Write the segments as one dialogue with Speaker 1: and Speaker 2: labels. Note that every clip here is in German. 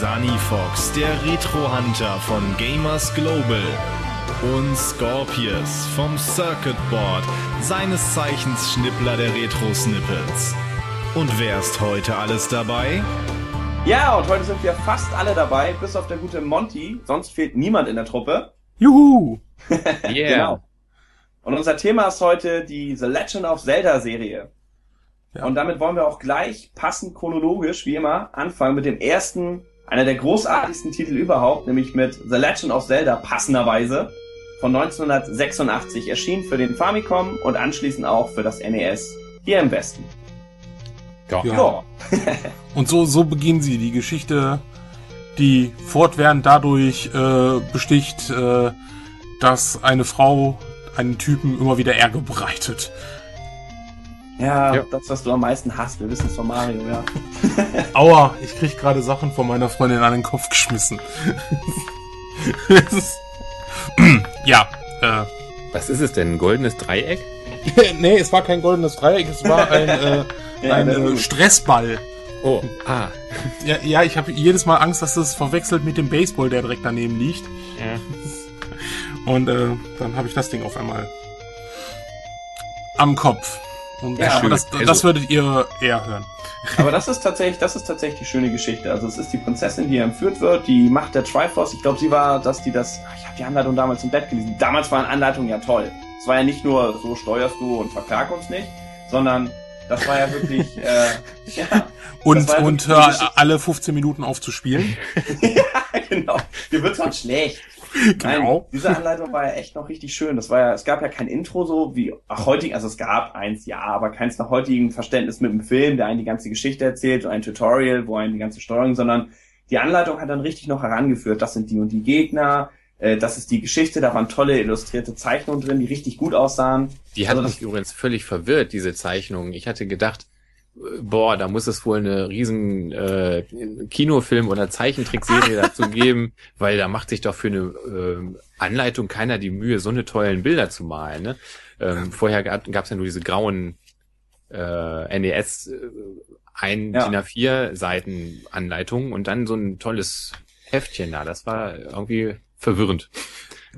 Speaker 1: Sunny Fox, der Retro-Hunter von Gamers Global. Und Scorpius vom Circuit Board, seines Zeichens Schnippler der Retro-Snippets. Und wer ist heute alles dabei?
Speaker 2: Ja, und heute sind wir fast alle dabei, bis auf der gute Monty. Sonst fehlt niemand in der Truppe.
Speaker 3: Juhu!
Speaker 2: Yeah. genau. Und unser Thema ist heute die The Legend of Zelda Serie. Ja. Und damit wollen wir auch gleich passend chronologisch, wie immer, anfangen mit dem ersten, einer der großartigsten Titel überhaupt, nämlich mit The Legend of Zelda passenderweise von 1986 erschienen für den Famicom und anschließend auch für das NES hier im Westen.
Speaker 3: Ja. ja. und so, so beginnen sie die Geschichte, die fortwährend dadurch äh, besticht, äh, dass eine Frau einen Typen immer wieder Ärger bereitet.
Speaker 2: Ja, ja, das, was du am meisten hast. Wir wissen es von Mario, ja.
Speaker 3: Aua, ich krieg gerade Sachen von meiner Freundin an den Kopf geschmissen. ja,
Speaker 4: äh. Was ist es denn? Ein goldenes Dreieck?
Speaker 3: nee, es war kein goldenes Dreieck, es war ein, äh, ja, ein äh, Stressball.
Speaker 4: Oh, ah.
Speaker 3: Ja, ja ich habe jedes Mal Angst, dass das verwechselt mit dem Baseball, der direkt daneben liegt. Ja. Und äh, dann habe ich das Ding auf einmal am Kopf. Und ja, das, das also, würdet ihr eher hören.
Speaker 2: Aber das ist tatsächlich, das ist tatsächlich die schöne Geschichte. Also es ist die Prinzessin, die entführt wird, die Macht der Triforce. Ich glaube, sie war, dass die das. Ich habe die Anleitung damals im Bett gelesen. Damals waren Anleitungen ja toll. Es war ja nicht nur so steuerst du und verklag uns nicht, sondern das war ja wirklich. Äh, ja,
Speaker 3: und ja und hör alle 15 Minuten aufzuspielen.
Speaker 2: ja, genau. Dir wird sonst schlecht. Genau. Nein, diese Anleitung war ja echt noch richtig schön. Das war ja, es gab ja kein Intro so wie ach, heutig, also es gab eins, ja, aber keins nach heutigem Verständnis mit dem Film, der einen die ganze Geschichte erzählt und ein Tutorial, wo einen die ganze Steuerung, sondern die Anleitung hat dann richtig noch herangeführt, das sind die und die Gegner, äh, das ist die Geschichte, da waren tolle illustrierte Zeichnungen drin, die richtig gut aussahen.
Speaker 4: Die hat also mich übrigens völlig verwirrt, diese Zeichnungen. Ich hatte gedacht, boah, da muss es wohl eine riesen äh, Kinofilm- oder Zeichentrickserie dazu geben, weil da macht sich doch für eine äh, Anleitung keiner die Mühe, so eine tollen Bilder zu malen. Ne? Ähm, vorher gab es ja nur diese grauen äh, NES äh, ein ja. DIN A4 Seiten Anleitungen und dann so ein tolles Heftchen da. Das war irgendwie verwirrend.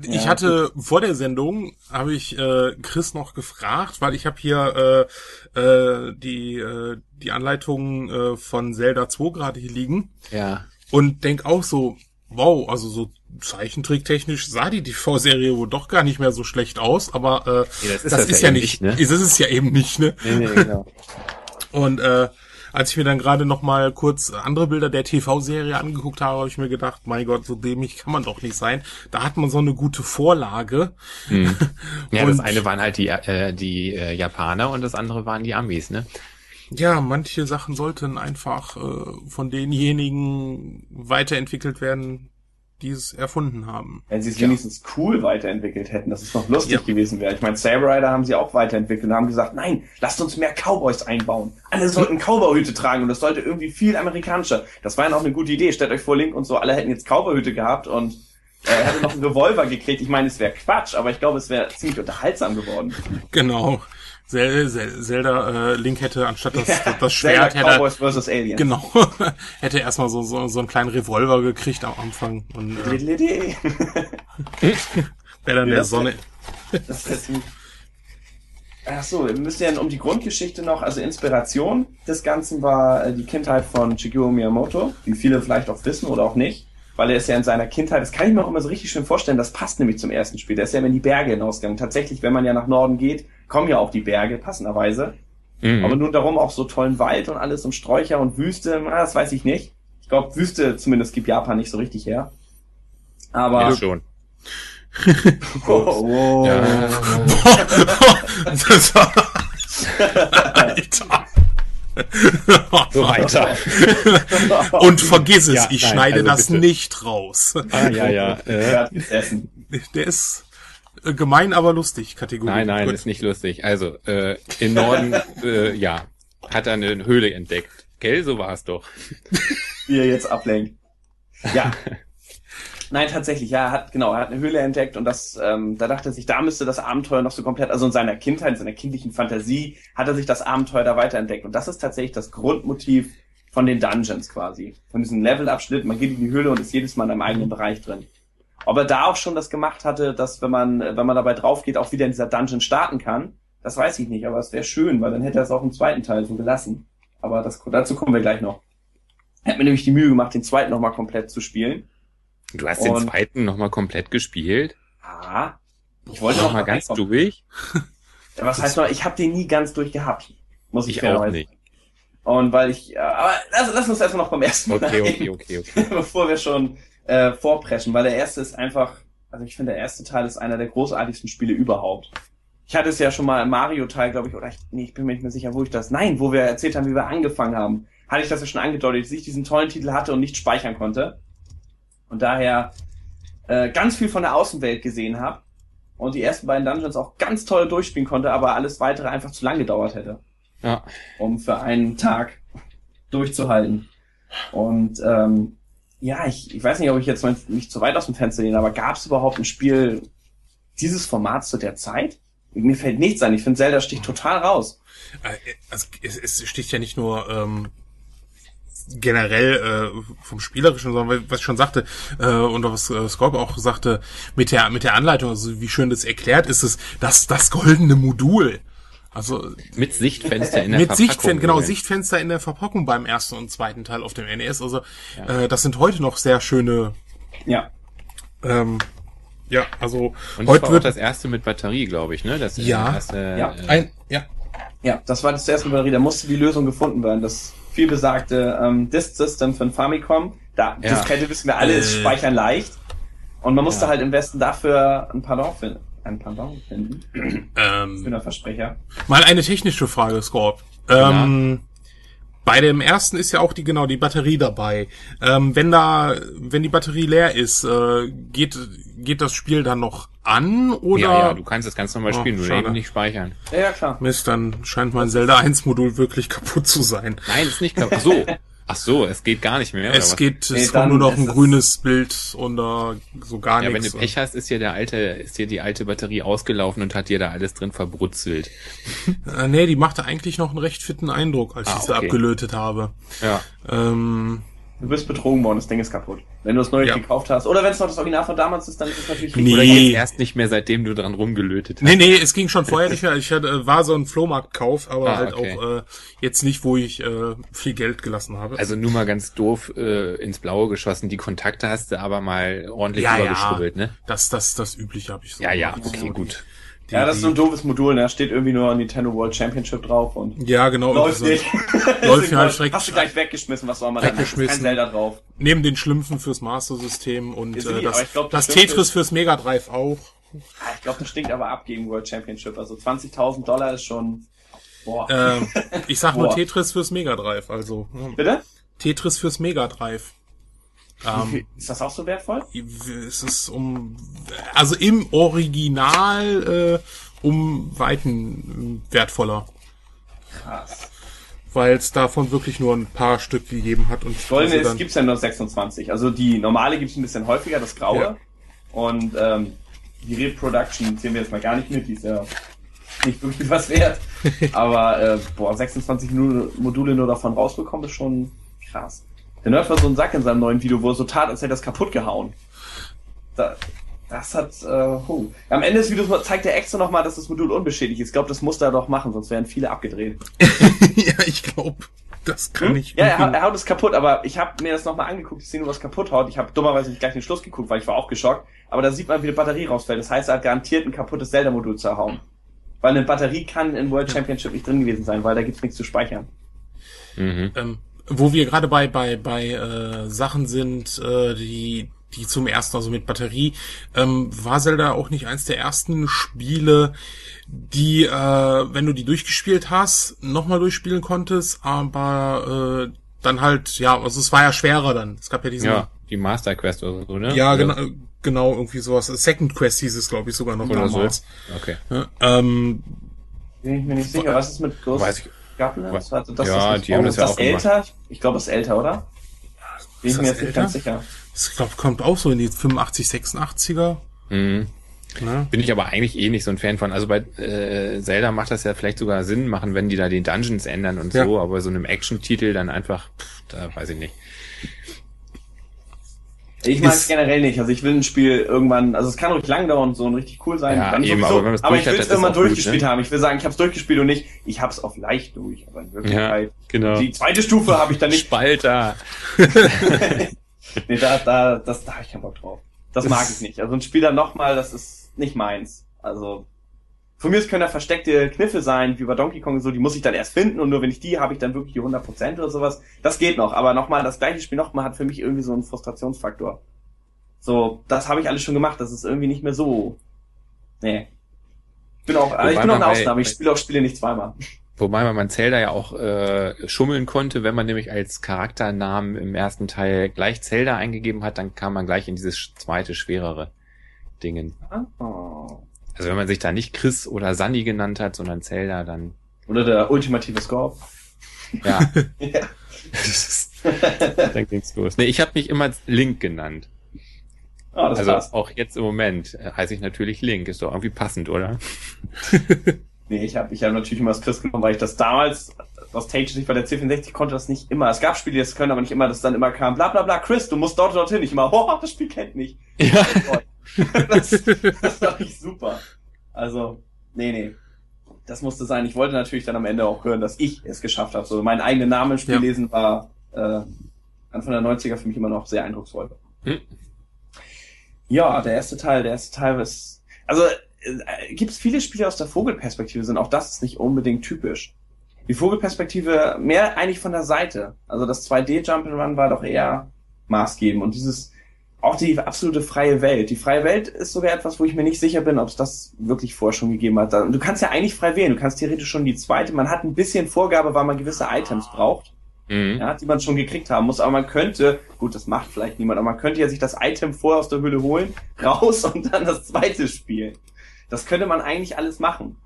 Speaker 3: Ich ja, hatte gut. vor der Sendung habe ich äh, Chris noch gefragt, weil ich habe hier äh, äh, die äh, die Anleitung äh, von Zelda 2 gerade hier liegen.
Speaker 4: Ja.
Speaker 3: Und denk auch so, wow, also so Zeichentricktechnisch sah die TV-Serie wohl doch gar nicht mehr so schlecht aus, aber äh, ja, das ist, das ist ja, ja nicht, nicht ne? ist es ja eben nicht, ne? Nee, nee, genau. Und äh, als ich mir dann gerade noch mal kurz andere Bilder der TV-Serie angeguckt habe, habe ich mir gedacht, mein Gott, so dämlich kann man doch nicht sein. Da hat man so eine gute Vorlage.
Speaker 4: Hm. Ja, das eine waren halt die, äh, die äh, Japaner und das andere waren die Amis, ne?
Speaker 3: Ja, manche Sachen sollten einfach äh, von denjenigen weiterentwickelt werden, die es erfunden haben.
Speaker 2: Wenn sie es ja. wenigstens cool weiterentwickelt hätten, dass es noch lustig ja. gewesen wäre. Ich meine, Saber Rider haben sie auch weiterentwickelt und haben gesagt, nein, lasst uns mehr Cowboys einbauen. Alle sollten Cowboyhüte tragen und das sollte irgendwie viel amerikanischer. Das war ja noch eine gute Idee. Stellt euch vor, Link und so, alle hätten jetzt Cowboyhüte gehabt und er hätte noch einen Revolver gekriegt. Ich meine, es wäre Quatsch, aber ich glaube, es wäre ziemlich unterhaltsam geworden.
Speaker 3: Genau. Zelda äh, Link hätte anstatt das, ja, das Schwert
Speaker 2: Zelda hätte Cowboys vs. Aliens.
Speaker 3: Genau. hätte erstmal so, so so einen kleinen Revolver gekriegt am Anfang und äh, wäre dann der Sonne. Das ist
Speaker 2: Ach so, wir müssen ja um die Grundgeschichte noch, also Inspiration des Ganzen war äh, die Kindheit von Shigeru Miyamoto, wie viele vielleicht auch wissen oder auch nicht, weil er ist ja in seiner Kindheit, das kann ich mir auch immer so richtig schön vorstellen, das passt nämlich zum ersten Spiel, der ist ja immer in die Berge hinausgegangen. Tatsächlich, wenn man ja nach Norden geht, kommen ja auch die Berge, passenderweise. Mhm. Aber nun darum auch so tollen Wald und alles und Sträucher und Wüste, na, das weiß ich nicht. Ich glaube, Wüste zumindest gibt Japan nicht so richtig her. Aber.
Speaker 4: Ja, schon.
Speaker 2: oh, oh. Ja.
Speaker 3: das war, Alter.
Speaker 4: so weiter.
Speaker 3: Und vergiss es, ja, ich nein, schneide also das bitte. nicht raus.
Speaker 4: Ah, ja, ja. Äh.
Speaker 3: Der ist gemein, aber lustig, Kategorie.
Speaker 4: Nein, nein, Gut. ist nicht lustig. Also, äh, in Norden, äh, ja, hat er eine Höhle entdeckt. Gell, so war es doch.
Speaker 2: Wie er jetzt ablenkt. Ja. Nein, tatsächlich, ja, er hat, genau, er hat eine Höhle entdeckt und das, ähm, da dachte er sich, da müsste das Abenteuer noch so komplett, also in seiner Kindheit, in seiner kindlichen Fantasie, hat er sich das Abenteuer da weiterentdeckt. Und das ist tatsächlich das Grundmotiv von den Dungeons quasi. Von diesem Levelabschnitt, man geht in die Höhle und ist jedes Mal in einem eigenen Bereich drin. Ob er da auch schon das gemacht hatte, dass wenn man, wenn man dabei drauf geht, auch wieder in dieser Dungeon starten kann, das weiß ich nicht, aber es wäre schön, weil dann hätte er es auch im zweiten Teil so gelassen. Aber das, dazu kommen wir gleich noch. Er hat mir nämlich die Mühe gemacht, den zweiten nochmal komplett zu spielen.
Speaker 4: Du hast und, den zweiten nochmal komplett gespielt?
Speaker 2: Ah.
Speaker 4: Ich wollte noch mal ganz reinkommen. durch.
Speaker 2: Was heißt noch, ich habe den nie ganz durchgehabt. Muss ich,
Speaker 4: ich auch nicht.
Speaker 2: Und weil ich, äh, aber lass, lass uns erstmal noch beim ersten
Speaker 4: Mal Okay, okay, okay, okay.
Speaker 2: bevor wir schon äh, vorpreschen, weil der erste ist einfach, also ich finde, der erste Teil ist einer der großartigsten Spiele überhaupt. Ich hatte es ja schon mal im Mario-Teil, glaube ich, oder ich, nee, ich bin mir nicht mehr sicher, wo ich das, nein, wo wir erzählt haben, wie wir angefangen haben, hatte ich das ja schon angedeutet, dass ich diesen tollen Titel hatte und nicht speichern konnte. Und daher äh, ganz viel von der Außenwelt gesehen habe und die ersten beiden Dungeons auch ganz toll durchspielen konnte, aber alles weitere einfach zu lang gedauert hätte.
Speaker 4: Ja.
Speaker 2: Um für einen Tag durchzuhalten. Und ähm, ja, ich, ich weiß nicht, ob ich jetzt nicht zu weit aus dem Fenster lehne, aber gab es überhaupt ein Spiel dieses Formats zu der Zeit? Mir fällt nichts ein. Ich finde, Zelda sticht total raus.
Speaker 3: Äh, also, es, es sticht ja nicht nur ähm, generell äh, vom Spielerischen, sondern was ich schon sagte, äh, und was äh, Scorp auch sagte, mit der, mit der Anleitung, also wie schön das erklärt ist, es das, das goldene Modul. Also
Speaker 4: mit Sichtfenster in der
Speaker 3: mit Verpackung. Mit Sichtfenster, genau, Sichtfenster in der Verpackung beim ersten und zweiten Teil auf dem NES. Also ja. äh, das sind heute noch sehr schöne.
Speaker 2: Ja.
Speaker 3: Ähm, ja, also
Speaker 4: und heute wird das erste mit Batterie, glaube ich, ne? Das
Speaker 3: ja,
Speaker 4: erste,
Speaker 3: ja, äh, ein, ja,
Speaker 2: ja, das war das erste mit Batterie. Da musste die Lösung gefunden werden. Das vielbesagte ähm, Disk System von Famicom. Da ja. Diskette wissen wir alle, ist äh. speichern leicht. Und man musste ja. halt im Westen dafür ein Pardon finden. Ein Pardon finden. Ähm, Schöner Versprecher.
Speaker 3: Mal eine technische Frage, Scorp. Ähm, bei dem ersten ist ja auch die genau die Batterie dabei. Ähm, wenn da, wenn die Batterie leer ist, äh, geht geht das Spiel dann noch an oder? Ja,
Speaker 4: ja, du kannst das ganz normal oh, spielen, nur eben nicht speichern.
Speaker 2: Ja, ja, klar.
Speaker 3: Mist, dann scheint mein Zelda 1 Modul wirklich kaputt zu sein.
Speaker 4: Nein, ist nicht kaputt. So. Ach so, es geht gar nicht mehr.
Speaker 3: Es geht, nee, es kommt nur noch ein grünes Bild und uh, so gar
Speaker 4: ja,
Speaker 3: nichts.
Speaker 4: Wenn du Pech hast, ist hier der alte, ist hier die alte Batterie ausgelaufen und hat dir da alles drin verbrutzelt.
Speaker 3: äh, nee, die machte eigentlich noch einen recht fitten Eindruck, als ah, ich sie okay. abgelötet habe.
Speaker 4: Ja.
Speaker 3: Ähm,
Speaker 2: Du bist betrogen worden, das Ding ist kaputt. Wenn du es neu ja. gekauft hast. Oder wenn es noch das Original von damals ist, dann ist es natürlich
Speaker 4: richtig. Nee. Oder erst nicht mehr, seitdem du dran rumgelötet hast.
Speaker 3: Nee, nee, es ging schon vorher nicht mehr. Ich hatte, war so ein Flohmarktkauf, aber ah, halt okay. auch äh, jetzt nicht, wo ich äh, viel Geld gelassen habe.
Speaker 4: Also nur mal ganz doof äh, ins Blaue geschossen. Die Kontakte hast du aber mal ordentlich ja, übergeschrubbelt,
Speaker 3: ja.
Speaker 4: ne?
Speaker 3: Das, das, das Übliche habe ich so
Speaker 4: Ja, ja, okay, gut.
Speaker 2: Die, ja, das ist so ein doofes Modul, ne? Steht irgendwie nur Nintendo World Championship drauf und.
Speaker 3: Ja, genau.
Speaker 2: Läuft nicht.
Speaker 3: läuft ja halt
Speaker 2: Hast du gleich weggeschmissen, was soll man da?
Speaker 3: Weggeschmissen.
Speaker 2: Kein Zelda drauf.
Speaker 3: Neben den Schlümpfen fürs Master-System und äh, das, glaub, das, das Tetris fürs Mega Drive auch.
Speaker 2: Ah, ich glaube, das stinkt aber ab gegen World Championship. Also 20.000 Dollar ist schon,
Speaker 3: boah. Ähm, ich sag nur Tetris fürs Mega Drive, also.
Speaker 2: Bitte?
Speaker 3: Tetris fürs Mega Drive.
Speaker 2: Ähm, ist das auch so wertvoll?
Speaker 3: Es ist um, also im Original, äh, um Weiten wertvoller.
Speaker 2: Krass.
Speaker 3: Weil es davon wirklich nur ein paar Stück gegeben hat. Und
Speaker 2: Goldene also gibt's ja nur 26. Also die normale gibt's ein bisschen häufiger, das graue. Ja. Und ähm, die Reproduction zählen wir jetzt mal gar nicht mit, die ist ja nicht wirklich was wert. Aber äh, boah, 26 Module nur davon rausbekommen, ist schon krass. Der Nerd war so ein Sack in seinem neuen Video, wo er so tat, als hätte er das kaputt gehauen. Da, das hat, äh, huh. Am Ende des Videos zeigt er extra nochmal, dass das Modul unbeschädigt ist. Ich glaube, das muss er doch machen, sonst wären viele abgedreht.
Speaker 3: ja, ich glaube, das kann hm? ich.
Speaker 2: Ja, er, er, haut es kaputt, aber ich habe mir das nochmal angeguckt, ich sehe nur was kaputt haut. Ich habe dummerweise nicht gleich den Schluss geguckt, weil ich war auch geschockt. Aber da sieht man, wie die Batterie rausfällt. Das heißt, er hat garantiert ein kaputtes Zelda-Modul zu erhauen. Weil eine Batterie kann in World Championship nicht drin gewesen sein, weil da gibt's nichts zu speichern.
Speaker 3: Mhm. Ähm, wo wir gerade bei bei bei äh, Sachen sind, äh, die die zum ersten, also mit Batterie, ähm, war Zelda auch nicht eins der ersten Spiele, die, äh, wenn du die durchgespielt hast, nochmal durchspielen konntest, aber äh, dann halt, ja, also es war ja schwerer dann. Es gab ja diesen.
Speaker 4: Ja, die Master Quest oder so, ne?
Speaker 3: Ja, genau, genau, irgendwie sowas. Second Quest hieß es, glaube ich, sogar noch
Speaker 4: oder damals. So. Okay.
Speaker 2: Ja, ähm, Bin ich mir nicht sicher, was ist mit Ghost Weiß ich.
Speaker 4: Goblins? Also das ja, ist die haben das ja auch
Speaker 2: älter? Gemacht. Ich glaube, es ist älter, oder? Bin ich mir jetzt nicht ganz sicher.
Speaker 3: Ich glaube, kommt auch so in die 85, 86er.
Speaker 4: Mhm. Ja. Bin ich aber eigentlich eh nicht so ein Fan von. Also bei äh, Zelda macht das ja vielleicht sogar Sinn machen, wenn die da die Dungeons ändern und ja. so, aber so einem Action-Titel dann einfach, pff, da weiß ich nicht.
Speaker 2: Ich mag es generell nicht. Also ich will ein Spiel irgendwann, also es kann ruhig lang dauern und so und richtig cool sein.
Speaker 4: Ja, eben, sowieso, aber,
Speaker 2: aber ich will es irgendwann durchgespielt gut, ne? haben. Ich will sagen, ich habe es durchgespielt und nicht, ich habe es auf leicht durch. Aber in Wirklichkeit, ja,
Speaker 4: genau.
Speaker 2: die zweite Stufe habe ich dann nicht.
Speaker 4: Spalter.
Speaker 2: nee, da, da, das, da habe ich keinen Bock drauf. Das mag ich nicht. Also ein Spieler nochmal, das ist nicht meins. Also von mir können da versteckte Kniffe sein, wie bei Donkey Kong so, die muss ich dann erst finden und nur wenn ich die habe ich dann wirklich die 100% oder sowas. Das geht noch, aber nochmal, das gleiche Spiel nochmal hat für mich irgendwie so einen Frustrationsfaktor. So, das habe ich alles schon gemacht, das ist irgendwie nicht mehr so. Nee. Ich bin auch, also ich bin auch eine Ausnahme, ich spiele auch Spiele nicht zweimal.
Speaker 4: Wobei man man Zelda ja auch äh, schummeln konnte, wenn man nämlich als Charakternamen im ersten Teil gleich Zelda eingegeben hat, dann kam man gleich in dieses zweite, schwerere Dingen. Oh. Also wenn man sich da nicht Chris oder Sandy genannt hat, sondern Zelda, dann.
Speaker 2: Oder der ultimative Score.
Speaker 4: Ja. ja. dann ging's los. Nee, ich habe mich immer Link genannt. Oh, das also passt. auch jetzt im Moment äh, heiße ich natürlich Link. Ist doch irgendwie passend, oder?
Speaker 2: nee, ich habe ich hab natürlich immer das Chris genommen, weil ich das damals, was Tage nicht bei der C64 konnte das nicht immer. Es gab Spiele, die das können, aber nicht immer, dass dann immer kam, bla bla bla, Chris, du musst dort dorthin. Ich immer, oh, das Spiel kennt mich. Ja. das, das war nicht super. Also, nee, nee. Das musste sein. Ich wollte natürlich dann am Ende auch hören, dass ich es geschafft habe. So meinen eigenen Namen im Spiel ja. lesen war äh, Anfang der 90er für mich immer noch sehr eindrucksvoll. Hm. Ja, der erste Teil, der erste Teil ist. Also äh, gibt es viele Spiele aus der Vogelperspektive sind, auch das ist nicht unbedingt typisch. Die Vogelperspektive mehr eigentlich von der Seite. Also das 2D Jump'n'Run war doch eher maßgebend und dieses auch die absolute freie Welt. Die freie Welt ist sogar etwas, wo ich mir nicht sicher bin, ob es das wirklich vorher schon gegeben hat. Du kannst ja eigentlich frei wählen. Du kannst theoretisch schon die zweite. Man hat ein bisschen Vorgabe, weil man gewisse Items braucht, mhm. ja, die man schon gekriegt haben muss. Aber man könnte, gut, das macht vielleicht niemand, aber man könnte ja sich das Item vorher aus der Hülle holen, raus und dann das zweite spielen. Das könnte man eigentlich alles machen.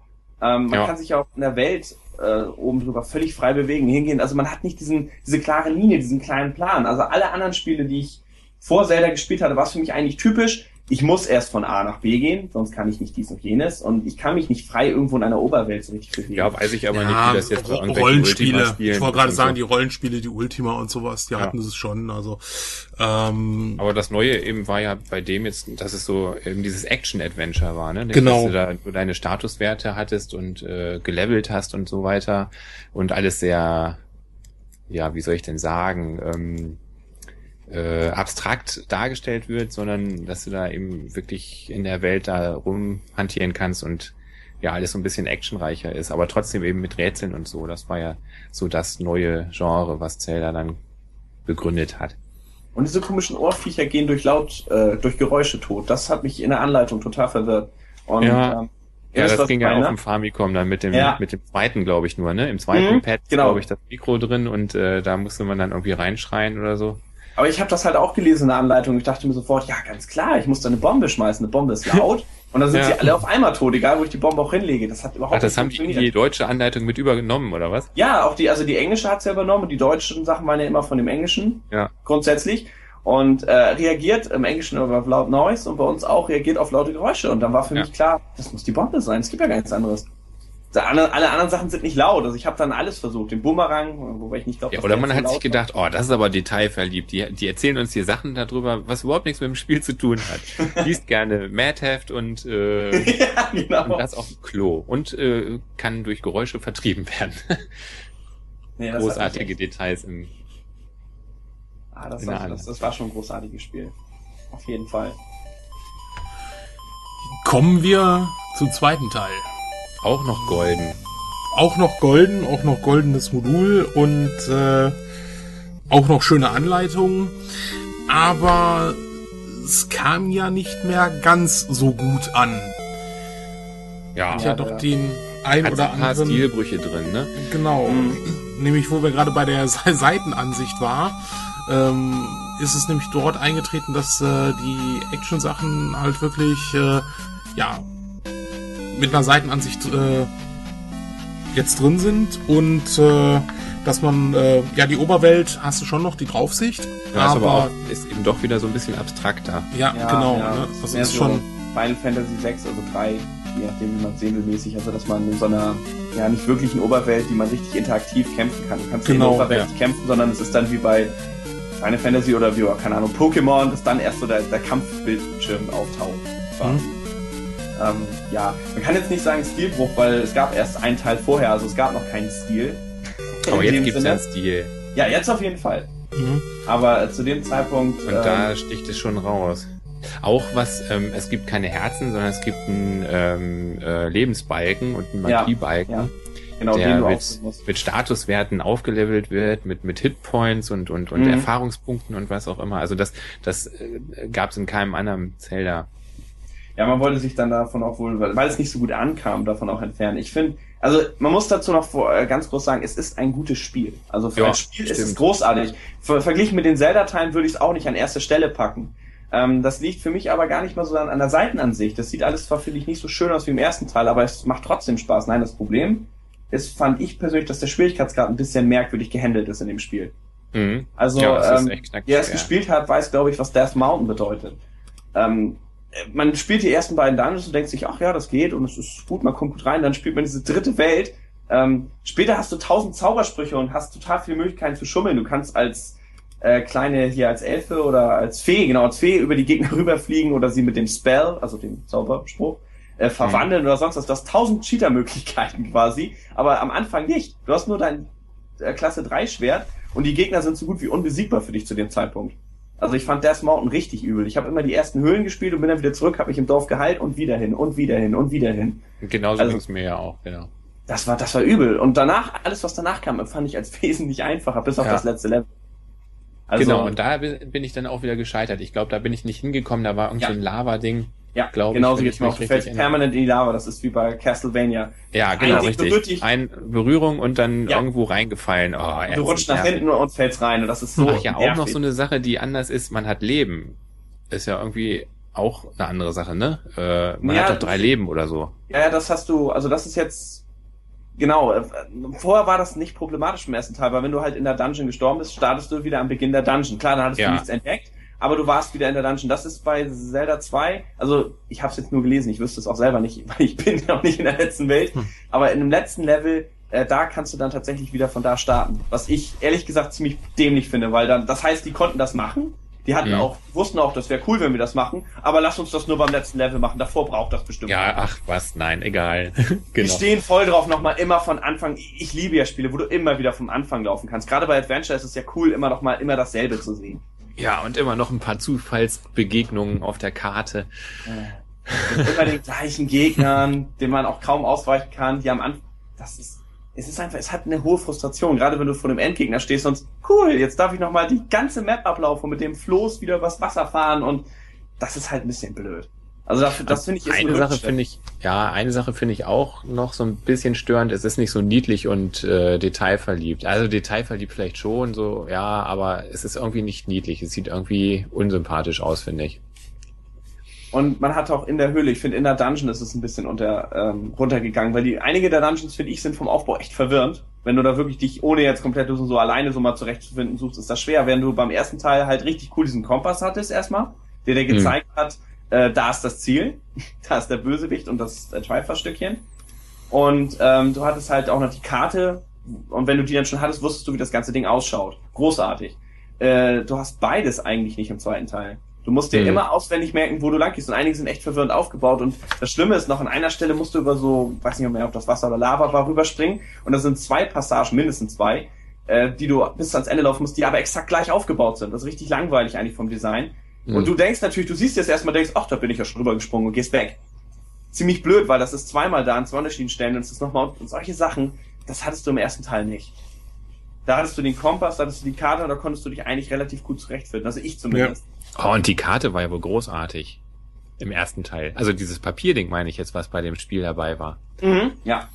Speaker 2: Ähm, man ja. kann sich ja auch in der Welt äh, oben drüber völlig frei bewegen, hingehen. Also man hat nicht diesen, diese klare Linie, diesen kleinen Plan. Also alle anderen Spiele, die ich vor Zelda gespielt hatte, war es für mich eigentlich typisch. Ich muss erst von A nach B gehen, sonst kann ich nicht dies und jenes und ich kann mich nicht frei irgendwo in einer Oberwelt so richtig
Speaker 4: bewegen. Ja, weiß ich aber
Speaker 3: ja,
Speaker 4: nicht,
Speaker 3: wie das jetzt bei Rollenspiele. Ich wollte gerade sagen, so. die Rollenspiele, die Ultima und sowas, die ja. hatten es schon. Also
Speaker 4: ähm, aber das Neue eben war ja bei dem jetzt, dass es so eben dieses Action-Adventure war, ne?
Speaker 3: Genau.
Speaker 4: Dass du da du deine Statuswerte hattest und äh, gelevelt hast und so weiter und alles sehr, ja, wie soll ich denn sagen? Ähm, äh, abstrakt dargestellt wird, sondern dass du da eben wirklich in der Welt da rumhantieren kannst und ja alles so ein bisschen actionreicher ist, aber trotzdem eben mit Rätseln und so. Das war ja so das neue Genre, was Zelda dann begründet hat.
Speaker 2: Und diese komischen Ohrviecher gehen durch laut, äh, durch Geräusche tot. Das hat mich in der Anleitung total verwirrt.
Speaker 4: Und, ja. Ähm, ja, das ging ja auf dem Famicom dann mit dem ja. mit dem zweiten, glaube ich nur, ne? Im zweiten mhm, Pad genau. glaube ich das Mikro drin und äh, da musste man dann irgendwie reinschreien oder so.
Speaker 2: Aber ich habe das halt auch gelesen in der Anleitung. Ich dachte mir sofort, ja, ganz klar, ich muss da eine Bombe schmeißen. Eine Bombe ist laut. Und dann sind ja. sie alle auf einmal tot, egal wo ich die Bombe auch hinlege. Das hat überhaupt
Speaker 4: Ach, das haben die, die deutsche Anleitung mit übernommen, oder was?
Speaker 2: Ja, auch die, also die englische hat's ja übernommen und die deutschen Sachen waren ja immer von dem Englischen. Ja. Grundsätzlich. Und äh, reagiert im Englischen auf laut Noise und bei uns auch reagiert auf laute Geräusche. Und dann war für ja. mich klar, das muss die Bombe sein. Es gibt ja gar nichts anderes alle, alle anderen Sachen sind nicht laut. Also ich habe dann alles versucht. Den Bumerang, wobei ich nicht glaube.
Speaker 4: Ja, oder man hat sich gedacht, oh, das ist aber detailverliebt. Die, die erzählen uns hier Sachen darüber, was überhaupt nichts mit dem Spiel zu tun hat. Liest gerne Madheft und, äh, ja, genau. und das auf dem Klo. Und äh, kann durch Geräusche vertrieben werden. nee, Großartige Details im.
Speaker 2: Ah, das war, das, das war schon ein großartiges Spiel. Auf jeden Fall.
Speaker 3: Kommen wir zum zweiten Teil.
Speaker 4: Auch noch golden.
Speaker 3: Auch noch golden, auch noch goldenes Modul und äh, auch noch schöne Anleitungen. Aber es kam ja nicht mehr ganz so gut an.
Speaker 4: Ja,
Speaker 3: ja, doch den ein
Speaker 4: Hat
Speaker 3: oder
Speaker 4: ein paar
Speaker 3: anderen.
Speaker 4: Stilbrüche drin, ne?
Speaker 3: Genau.
Speaker 2: Mhm.
Speaker 3: Nämlich, wo wir gerade bei der Se- Seitenansicht war, ähm, ist es nämlich dort eingetreten, dass äh, die Action-Sachen halt wirklich, äh, ja, mit einer Seitenansicht äh, jetzt drin sind und äh, dass man, äh, ja, die Oberwelt hast du schon noch, die Draufsicht,
Speaker 4: Ja, ist
Speaker 3: aber,
Speaker 4: aber auch, ist eben doch wieder so ein bisschen abstrakter.
Speaker 3: ja, genau, ne?
Speaker 2: das
Speaker 3: ist
Speaker 2: so
Speaker 3: schon,
Speaker 2: Final Fantasy 6, also 3, je nachdem wie man sehen will, mäßig, also dass man in so einer ja nicht wirklichen Oberwelt, die man richtig interaktiv kämpfen kann. Du kannst nicht in
Speaker 3: Genau,
Speaker 2: der Oberwelt
Speaker 3: ja.
Speaker 2: nicht kämpfen, sondern es ist dann wie bei Final Fantasy oder wie, keine Ahnung, Pokémon, dass dann erst so der, der Kampfbildschirm auftaucht. quasi.
Speaker 3: Mhm.
Speaker 2: Ähm, ja, man kann jetzt nicht sagen Stilbruch, weil es gab erst einen Teil vorher, also es gab noch keinen Stil.
Speaker 4: Aber jetzt
Speaker 2: Sinne.
Speaker 4: ja einen Stil.
Speaker 2: Ja, jetzt auf jeden Fall.
Speaker 3: mhm.
Speaker 2: Aber äh, zu dem Zeitpunkt.
Speaker 4: Und
Speaker 2: ähm,
Speaker 4: da sticht es schon raus. Auch was, ähm, es gibt keine Herzen, sondern es gibt einen ähm, äh, Lebensbalken und einen
Speaker 2: Ja,
Speaker 4: Magiebalken,
Speaker 2: ja. genau, den
Speaker 4: der
Speaker 2: du
Speaker 4: mit, mit Statuswerten aufgelevelt wird, mit, mit Hitpoints und, und, und
Speaker 2: Mhm.
Speaker 4: Erfahrungspunkten und was auch immer. Also das, das äh, gab es in keinem anderen Zelda.
Speaker 2: Ja, man wollte sich dann davon auch wohl, weil weil es nicht so gut ankam, davon auch entfernen. Ich finde, also man muss dazu noch vor, äh, ganz groß sagen, es ist ein gutes Spiel. Also für
Speaker 4: Ja,
Speaker 2: ein Spiel ist es
Speaker 4: stimmt.
Speaker 2: großartig. Ver verglichen mit den Zelda-Teilen würde ich es auch nicht an erste Stelle packen. Ähm, das liegt für mich aber gar nicht mal so an, an der Seitenansicht. Das sieht alles zwar, finde ich, nicht so schön aus wie im ersten Teil, aber es macht trotzdem Spaß. Nein, das Problem ist, fand ich persönlich, dass der Schwierigkeitsgrad ein bisschen merkwürdig gehandelt ist in dem Spiel.
Speaker 4: Mhm.
Speaker 2: Also,
Speaker 4: ja,
Speaker 2: ähm,
Speaker 4: knackig.
Speaker 2: Wer es gespielt hat, weiß, glaube ich, was Death Mountain bedeutet. Ähm, man spielt die ersten beiden Dungeons und denkt sich, ach ja, das geht und es ist gut, man kommt gut rein. Dann spielt man diese dritte Welt. Ähm, später hast du tausend Zaubersprüche und hast total viele Möglichkeiten zu schummeln. Du kannst als äh, kleine hier als Elfe oder als Fee, genau als Fee über die Gegner rüberfliegen oder sie mit dem Spell, also dem Zauberspruch, äh, verwandeln oder sonst was. Du hast tausend Cheater-Möglichkeiten quasi, aber am Anfang nicht. Du hast nur dein äh, Klasse 3 Schwert und die Gegner sind so gut wie unbesiegbar für dich zu dem Zeitpunkt. Also ich fand Death Mountain richtig übel. Ich habe immer die ersten Höhlen gespielt und bin dann wieder zurück, habe mich im Dorf geheilt und wieder hin und wieder hin und wieder hin.
Speaker 4: Genauso
Speaker 2: also-
Speaker 4: ging's mir ja auch, genau.
Speaker 2: Das war, das war übel. Und danach, alles was danach kam, empfand ich als wesentlich einfacher, bis auf
Speaker 4: Ja.
Speaker 2: das letzte Level. Also,
Speaker 4: genau, und da bi- bin ich dann auch wieder gescheitert. Ich glaube, da bin ich nicht hingekommen, da war irgend so
Speaker 2: Ja.
Speaker 4: ein Lava-Ding.
Speaker 2: Ja,
Speaker 4: glaub ich,
Speaker 2: genauso geht's
Speaker 4: ich
Speaker 2: mir auch. Du fällst permanent in die Lava. Das ist wie bei Castlevania.
Speaker 4: Ja, genau,
Speaker 2: Ein Ding berührt
Speaker 4: richtig.
Speaker 2: dich.
Speaker 4: Ein Berührung und dann
Speaker 2: Ja.
Speaker 4: irgendwo reingefallen. Oh,
Speaker 2: Du rutschst nach
Speaker 4: nervig.
Speaker 2: hinten und fällst rein. Und das ist so
Speaker 4: Ach ja, auch noch
Speaker 2: nervig.
Speaker 4: so eine Sache, die anders ist. Man hat Leben. Ist ja irgendwie auch eine andere Sache, ne? Äh, man
Speaker 2: Ja,
Speaker 4: hat doch drei Leben oder so.
Speaker 2: Ja, ja, das hast du, also das ist jetzt, genau, äh, vorher war das nicht problematisch im ersten Teil, weil wenn du halt in der Dungeon gestorben bist, startest du wieder am Beginn der Dungeon. Klar, dann hattest
Speaker 4: Ja.
Speaker 2: du nichts entdeckt, aber du warst wieder in der Dungeon. Das ist bei Zelda 2, also ich habe es jetzt nur gelesen, ich wüsste es auch selber nicht, weil ich bin noch nicht in der letzten Welt,
Speaker 3: Hm.
Speaker 2: aber in dem letzten Level, äh, da kannst du dann tatsächlich wieder von da starten. Was ich ehrlich gesagt ziemlich dämlich finde, weil dann, das heißt, die konnten das machen. Die hatten
Speaker 4: Mhm.
Speaker 2: auch, wussten auch, das wäre cool, wenn wir das machen, aber lass uns das nur beim letzten Level machen. Davor braucht das bestimmt.
Speaker 4: Ja, ach was, nein, egal.
Speaker 2: Wir
Speaker 4: genau.
Speaker 2: stehen voll drauf, nochmal immer von Anfang. Ich liebe ja Spiele, wo du immer wieder vom Anfang laufen kannst. Gerade bei Adventure ist es ja cool, immer noch mal immer dasselbe zu sehen.
Speaker 4: Ja, und immer noch ein paar Zufallsbegegnungen auf der Karte.
Speaker 2: Mit immer den gleichen Gegnern, denen man auch kaum ausweichen kann, die am Anfang. Das ist. Es ist einfach, es hat eine hohe Frustration, gerade wenn du vor dem Endgegner stehst und cool, jetzt darf ich nochmal die ganze Map ablaufen und mit dem Floß wieder übers Wasser fahren und das ist halt ein bisschen blöd. Also dafür, das finde ich ist ein
Speaker 4: eine Sache finde ich, ja, eine Sache finde ich auch noch so ein bisschen störend. Es ist nicht so niedlich und äh, detailverliebt. Also detailverliebt vielleicht schon, so ja, aber es ist irgendwie nicht niedlich. Es sieht irgendwie unsympathisch aus, finde ich.
Speaker 2: Und man hat auch in der Höhle, ich finde in der Dungeon ist es ein bisschen unter, ähm, runtergegangen, weil die einige der Dungeons, finde ich, sind vom Aufbau echt verwirrend. Wenn du da wirklich dich, ohne jetzt komplett so, so alleine so mal zurechtzufinden suchst, ist das schwer. Wenn du beim ersten Teil halt richtig cool diesen Kompass hattest erstmal, der dir
Speaker 4: Mhm.
Speaker 2: gezeigt hat, äh, da ist das Ziel, da ist der Bösewicht und das Trifer-Stückchen. Und ähm, du hattest halt auch noch die Karte und wenn du die dann schon hattest, wusstest du, wie das ganze Ding ausschaut. Großartig. Äh, du hast beides eigentlich nicht im zweiten Teil. Du musst dir
Speaker 4: Mhm.
Speaker 2: immer auswendig merken, wo du lang gehst. Und einige sind echt verwirrend aufgebaut. Und das Schlimme ist noch, an einer Stelle musst du über so, weiß nicht mehr, ob das Wasser oder Lava war, rüberspringen. Und das sind zwei Passagen, mindestens zwei, äh, die du bis ans Ende laufen musst, die aber exakt gleich aufgebaut sind. Das ist richtig langweilig eigentlich vom Design.
Speaker 4: Mhm.
Speaker 2: Und du denkst natürlich, du siehst jetzt erstmal, denkst, ach, da bin ich ja schon rübergesprungen und gehst weg. Ziemlich blöd, weil das ist zweimal da an zwei unterschiedlichen Stellen und es ist nochmal, und solche Sachen, das hattest du im ersten Teil nicht. Da hattest du den Kompass, da hattest du die Karte und da konntest du dich eigentlich relativ gut zurechtfinden. Also ich zumindest.
Speaker 4: Ja. Oh, und die Karte war ja wohl großartig. Im ersten Teil. Also dieses Papierding meine ich jetzt, was bei dem Spiel dabei war.
Speaker 2: Mhm, ja.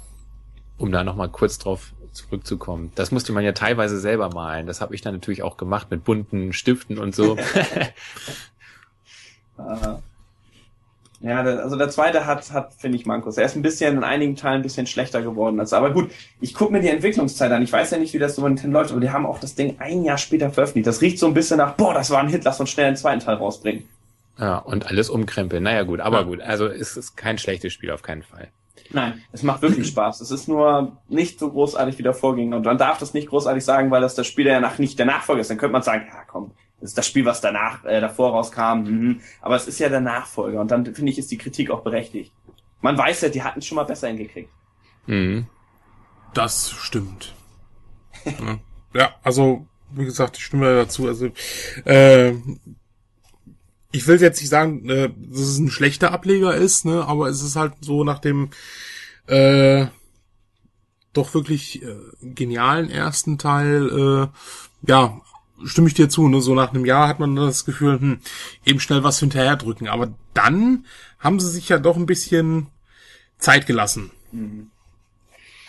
Speaker 4: Um da nochmal kurz drauf zurückzukommen. Das musste man ja teilweise selber malen. Das habe ich dann natürlich auch gemacht mit bunten Stiften und so.
Speaker 2: Ja, also der zweite hat, hat finde ich, Mankos. Er ist ein bisschen in einigen Teilen ein bisschen schlechter geworden. Als, aber gut, ich gucke mir die Entwicklungszeit an. Ich weiß ja nicht, wie das so Nintendo läuft, aber die haben auch das Ding ein Jahr später veröffentlicht. Das riecht so ein bisschen nach, boah, das war ein Hit, lass uns schnell einen zweiten Teil rausbringen.
Speaker 4: Ja, und alles umkrempeln. Naja, gut, aber ja. gut. Also es ist kein schlechtes Spiel auf keinen Fall.
Speaker 2: Nein, es macht wirklich Spaß. Es ist nur nicht so großartig wie der Vorgänger. Und man darf das nicht großartig sagen, weil das das Spiel ja nach nicht der Nachfolger ist. Dann könnte man sagen, ja komm, das ist das Spiel, was danach, äh, davor rauskam. Mhm. Aber es ist ja der Nachfolger. Und dann finde ich, ist die Kritik auch berechtigt. Man weiß ja, die hatten es schon mal besser hingekriegt.
Speaker 3: Mhm. Das stimmt. ja. ja, also, wie gesagt, ich stimme dazu. Also, äh, ich will jetzt nicht sagen, äh, dass es ein schlechter Ableger ist, ne, aber es ist halt so nach dem äh, doch wirklich äh, genialen ersten Teil, äh, ja, stimme ich dir zu, ne? So nach einem Jahr hat man das Gefühl, hm, eben schnell was hinterher drücken. Aber dann haben sie sich ja doch ein bisschen Zeit gelassen. Mhm.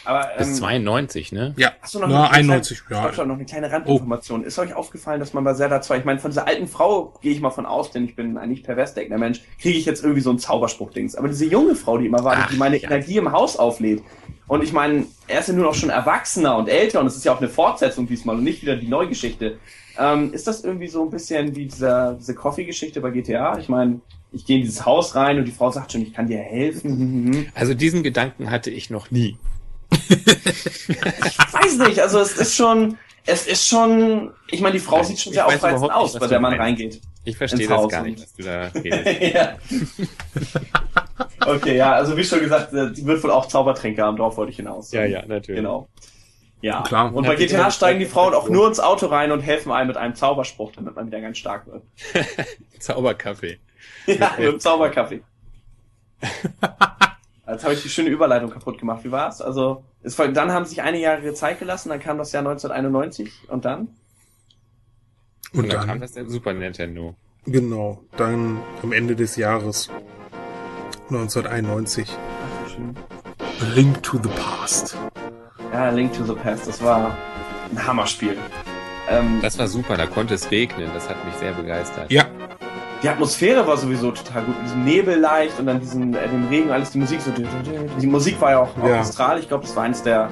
Speaker 4: Aber, ähm, Bis 92, ne?
Speaker 3: Ja, Hast du noch Na, 91,
Speaker 2: kleine, ja. noch eine kleine Randinformation. Oh. Ist euch aufgefallen, dass man bei Zelda 2, ich meine, von dieser alten Frau gehe ich mal von aus, denn ich bin ein nicht pervers denkender Mensch, kriege ich jetzt irgendwie so ein Zauberspruch-Dings. Aber diese junge Frau, die immer war, Ach, die meine ja. Energie im Haus auflädt. Und ich meine, er ist ja nur noch schon erwachsener und älter und es ist ja auch eine Fortsetzung diesmal und nicht wieder die Neugeschichte. Ähm, ist das irgendwie so ein bisschen wie dieser, diese Coffee-Geschichte bei GTA? Ich meine, ich gehe in dieses Haus rein und die Frau sagt schon, ich kann dir helfen.
Speaker 4: Also diesen Gedanken hatte ich noch nie
Speaker 2: weiß nicht, also es ist schon, es ist schon, ich meine, die Frau sieht schon sehr aufreizend aus, bei der man reingeht.
Speaker 4: Ich verstehe das gar nicht, was du da redest. ja.
Speaker 2: Okay, ja, also wie schon gesagt, äh, die wird wohl auch Zaubertränke haben, darauf wollte ich hinaus.
Speaker 4: Ja, ja, natürlich.
Speaker 2: Genau. Ja, Klar. und bei GTA steigen die Frauen auch nur ins Auto rein und helfen einem mit einem Zauberspruch, damit man wieder ganz stark wird.
Speaker 4: Zauberkaffee.
Speaker 2: Ja, mit Zauberkaffee. Jetzt habe ich die schöne Überleitung kaputt gemacht. Wie war's? Also, es war, dann haben sich einige Jahre Zeit gelassen, dann kam das Jahr 1991 und dann?
Speaker 4: Und, und dann, dann kam das der Super Nintendo.
Speaker 3: Genau, dann am Ende des Jahres 1991. Ach, schön. A Link to the Past.
Speaker 2: Ja, Link to the Past, das war ein Hammerspiel.
Speaker 4: Ähm, das war super, da konnte es regnen, das hat mich sehr begeistert.
Speaker 3: Ja,
Speaker 2: die Atmosphäre war sowieso total gut. Diesen Nebel leicht und dann diesen, äh, den Regen, alles die Musik so. Die Musik war ja auch ja. orchestral. Ich glaube, das war eines der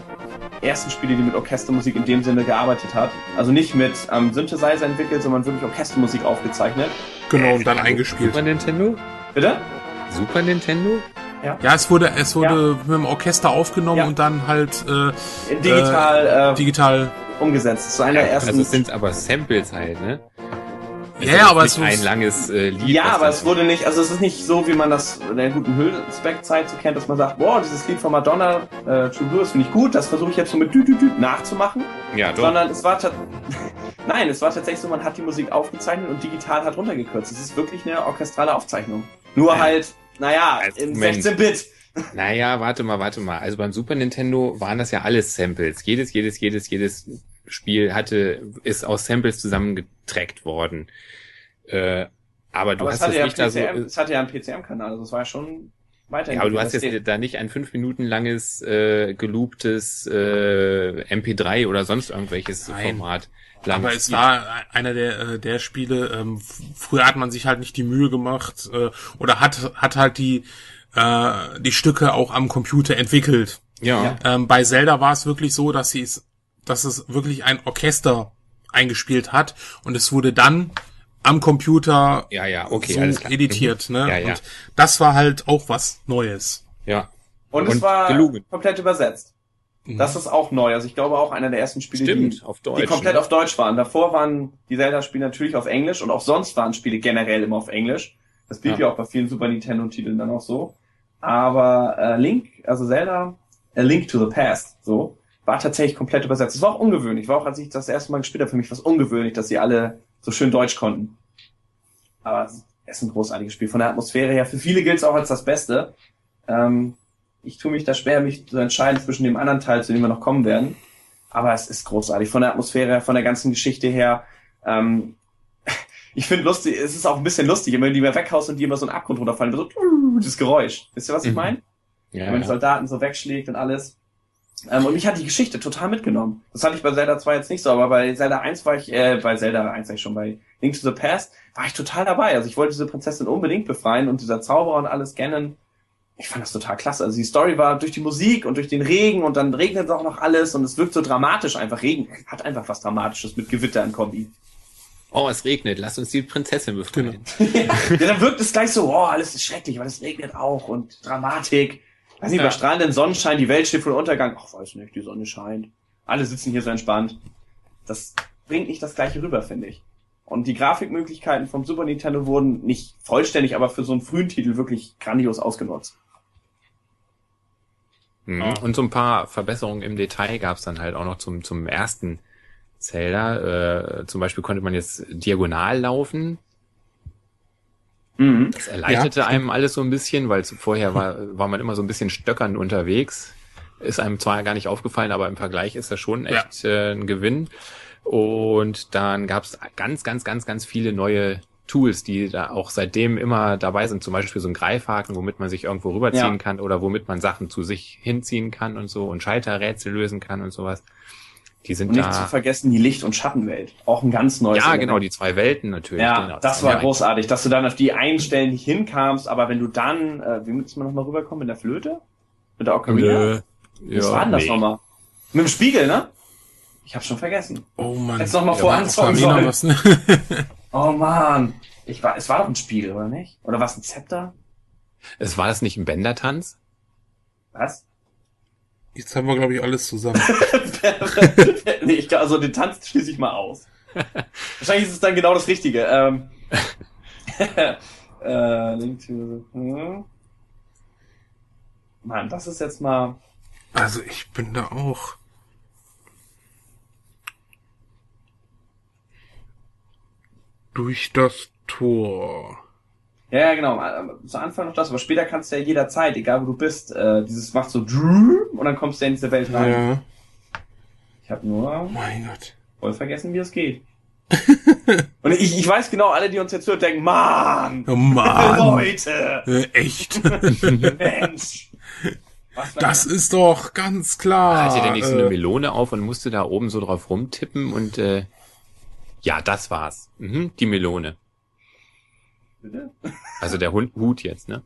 Speaker 2: ersten Spiele, die mit Orchestermusik in dem Sinne gearbeitet hat. Also nicht mit ähm, Synthesizer entwickelt, sondern wirklich Orchestermusik aufgezeichnet.
Speaker 3: Genau, und dann eingespielt.
Speaker 4: Super Nintendo?
Speaker 2: Bitte?
Speaker 4: Super Nintendo?
Speaker 3: Ja. ja, es wurde, es wurde ja. mit dem Orchester aufgenommen ja. und dann halt äh,
Speaker 2: digital, äh,
Speaker 3: äh, digital
Speaker 2: umgesetzt. Das war einer der ersten.
Speaker 4: Also es sind aber Samples halt, ne?
Speaker 3: Ja, ja, aber es
Speaker 4: ist ein langes äh, Lied.
Speaker 2: Ja, aber es wurde nicht, also es ist nicht so, wie man das in der guten Hüllspec-Zeit so kennt, dass man sagt, boah, dieses Lied von Madonna, äh, True Blue, finde ich gut, das versuche ich jetzt so mit Düt nachzumachen.
Speaker 4: Ja, doch.
Speaker 2: Sondern es war Nein, es war tatsächlich so, man hat die Musik aufgezeichnet und digital hat runtergekürzt. Es ist wirklich eine orchestrale Aufzeichnung. Nur ja. halt, naja, in 16-Bit.
Speaker 4: Naja, warte mal, warte mal. Also beim Super Nintendo waren das ja alles Samples. Jedes, jedes, jedes, jedes Spiel hatte, ist aus Samples zusammengetrackt worden. Äh, aber du aber hast es,
Speaker 2: ja
Speaker 4: nicht
Speaker 2: PCM, da so. Es hatte ja einen PCM-Kanal, also es war ja schon weiter.
Speaker 4: Ja, aber du hast jetzt da nicht ein fünf Minuten langes, äh, gelooptes äh, MP3 oder sonst irgendwelches Nein. Format.
Speaker 3: Lang aber es war einer der, äh, der Spiele, ähm, früher hat man sich halt nicht die Mühe gemacht äh, oder hat, hat halt die, äh, die Stücke auch am Computer entwickelt.
Speaker 4: Ja.
Speaker 3: Ähm, bei Zelda war es wirklich so, dass sie es dass es wirklich ein Orchester eingespielt hat und es wurde dann am Computer
Speaker 4: ja, ja, okay,
Speaker 3: so
Speaker 4: alles klar.
Speaker 3: editiert.
Speaker 4: Mhm.
Speaker 3: Ne?
Speaker 4: Ja, ja.
Speaker 3: Und das war halt auch was Neues.
Speaker 4: Ja.
Speaker 2: Und, und es war gelogen. komplett übersetzt. Mhm. Das ist auch neu. Also ich glaube auch einer der ersten Spiele,
Speaker 4: Stimmt,
Speaker 2: die,
Speaker 4: auf Deutsch,
Speaker 2: die komplett ne? auf Deutsch waren. Davor waren die Zelda-Spiele natürlich auf Englisch und auch sonst waren Spiele generell immer auf Englisch. Das blieb ja, ja auch bei vielen Super Nintendo-Titeln dann auch so. Aber äh, Link, also Zelda, A Link to the Past, so, war tatsächlich komplett übersetzt. Das war auch ungewöhnlich. War auch, als ich das erste Mal gespielt habe, für mich was ungewöhnlich, dass sie alle so schön Deutsch konnten. Aber es ist ein großartiges Spiel. Von der Atmosphäre her, für viele gilt es auch als das Beste. Ähm, ich tue mich da schwer, mich zu entscheiden zwischen dem anderen Teil, zu dem wir noch kommen werden. Aber es ist großartig. Von der Atmosphäre, von der ganzen Geschichte her. Ähm, ich finde lustig, es ist auch ein bisschen lustig, wenn du die mal weghaust und die immer so einen Abgrund runterfallen, so das Geräusch. Wisst ihr, was ich mhm. meine? Ja, wenn man die Soldaten so wegschlägt und alles. Ähm, und mich hat die Geschichte total mitgenommen. Das hatte ich bei Zelda 2 jetzt nicht so, aber bei Zelda 1 war ich, äh, bei Zelda 1 war ich schon bei Link to the Past, war ich total dabei. Also ich wollte diese Prinzessin unbedingt befreien und dieser Zauberer und alles kennen. Ich fand das total klasse. Also die Story war durch die Musik und durch den Regen und dann regnet es auch noch alles und es wirkt so dramatisch einfach. Regen hat einfach was Dramatisches mit Gewitter in Kombi.
Speaker 4: Oh, es regnet, lass uns die Prinzessin befreien.
Speaker 2: Genau. ja, dann wirkt es gleich so, oh, alles ist schrecklich, weil es regnet auch und Dramatik. Weiß nicht, ja. bei strahlenden Sonnenschein, die Welt steht vor Untergang. Ach, weiß nicht, die Sonne scheint. Alle sitzen hier so entspannt. Das bringt nicht das gleiche rüber, finde ich. Und die Grafikmöglichkeiten vom Super Nintendo wurden nicht vollständig, aber für so einen frühen Titel wirklich grandios ausgenutzt.
Speaker 4: Mhm. Und so ein paar Verbesserungen im Detail gab es dann halt auch noch zum, zum ersten Zelda. Äh, zum Beispiel konnte man jetzt diagonal laufen. Mhm. Das erleichterte ja. einem alles so ein bisschen, weil vorher war, war man immer so ein bisschen stöckernd unterwegs. Ist einem zwar gar nicht aufgefallen, aber im Vergleich ist das schon echt ja. äh, ein Gewinn. Und dann gab es ganz, ganz, ganz, ganz viele neue Tools, die da auch seitdem immer dabei sind. Zum Beispiel so ein Greifhaken, womit man sich irgendwo rüberziehen ja. kann oder womit man Sachen zu sich hinziehen kann und so und Schalterrätsel lösen kann und sowas. Die sind und
Speaker 2: nicht da. zu vergessen die Licht- und Schattenwelt. Auch ein ganz neues.
Speaker 4: Ja, Element. genau, die zwei Welten natürlich.
Speaker 2: Ja,
Speaker 4: genau,
Speaker 2: das, war großartig, dass du dann auf die einen Stellen nicht hinkamst, aber wenn du dann, äh, wie müssen wir nochmal rüberkommen, mit der Flöte? Mit der Ocarina? Äh, Was ja, war denn das nee. nochmal? Mit dem Spiegel, ne? Ich hab's schon vergessen.
Speaker 3: Oh man.
Speaker 2: Jetzt nochmal ja, voranzogen sollen. Was, ne? oh man. Ich war, es war doch ein Spiegel, oder nicht? Oder war es ein Zepter?
Speaker 4: Es war das nicht ein Bändertanz?
Speaker 2: Was?
Speaker 3: Jetzt haben wir, glaube ich, alles zusammen.
Speaker 2: nee, ich glaub, also den Tanz schließe ich mal aus. Wahrscheinlich ist es dann genau das Richtige. Ähm, äh. Hm. Mann, das ist jetzt mal...
Speaker 3: Also ich bin da auch... Durch das Tor.
Speaker 2: Ja, ja, genau. Äh, zu Anfang noch das, aber später kannst du ja jederzeit, egal wo du bist, äh, dieses macht so und dann kommst du in diese Welt rein. Ja. Ich habe nur
Speaker 3: mein Gott.
Speaker 2: voll vergessen, wie es geht. und ich, ich weiß genau, alle, die uns jetzt hören, denken, Mann!
Speaker 3: Oh Mann!
Speaker 2: Leute!
Speaker 3: Äh, echt? Mensch! Das ist doch ganz klar.
Speaker 4: Hatte der nicht so eine äh, Melone auf und musste da oben so drauf rumtippen und äh, ja, das war's. Mhm, die Melone. Bitte? Also der Hund, Hut jetzt, ne?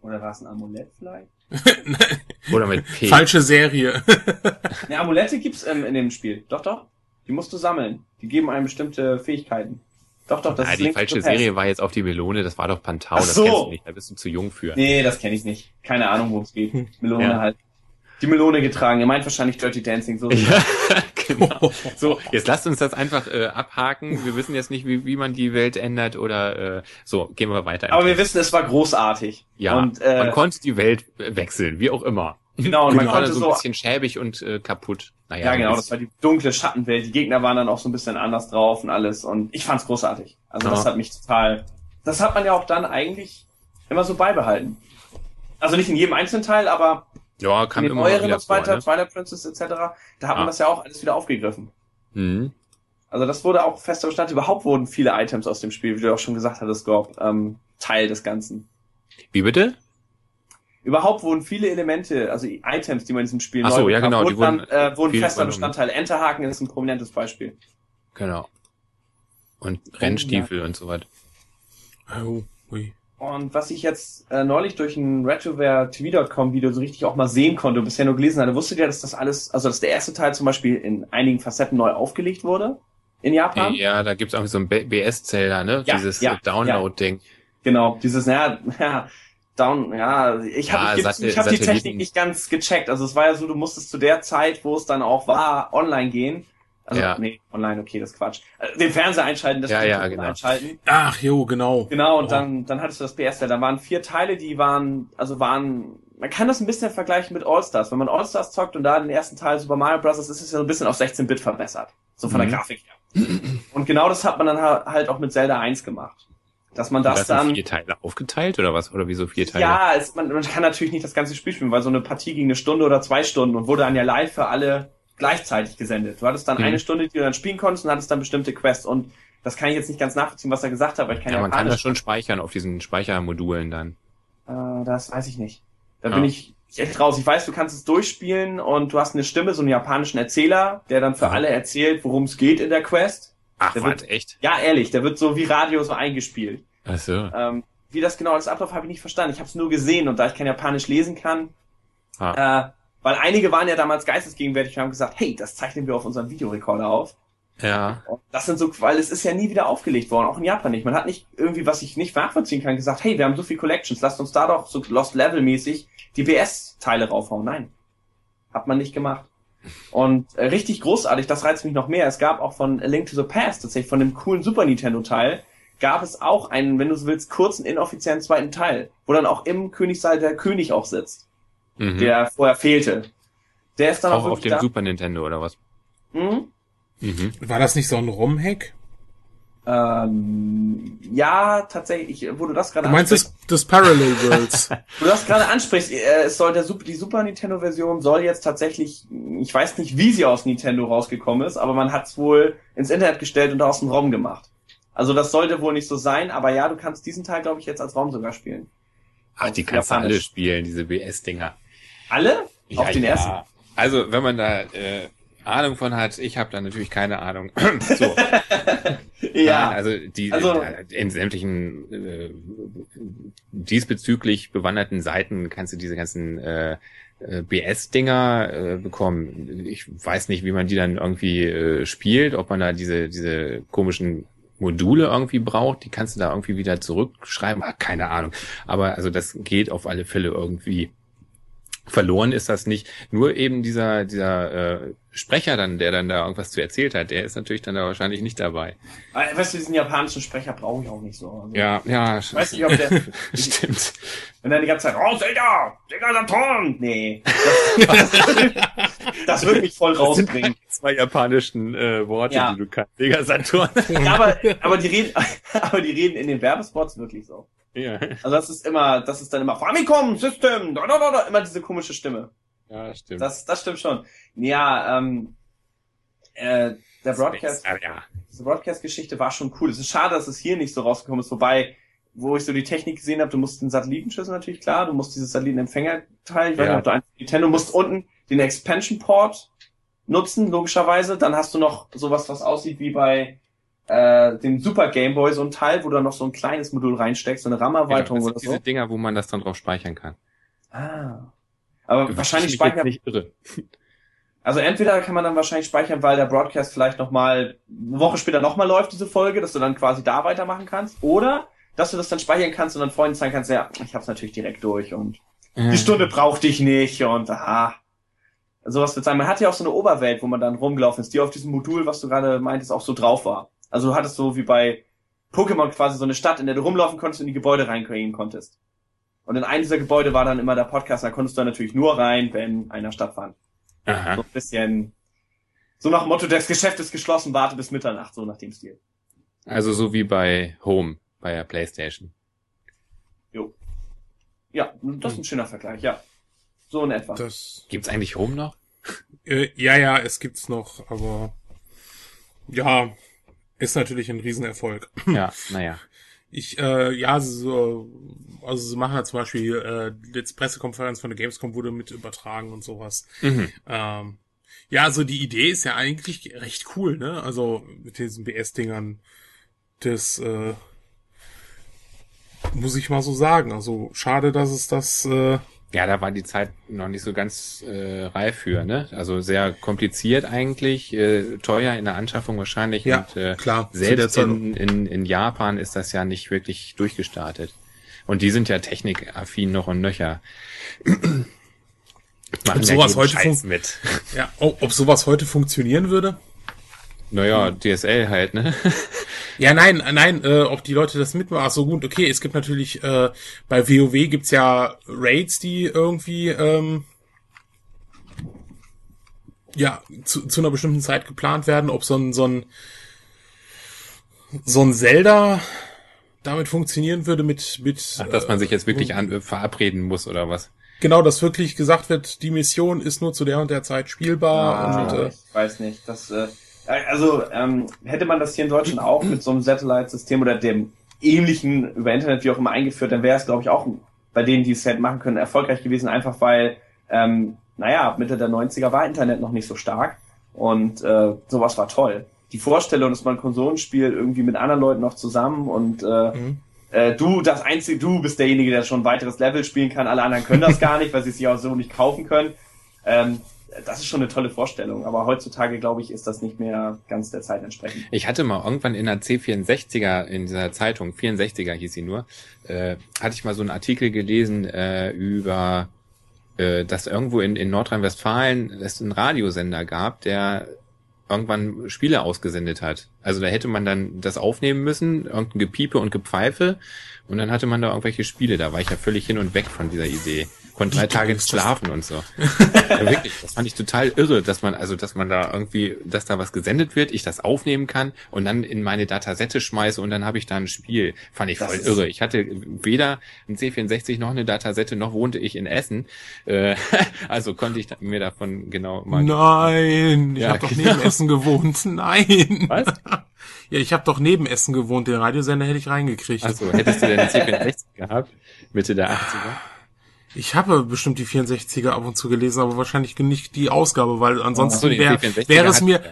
Speaker 2: Oder war es ein Amulett vielleicht?
Speaker 4: Oder mit P.
Speaker 3: Falsche Serie.
Speaker 2: ne, Amulette gibt's ähm, in dem Spiel. Doch, doch. Die musst du sammeln. Die geben einem bestimmte Fähigkeiten. Doch, doch, das
Speaker 4: ja,
Speaker 2: ist
Speaker 4: Die falsche Serie war jetzt auf die Melone, das war doch Pantau, Ach so. das kennst du nicht, da bist du zu jung für.
Speaker 2: Nee, das kenne ich nicht. Keine Ahnung, worum es geht. Melone ja. halt die Melone getragen. Ihr meint wahrscheinlich Dirty Dancing. So, ja,
Speaker 4: genau. so, jetzt lasst uns das einfach äh, abhaken. Wir wissen jetzt nicht, wie, wie man die Welt ändert oder äh, so, gehen wir weiter.
Speaker 2: Aber wir wissen, es war großartig.
Speaker 4: Ja, und, äh, man konnte die Welt wechseln, wie auch immer.
Speaker 2: Genau, und man genau, konnte
Speaker 4: so ein bisschen schäbig und äh, kaputt.
Speaker 2: Naja, ja, genau, das war die dunkle Schattenwelt. Die Gegner waren dann auch so ein bisschen anders drauf und alles. Und ich fand's großartig. Also ja. das hat mich total. Das hat man ja auch dann eigentlich immer so beibehalten. Also nicht in jedem einzelnen Teil, aber
Speaker 4: ja, kann
Speaker 2: in den
Speaker 4: immer
Speaker 2: neueren noch weiter, ne? Twilight Princess etc., da hat ah. man das ja auch alles wieder aufgegriffen. Mhm. Also das wurde auch fester Bestand. Überhaupt wurden viele Items aus dem Spiel, wie du auch schon gesagt hattest, Gorb, ähm, Teil des Ganzen.
Speaker 4: Wie bitte?
Speaker 2: Überhaupt wurden viele Elemente, also Items, die man in diesem Spiel
Speaker 4: Ach so, ja, genau,
Speaker 2: wurden, die wurden, dann, äh, wurden fester Bestandteil. Enterhaken ist ein prominentes Beispiel.
Speaker 4: Genau. Und Rennstiefel ja. und so weiter.
Speaker 2: Oh, ui. Und was ich jetzt äh, neulich durch ein RetroWare.tv.com Video so richtig auch mal sehen konnte und bisher nur gelesen hatte, wusstet ihr, dass das alles, also dass der erste Teil zum Beispiel in einigen Facetten neu aufgelegt wurde? In Japan?
Speaker 4: Ja, da gibt's auch so ein BS-Zähler, ne? Ja, dieses ja, Download-Ding. Ja.
Speaker 2: Genau, dieses, naja, ja, Down, ja, ich habe ja, ich, ich hab die Technik nicht ganz gecheckt. Also es war ja so, du musstest zu der Zeit, wo es dann auch war, online gehen also, ja. nee, online, okay, das ist Quatsch. Äh, den Fernseher einschalten, das
Speaker 4: ja, ja, genau.
Speaker 2: einschalten.
Speaker 3: Ach, jo, genau.
Speaker 2: Genau, und oh. dann, dann hattest du das PS, da waren vier Teile, die waren, also waren, man kann das ein bisschen vergleichen mit All-Stars. Wenn man All-Stars zockt und da den ersten Teil Super Mario Bros. ist, ist es ja so ein bisschen auf 16-Bit verbessert. So von mhm. der Grafik her. Und genau das hat man dann halt auch mit Zelda 1 gemacht. dass man das, das dann
Speaker 4: vier Teile aufgeteilt oder was oder wieso vier Teile?
Speaker 2: Ja, es, man, man kann natürlich nicht das ganze Spiel spielen, weil so eine Partie ging eine Stunde oder zwei Stunden und wurde dann ja live für alle gleichzeitig gesendet. Du hattest dann mhm. eine Stunde, die du dann spielen konntest und hattest dann bestimmte Quests und das kann ich jetzt nicht ganz nachvollziehen, was er gesagt hat, weil ich kann
Speaker 4: ja, ja man kann das schon speichern auf diesen Speichermodulen dann.
Speaker 2: Äh, das weiß ich nicht. Da ja. bin ich echt raus. Ich weiß, du kannst es durchspielen und du hast eine Stimme, so einen japanischen Erzähler, der dann für alle erzählt, worum es geht in der Quest.
Speaker 4: Ach,
Speaker 2: der
Speaker 4: wird, echt?
Speaker 2: Ja, ehrlich, der wird so wie Radio so eingespielt.
Speaker 4: Ach so.
Speaker 2: Ähm, wie das genau als Ablauf habe ich nicht verstanden. Ich habe es nur gesehen und da ich kein Japanisch lesen kann, ah. äh, weil einige waren ja damals geistesgegenwärtig und haben gesagt, hey, das zeichnen wir auf unserem Videorekorder auf.
Speaker 4: Ja.
Speaker 2: Das sind so, weil es ist ja nie wieder aufgelegt worden, auch in Japan nicht. Man hat nicht irgendwie, was ich nicht nachvollziehen kann, gesagt, hey, wir haben so viel Collections, lasst uns da doch so Lost Level mäßig die BS-Teile raufhauen. Nein. Hat man nicht gemacht. Und äh, richtig großartig, das reizt mich noch mehr. Es gab auch von A Link to the Past, tatsächlich von dem coolen Super Nintendo-Teil, gab es auch einen, wenn du so willst, kurzen inoffiziellen zweiten Teil, wo dann auch im Königssaal der König auch sitzt, mhm. der vorher fehlte.
Speaker 4: Der ist dann auch, auch auf dem da. Super Nintendo oder was?
Speaker 3: Mhm. Mhm. War das nicht so ein Rom-Hack?
Speaker 2: Ähm, ja, tatsächlich, wo du das gerade
Speaker 3: Du meinst das, das Parallel Worlds.
Speaker 2: wo du das gerade ansprichst, äh, es soll der Super, die Super Nintendo Version soll jetzt tatsächlich, ich weiß nicht, wie sie aus Nintendo rausgekommen ist, aber man hat es wohl ins Internet gestellt und aus dem ROM gemacht. Also das sollte wohl nicht so sein, aber ja, du kannst diesen Teil, glaube ich, jetzt als ROM sogar spielen.
Speaker 4: Ach, die kannst du alle spielen, diese BS-Dinger.
Speaker 2: Alle?
Speaker 4: Ja, Auf den ja. ersten? Also, wenn man da äh, Ahnung von hat. Ich habe da natürlich keine Ahnung. so. ja. Nein, also die also, äh, in sämtlichen äh, diesbezüglich bewanderten Seiten kannst du diese ganzen äh, äh BS-Dinger äh, bekommen. Ich weiß nicht, wie man die dann irgendwie äh, spielt, ob man da diese diese komischen Module irgendwie braucht, die kannst du da irgendwie wieder zurückschreiben. Ah, keine Ahnung. Aber also das geht auf alle Fälle irgendwie verloren ist das nicht. Nur eben dieser, dieser äh, Sprecher dann, der dann da irgendwas zu erzählt hat, der ist natürlich dann da wahrscheinlich nicht dabei.
Speaker 2: Aber, ah, weißt du, diesen japanischen Sprecher brauche ich auch nicht so.
Speaker 4: Also, ja, ja.
Speaker 2: Weiß nicht, ob der... Stimmt. Wenn er die ganze Zeit, oh, Sega! Sega Saturn! Nee. Das, das wird mich voll rausbringen.
Speaker 4: Zwei japanischen äh, Worte, ja. die du kannst. Sega Saturn.
Speaker 2: ja, aber, aber, die reden, aber die reden in den Werbespots wirklich so.
Speaker 4: Ja.
Speaker 2: Also das ist immer, das ist dann immer Famicom System, da, da, da, da, immer diese komische Stimme.
Speaker 4: Ja, stimmt.
Speaker 2: Das, das stimmt schon. Ja, ähm, äh, der Broadcast,
Speaker 4: ja.
Speaker 2: diese Broadcast-Geschichte war schon cool. Es ist schade, dass es hier nicht so rausgekommen ist, wobei, wo ich so die Technik gesehen habe, du musst den Satellitenschlüssel natürlich klar, du musst dieses Satellitenempfänger-Teil, ich weiß ja. nicht, ob du einen Nintendo musst unten den Expansion-Port nutzen, logischerweise. Dann hast du noch sowas, was aussieht wie bei äh, dem Super Game Boy so ein Teil, wo du noch so ein kleines Modul reinsteckst, so eine RAM-Erweiterung ja,
Speaker 4: oder so. diese Dinger, wo man das dann drauf speichern kann.
Speaker 2: Ah. Aber das wahrscheinlich speichern. Nicht irre. Also entweder kann man dann wahrscheinlich speichern, weil der Broadcast vielleicht nochmal eine Woche später nochmal läuft, diese Folge, dass du dann quasi da weitermachen kannst. Oder dass du das dann speichern kannst und dann Freunden sagen kannst, ja, ich hab's natürlich direkt durch und die Stunde brauchte ich nicht und aha. Sowas wird sein. Man hat ja auch so eine Oberwelt, wo man dann rumgelaufen ist, die auf diesem Modul, was du gerade meintest, auch so drauf war. Also du hattest so wie bei Pokémon quasi so eine Stadt, in der du rumlaufen konntest und in die Gebäude reingehen konntest. Und in einem dieser Gebäude war dann immer der Podcast, da konntest du dann natürlich nur rein, wenn einer stattfand. Aha. So ein bisschen, so nach dem Motto, das Geschäft ist geschlossen, warte bis Mitternacht, so nach dem Stil.
Speaker 4: Also so wie bei Home, bei der Playstation.
Speaker 2: Jo. Ja, das ist ein schöner Vergleich, ja. So in etwa.
Speaker 4: Das Gibt's eigentlich Home noch?
Speaker 3: Äh, ja, ja, es gibt's noch, aber ja, ist natürlich ein Riesenerfolg.
Speaker 4: Ja, naja.
Speaker 3: Ich, äh, ja, so, also sie machen ja zum Beispiel, äh, jetzt Pressekonferenz von der Gamescom wurde mit übertragen und sowas. Mhm. Ähm, ja, also die Idee ist ja eigentlich recht cool, ne? Also mit diesen BS-Dingern. Das, äh, muss ich mal so sagen. Also schade, dass es das, äh,
Speaker 4: ja, da war die Zeit noch nicht so ganz äh, reif für, ne? Also sehr kompliziert eigentlich, äh, teuer in der Anschaffung wahrscheinlich.
Speaker 3: Ja, und, äh, klar.
Speaker 4: Selbst in, in, in Japan ist das ja nicht wirklich durchgestartet. Und die sind ja technikaffin noch und nöcher.
Speaker 3: Machen ob sowas heute mit. Ja, oh, ob sowas heute funktionieren würde?
Speaker 4: Naja, DSL halt, ne?
Speaker 3: Ja, nein, nein, äh, ob die Leute das mitmachen. Ach so gut, okay, es gibt natürlich, äh, bei WoW gibt's ja Raids, die irgendwie, ähm, ja, zu, zu einer bestimmten Zeit geplant werden, ob so ein, so ein, so ein Zelda damit funktionieren würde mit mit
Speaker 4: Ach, dass man sich jetzt wirklich äh, an, verabreden muss oder was?
Speaker 3: Genau, dass wirklich gesagt wird, die Mission ist nur zu der und der Zeit spielbar
Speaker 2: ah, und äh, ich weiß nicht, das äh, also ähm, hätte man das hier in Deutschland auch mit so einem Satellite-System oder dem ähnlichen über Internet wie auch immer eingeführt, dann wäre es glaube ich auch bei denen, die es halt machen können, erfolgreich gewesen, einfach weil ähm, naja, Mitte der 90er war Internet noch nicht so stark und äh, sowas war toll. Die Vorstellung, dass man Konsolen spielt, irgendwie mit anderen Leuten noch zusammen und äh, mhm. äh, du, das einzige, du bist derjenige, der schon ein weiteres Level spielen kann, alle anderen können das gar nicht, weil sie es sich auch so nicht kaufen können. Ähm, das ist schon eine tolle Vorstellung, aber heutzutage, glaube ich, ist das nicht mehr ganz der Zeit entsprechend.
Speaker 4: Ich hatte mal irgendwann in der C64er, in dieser Zeitung, 64er hieß sie nur, äh, hatte ich mal so einen Artikel gelesen äh, über äh, dass irgendwo in, in Nordrhein-Westfalen es einen Radiosender gab, der irgendwann Spiele ausgesendet hat. Also da hätte man dann das aufnehmen müssen, irgendein Gepiepe und Gepfeife und dann hatte man da irgendwelche Spiele. Da war ich ja völlig hin und weg von dieser Idee konnte drei Tage nicht schlafen und so. ja, wirklich, das fand ich total irre, dass man, also, dass man da irgendwie, dass da was gesendet wird, ich das aufnehmen kann und dann in meine Datasette schmeiße und dann habe ich da ein Spiel. Fand ich voll irre. Ich hatte weder ein C64 noch eine Datasette, noch wohnte ich in Essen. Äh, also konnte ich mir davon genau
Speaker 3: mal. Nein, ich ja, habe doch genau. neben Essen gewohnt. Nein. Was? Ja, ich habe doch neben Essen gewohnt. Den Radiosender hätte ich reingekriegt.
Speaker 4: Also hättest du denn einen C64 gehabt? Mitte der 80er?
Speaker 3: Ich habe bestimmt die 64er ab und zu gelesen, aber wahrscheinlich nicht die Ausgabe, weil ansonsten so, wäre wär es mir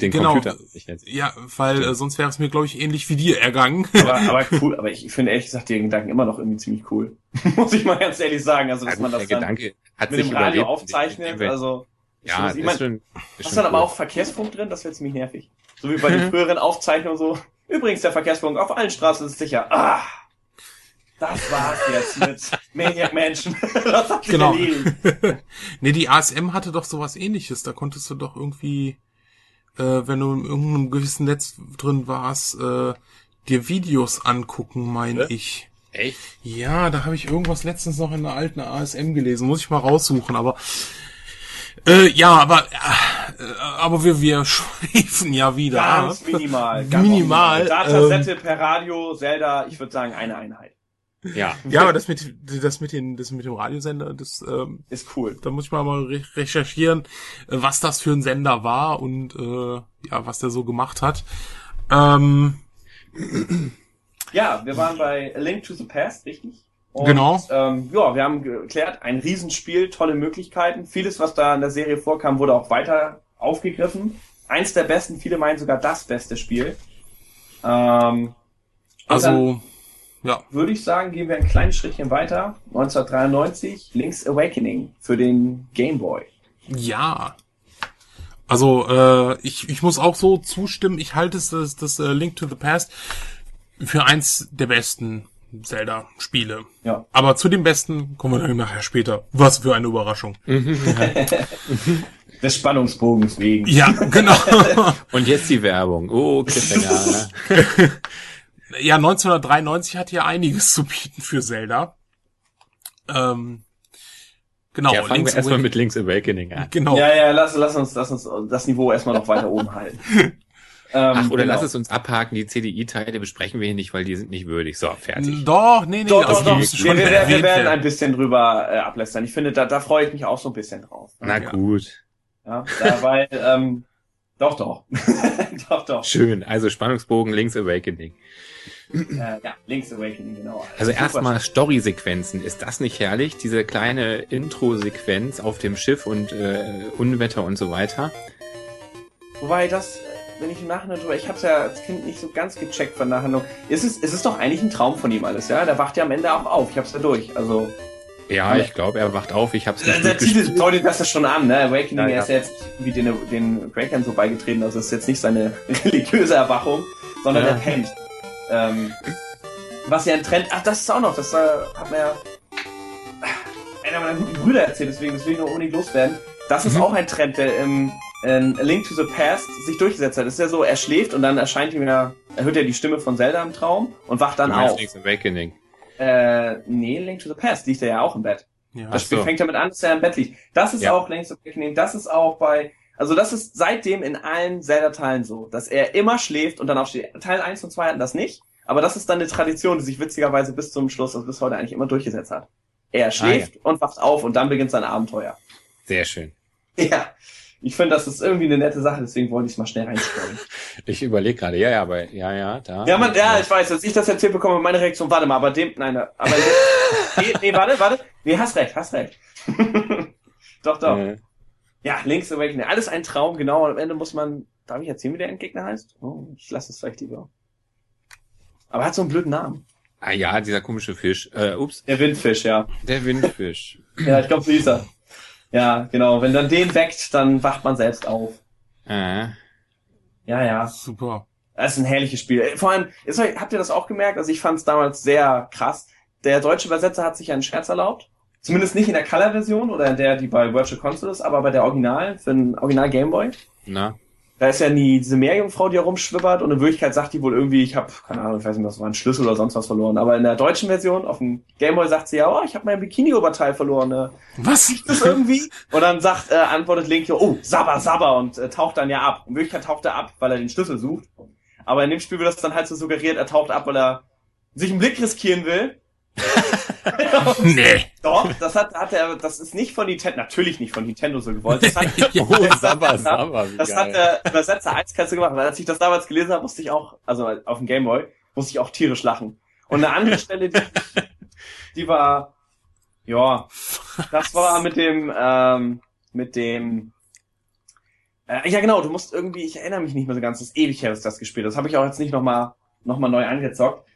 Speaker 4: den genau, Computer.
Speaker 3: Ja, weil äh, sonst wäre es mir, glaube ich, ähnlich wie dir ergangen.
Speaker 2: Aber, aber cool, aber ich finde ehrlich gesagt den Gedanken immer noch irgendwie ziemlich cool. Muss ich mal ganz ehrlich sagen. Also, dass ja, man das dann
Speaker 4: Gedanke
Speaker 2: hat mit dem Radio aufzeichnet. Also,
Speaker 4: ja, ist, ich mein, schon,
Speaker 2: ist hast dann cool. aber auch Verkehrsfunk drin? Das wäre ziemlich nervig. So wie bei den früheren Aufzeichnungen so. Übrigens, der Verkehrsfunk auf allen Straßen ist sicher. Ah! Das war's jetzt mit Maniac Mansion. das hat
Speaker 3: genau. nee, die ASM hatte doch sowas ähnliches. Da konntest du doch irgendwie, äh, wenn du in irgendeinem gewissen Netz drin warst, äh, dir Videos angucken, meine ich.
Speaker 4: Echt?
Speaker 3: Ja, da habe ich irgendwas letztens noch in einer alten ASM gelesen. Muss ich mal raussuchen, aber äh, ja, aber äh, aber wir wir schweifen ja wieder.
Speaker 2: Ganz minimal. Ganz minimal. minimal. Datasette ähm, per Radio, Zelda, ich würde sagen eine Einheit.
Speaker 3: Ja. Ja, aber das mit, das mit den, das mit dem Radiosender, das ähm,
Speaker 2: ist cool.
Speaker 3: Da muss ich mal mal recherchieren, äh, was das für ein Sender war und äh, ja, was der so gemacht hat. Ähm,
Speaker 2: ja, wir waren bei A Link to the Past, richtig?
Speaker 3: Und, genau.
Speaker 2: Ähm, ja, wir haben geklärt, ein Riesenspiel, tolle Möglichkeiten. Vieles, was da in der Serie vorkam, wurde auch weiter aufgegriffen. Eins der besten, viele meinen sogar das beste Spiel. Ähm,
Speaker 3: also dann, ja.
Speaker 2: würde ich sagen, gehen wir ein kleines Schrittchen weiter. 1993, Link's Awakening für den Game Boy.
Speaker 3: Ja. Also, äh, ich, ich muss auch so zustimmen, ich halte es, das, das uh, Link to the Past für eins der besten Zelda-Spiele.
Speaker 2: Ja.
Speaker 3: Aber zu dem besten kommen wir dann nachher später. Was für eine Überraschung.
Speaker 2: Des Spannungsbogens wegen.
Speaker 3: Ja, genau.
Speaker 4: Und jetzt die Werbung. Oh, Cliffhanger.
Speaker 3: ja, 1993 hat hier einiges zu bieten für Zelda. Ähm, genau.
Speaker 4: Ja, fangen Link's wir erstmal mit Link's Awakening an.
Speaker 2: Genau. Ja, ja, lass, lass uns, lass uns das Niveau erstmal noch weiter oben halten.
Speaker 4: Ach, oder genau. lass es uns abhaken, die CDI-Teile besprechen wir hier nicht, weil die sind nicht würdig. So, fertig.
Speaker 3: Doch, nee, nee,
Speaker 2: doch, also doch, doch. Wir, wir, wir, werden ein bisschen drüber äh, ablästern. Ich finde, da, da freue ich mich auch so ein bisschen drauf.
Speaker 4: Na ja. gut.
Speaker 2: Ja, da, weil, ähm, doch, doch. doch, doch.
Speaker 4: Schön, also Spannungsbogen, Links Awakening.
Speaker 2: Äh, ja, Link's Awakening, genau.
Speaker 4: Also erstmal Story-Sequenzen. Ist das nicht herrlich? Diese kleine Intro-Sequenz auf dem Schiff und äh, Unwetter und so weiter.
Speaker 2: Wobei das, wenn ich im Nachhinein drüber, ich hab's ja als Kind nicht so ganz gecheckt von der Handlung. Ist es, ist es doch eigentlich ein Traum von ihm alles, ja? Der wacht ja am Ende auch auf. Ich hab's ja durch, also.
Speaker 4: Ja, ich glaube, er wacht auf. Ich hab's
Speaker 2: nicht Der Titel deutet das ja schon an, ne? Awakening, ja, ja. er ist ja jetzt wie den, den Breakern so beigetreten. Also es ist jetzt nicht seine religiöse Erwachung, sondern ja. er pennt. Ähm, was ja ein Trend, ach, das ist auch noch, das äh, hat mir ja einer meiner guten Brüder erzählt, deswegen, das will ich noch unbedingt loswerden. Das ist mhm. auch ein Trend, der im in A Link to the Past sich durchgesetzt hat. Das ist ja so, er schläft und dann erscheint ihm ja, er hört ja die Stimme von Zelda im Traum und wacht dann auf.
Speaker 4: Awakening.
Speaker 2: Äh, nee, Link to the Past liegt er ja auch im Bett. Ja, das Spiel so. fängt damit an, dass er im Bett liegt. Das ist ja. auch Link's Awakening, das ist auch bei also das ist seitdem in allen Zelda-Teilen so, dass er immer schläft und dann aufsteht. Teil 1 und 2 hatten das nicht, Aber das ist dann eine Tradition, die sich witzigerweise bis zum Schluss, also bis heute eigentlich immer durchgesetzt hat. Er schläft ah, ja. und wacht auf und dann beginnt sein Abenteuer.
Speaker 4: Sehr schön.
Speaker 2: Ja. Ich finde, das ist irgendwie eine nette Sache, deswegen wollte ich es mal schnell reinstellen.
Speaker 4: ich überlege gerade, ja, ja, aber ja, ja, da.
Speaker 2: Ja, man, ja, ich weiß, als ich das erzählt bekomme, meine Reaktion, warte mal, aber dem, nein, aber nee, nee, warte, warte, nee, hast recht, hast recht. doch, doch. Äh. Ja, Links Awakening, alles ein Traum, genau, und am Ende muss man, darf ich erzählen, wie der Endgegner heißt? Oh, ich lasse es vielleicht lieber. Aber er hat so einen blöden Namen.
Speaker 4: Ah ja, dieser komische Fisch. Äh, ups.
Speaker 2: Der Windfisch, ja.
Speaker 4: Der Windfisch.
Speaker 2: ja, ich glaube, so hieß er. Ja, genau. Wenn dann den weckt, dann wacht man selbst auf. Äh. Ja, ja.
Speaker 3: Super.
Speaker 2: Das ist ein herrliches Spiel. Vor allem, ist, habt ihr das auch gemerkt? Also ich fand es damals sehr krass. Der deutsche Übersetzer hat sich einen Scherz erlaubt. Zumindest nicht in der Color-Version oder in der, die bei Virtual Console ist, aber bei der Original, für den Original Gameboy.
Speaker 4: Na.
Speaker 2: Da ist ja nie diese Meerjungfrau, die herumschwibbert und in Wirklichkeit sagt die wohl irgendwie, ich habe keine Ahnung, ich weiß nicht, was war ein Schlüssel oder sonst was verloren. Aber in der deutschen Version auf dem Gameboy sagt sie ja, oh, ich habe mein Bikini-Oberteil verloren. Ne?
Speaker 3: Was? Sieht
Speaker 2: das irgendwie? Und dann sagt, äh, antwortet Link, oh, Sabber, Sabber und äh, taucht dann ja ab. In Wirklichkeit taucht er ab, weil er den Schlüssel sucht. Aber in dem Spiel wird das dann halt so suggeriert, er taucht ab, weil er sich einen Blick riskieren will
Speaker 3: nee.
Speaker 2: Doch, das hat, hat er, das ist nicht von Nintendo, natürlich nicht von Nintendo so gewollt. Das hat,
Speaker 4: oh, Samba, Samba,
Speaker 2: das hat der Übersetzer Eiskatze gemacht. Weil als ich das damals gelesen habe, musste ich auch, also auf dem Gameboy, musste ich auch tierisch lachen. Und eine andere Stelle, die, die war, ja, das war mit dem, ähm, mit dem, äh, ja genau, du musst irgendwie, ich erinnere mich nicht mehr so ganz, das ist ewig her, dass das gespielt Das habe ich auch jetzt nicht nochmal, noch mal neu angezockt.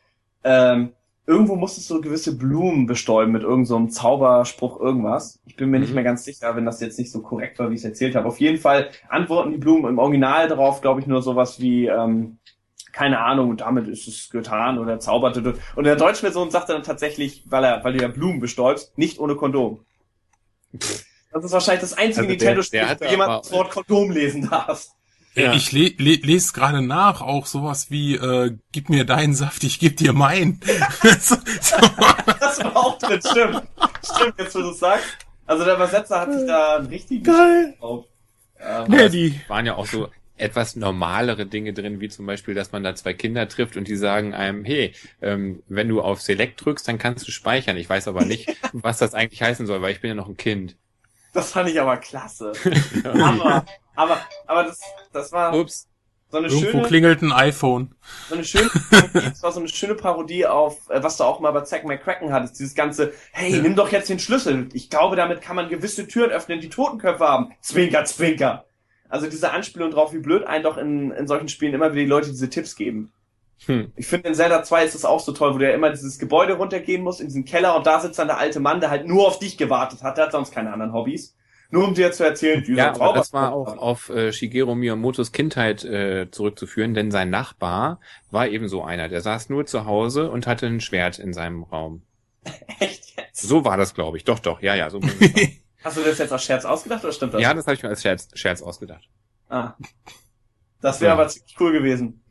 Speaker 2: Ähm, irgendwo musstest du gewisse Blumen bestäuben mit irgendeinem so Zauberspruch irgendwas. Ich bin mir mhm. nicht mehr ganz sicher, wenn das jetzt nicht so korrekt war, wie ich es erzählt habe. Auf jeden Fall antworten die Blumen im Original darauf, glaube ich, nur sowas wie, ähm, keine Ahnung, damit ist es getan oder zauberte. Und in der deutschen Version sagt er dann tatsächlich, weil er, weil du ja Blumen bestäubst, nicht ohne Kondom. Das ist wahrscheinlich das einzige also Nintendo-Spiel, wo jemand das Wort Kondom lesen darf.
Speaker 3: Ja. Ich le le lese gerade nach, auch sowas wie, äh, gib mir deinen Saft, ich geb dir meinen.
Speaker 2: so, so. das war auch drin, stimmt. Stimmt, jetzt wo du es sagst. Also der Übersetzer hat sich da einen richtigen
Speaker 3: Geil. Auf.
Speaker 4: Ähm, ja, die waren ja auch so etwas normalere Dinge drin, wie zum Beispiel, dass man da zwei Kinder trifft und die sagen einem, hey, ähm, wenn du auf Select drückst, dann kannst du speichern. Ich weiß aber nicht, was das eigentlich heißen soll, weil ich bin ja noch ein Kind.
Speaker 2: Das fand ich aber klasse. aber, aber, aber das, das war
Speaker 4: Ups.
Speaker 2: so eine
Speaker 3: Irgendwo
Speaker 2: schöne.
Speaker 3: klingelt ein iPhone.
Speaker 2: So eine schöne Parodie, das war so eine schöne Parodie auf, äh, was du auch mal bei Zack McCracken hattest. Dieses ganze, hey, ja. nimm doch jetzt den Schlüssel. Ich glaube, damit kann man gewisse Türen öffnen, die Totenköpfe haben. Zwinker, zwinker. Also diese Anspielung drauf, wie blöd einen doch in, in solchen Spielen immer wieder die Leute diese Tipps geben. Hm. Ich finde in Zelda 2 ist das auch so toll, wo du ja immer dieses Gebäude runtergehen musst, in diesen Keller und da sitzt dann der alte Mann, der halt nur auf dich gewartet hat, der hat sonst keine anderen Hobbys. Nur um dir zu erzählen,
Speaker 4: wie Ja, aber das war auch auf äh, Shigeru Miyamotos Kindheit äh, zurückzuführen, denn sein Nachbar war eben so einer, der saß nur zu Hause und hatte ein Schwert in seinem Raum.
Speaker 2: Echt jetzt?
Speaker 4: So war das, glaube ich. Doch, doch, ja, ja, so
Speaker 2: Hast du das jetzt als Scherz ausgedacht oder stimmt das?
Speaker 4: Ja, das habe ich mir als Scherz, Scherz ausgedacht.
Speaker 2: Ah. Das wäre ja. aber ziemlich cool gewesen.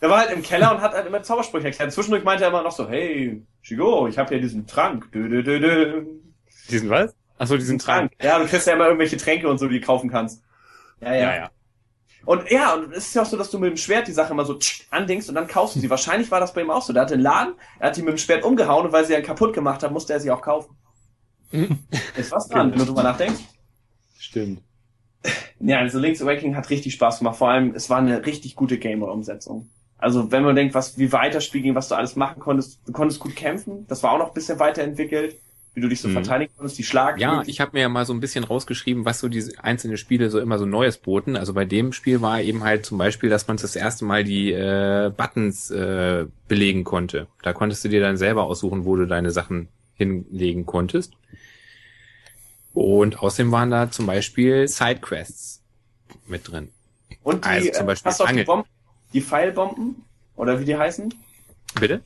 Speaker 2: Der war halt im Keller und hat halt immer Zaubersprüche erklärt. Zwischendurch meinte er immer noch so, hey, Shigo, ich habe hier diesen Trank. Dö, dö, dö, dö.
Speaker 4: Diesen was? Achso, diesen Trank.
Speaker 2: Ja, du kriegst ja immer irgendwelche Tränke und so, die du kaufen kannst. Ja, ja. ja, ja. Und ja, und es ist ja auch so, dass du mit dem Schwert die Sache immer so tsch, andingst und dann kaufst du sie. Wahrscheinlich war das bei ihm auch so. Der hatte einen Laden, er hat die mit dem Schwert umgehauen und weil sie dann kaputt gemacht hat, musste er sie auch kaufen. ist was dran, wenn du drüber nachdenkst.
Speaker 4: Stimmt.
Speaker 2: Ja, also Link's Awakening hat richtig Spaß gemacht. Vor allem, es war eine richtig gute Gamer-Umsetzung. Also wenn man denkt, was wie weit das Spiel ging, was du alles machen konntest, du konntest gut kämpfen, das war auch noch ein bisschen weiterentwickelt, wie du dich so mhm. verteidigen konntest, die Schlag.
Speaker 4: Ja, ich habe mir ja mal so ein bisschen rausgeschrieben, was so diese einzelnen Spiele so immer so Neues boten. Also bei dem Spiel war eben halt zum Beispiel, dass man das erste Mal die äh, Buttons äh, belegen konnte. Da konntest du dir dann selber aussuchen, wo du deine Sachen hinlegen konntest. Und außerdem waren da zum Beispiel Sidequests mit drin.
Speaker 2: Und die, also zum Beispiel hast du auch die Bomben? die Pfeilbomben oder wie die heißen.
Speaker 4: Bitte?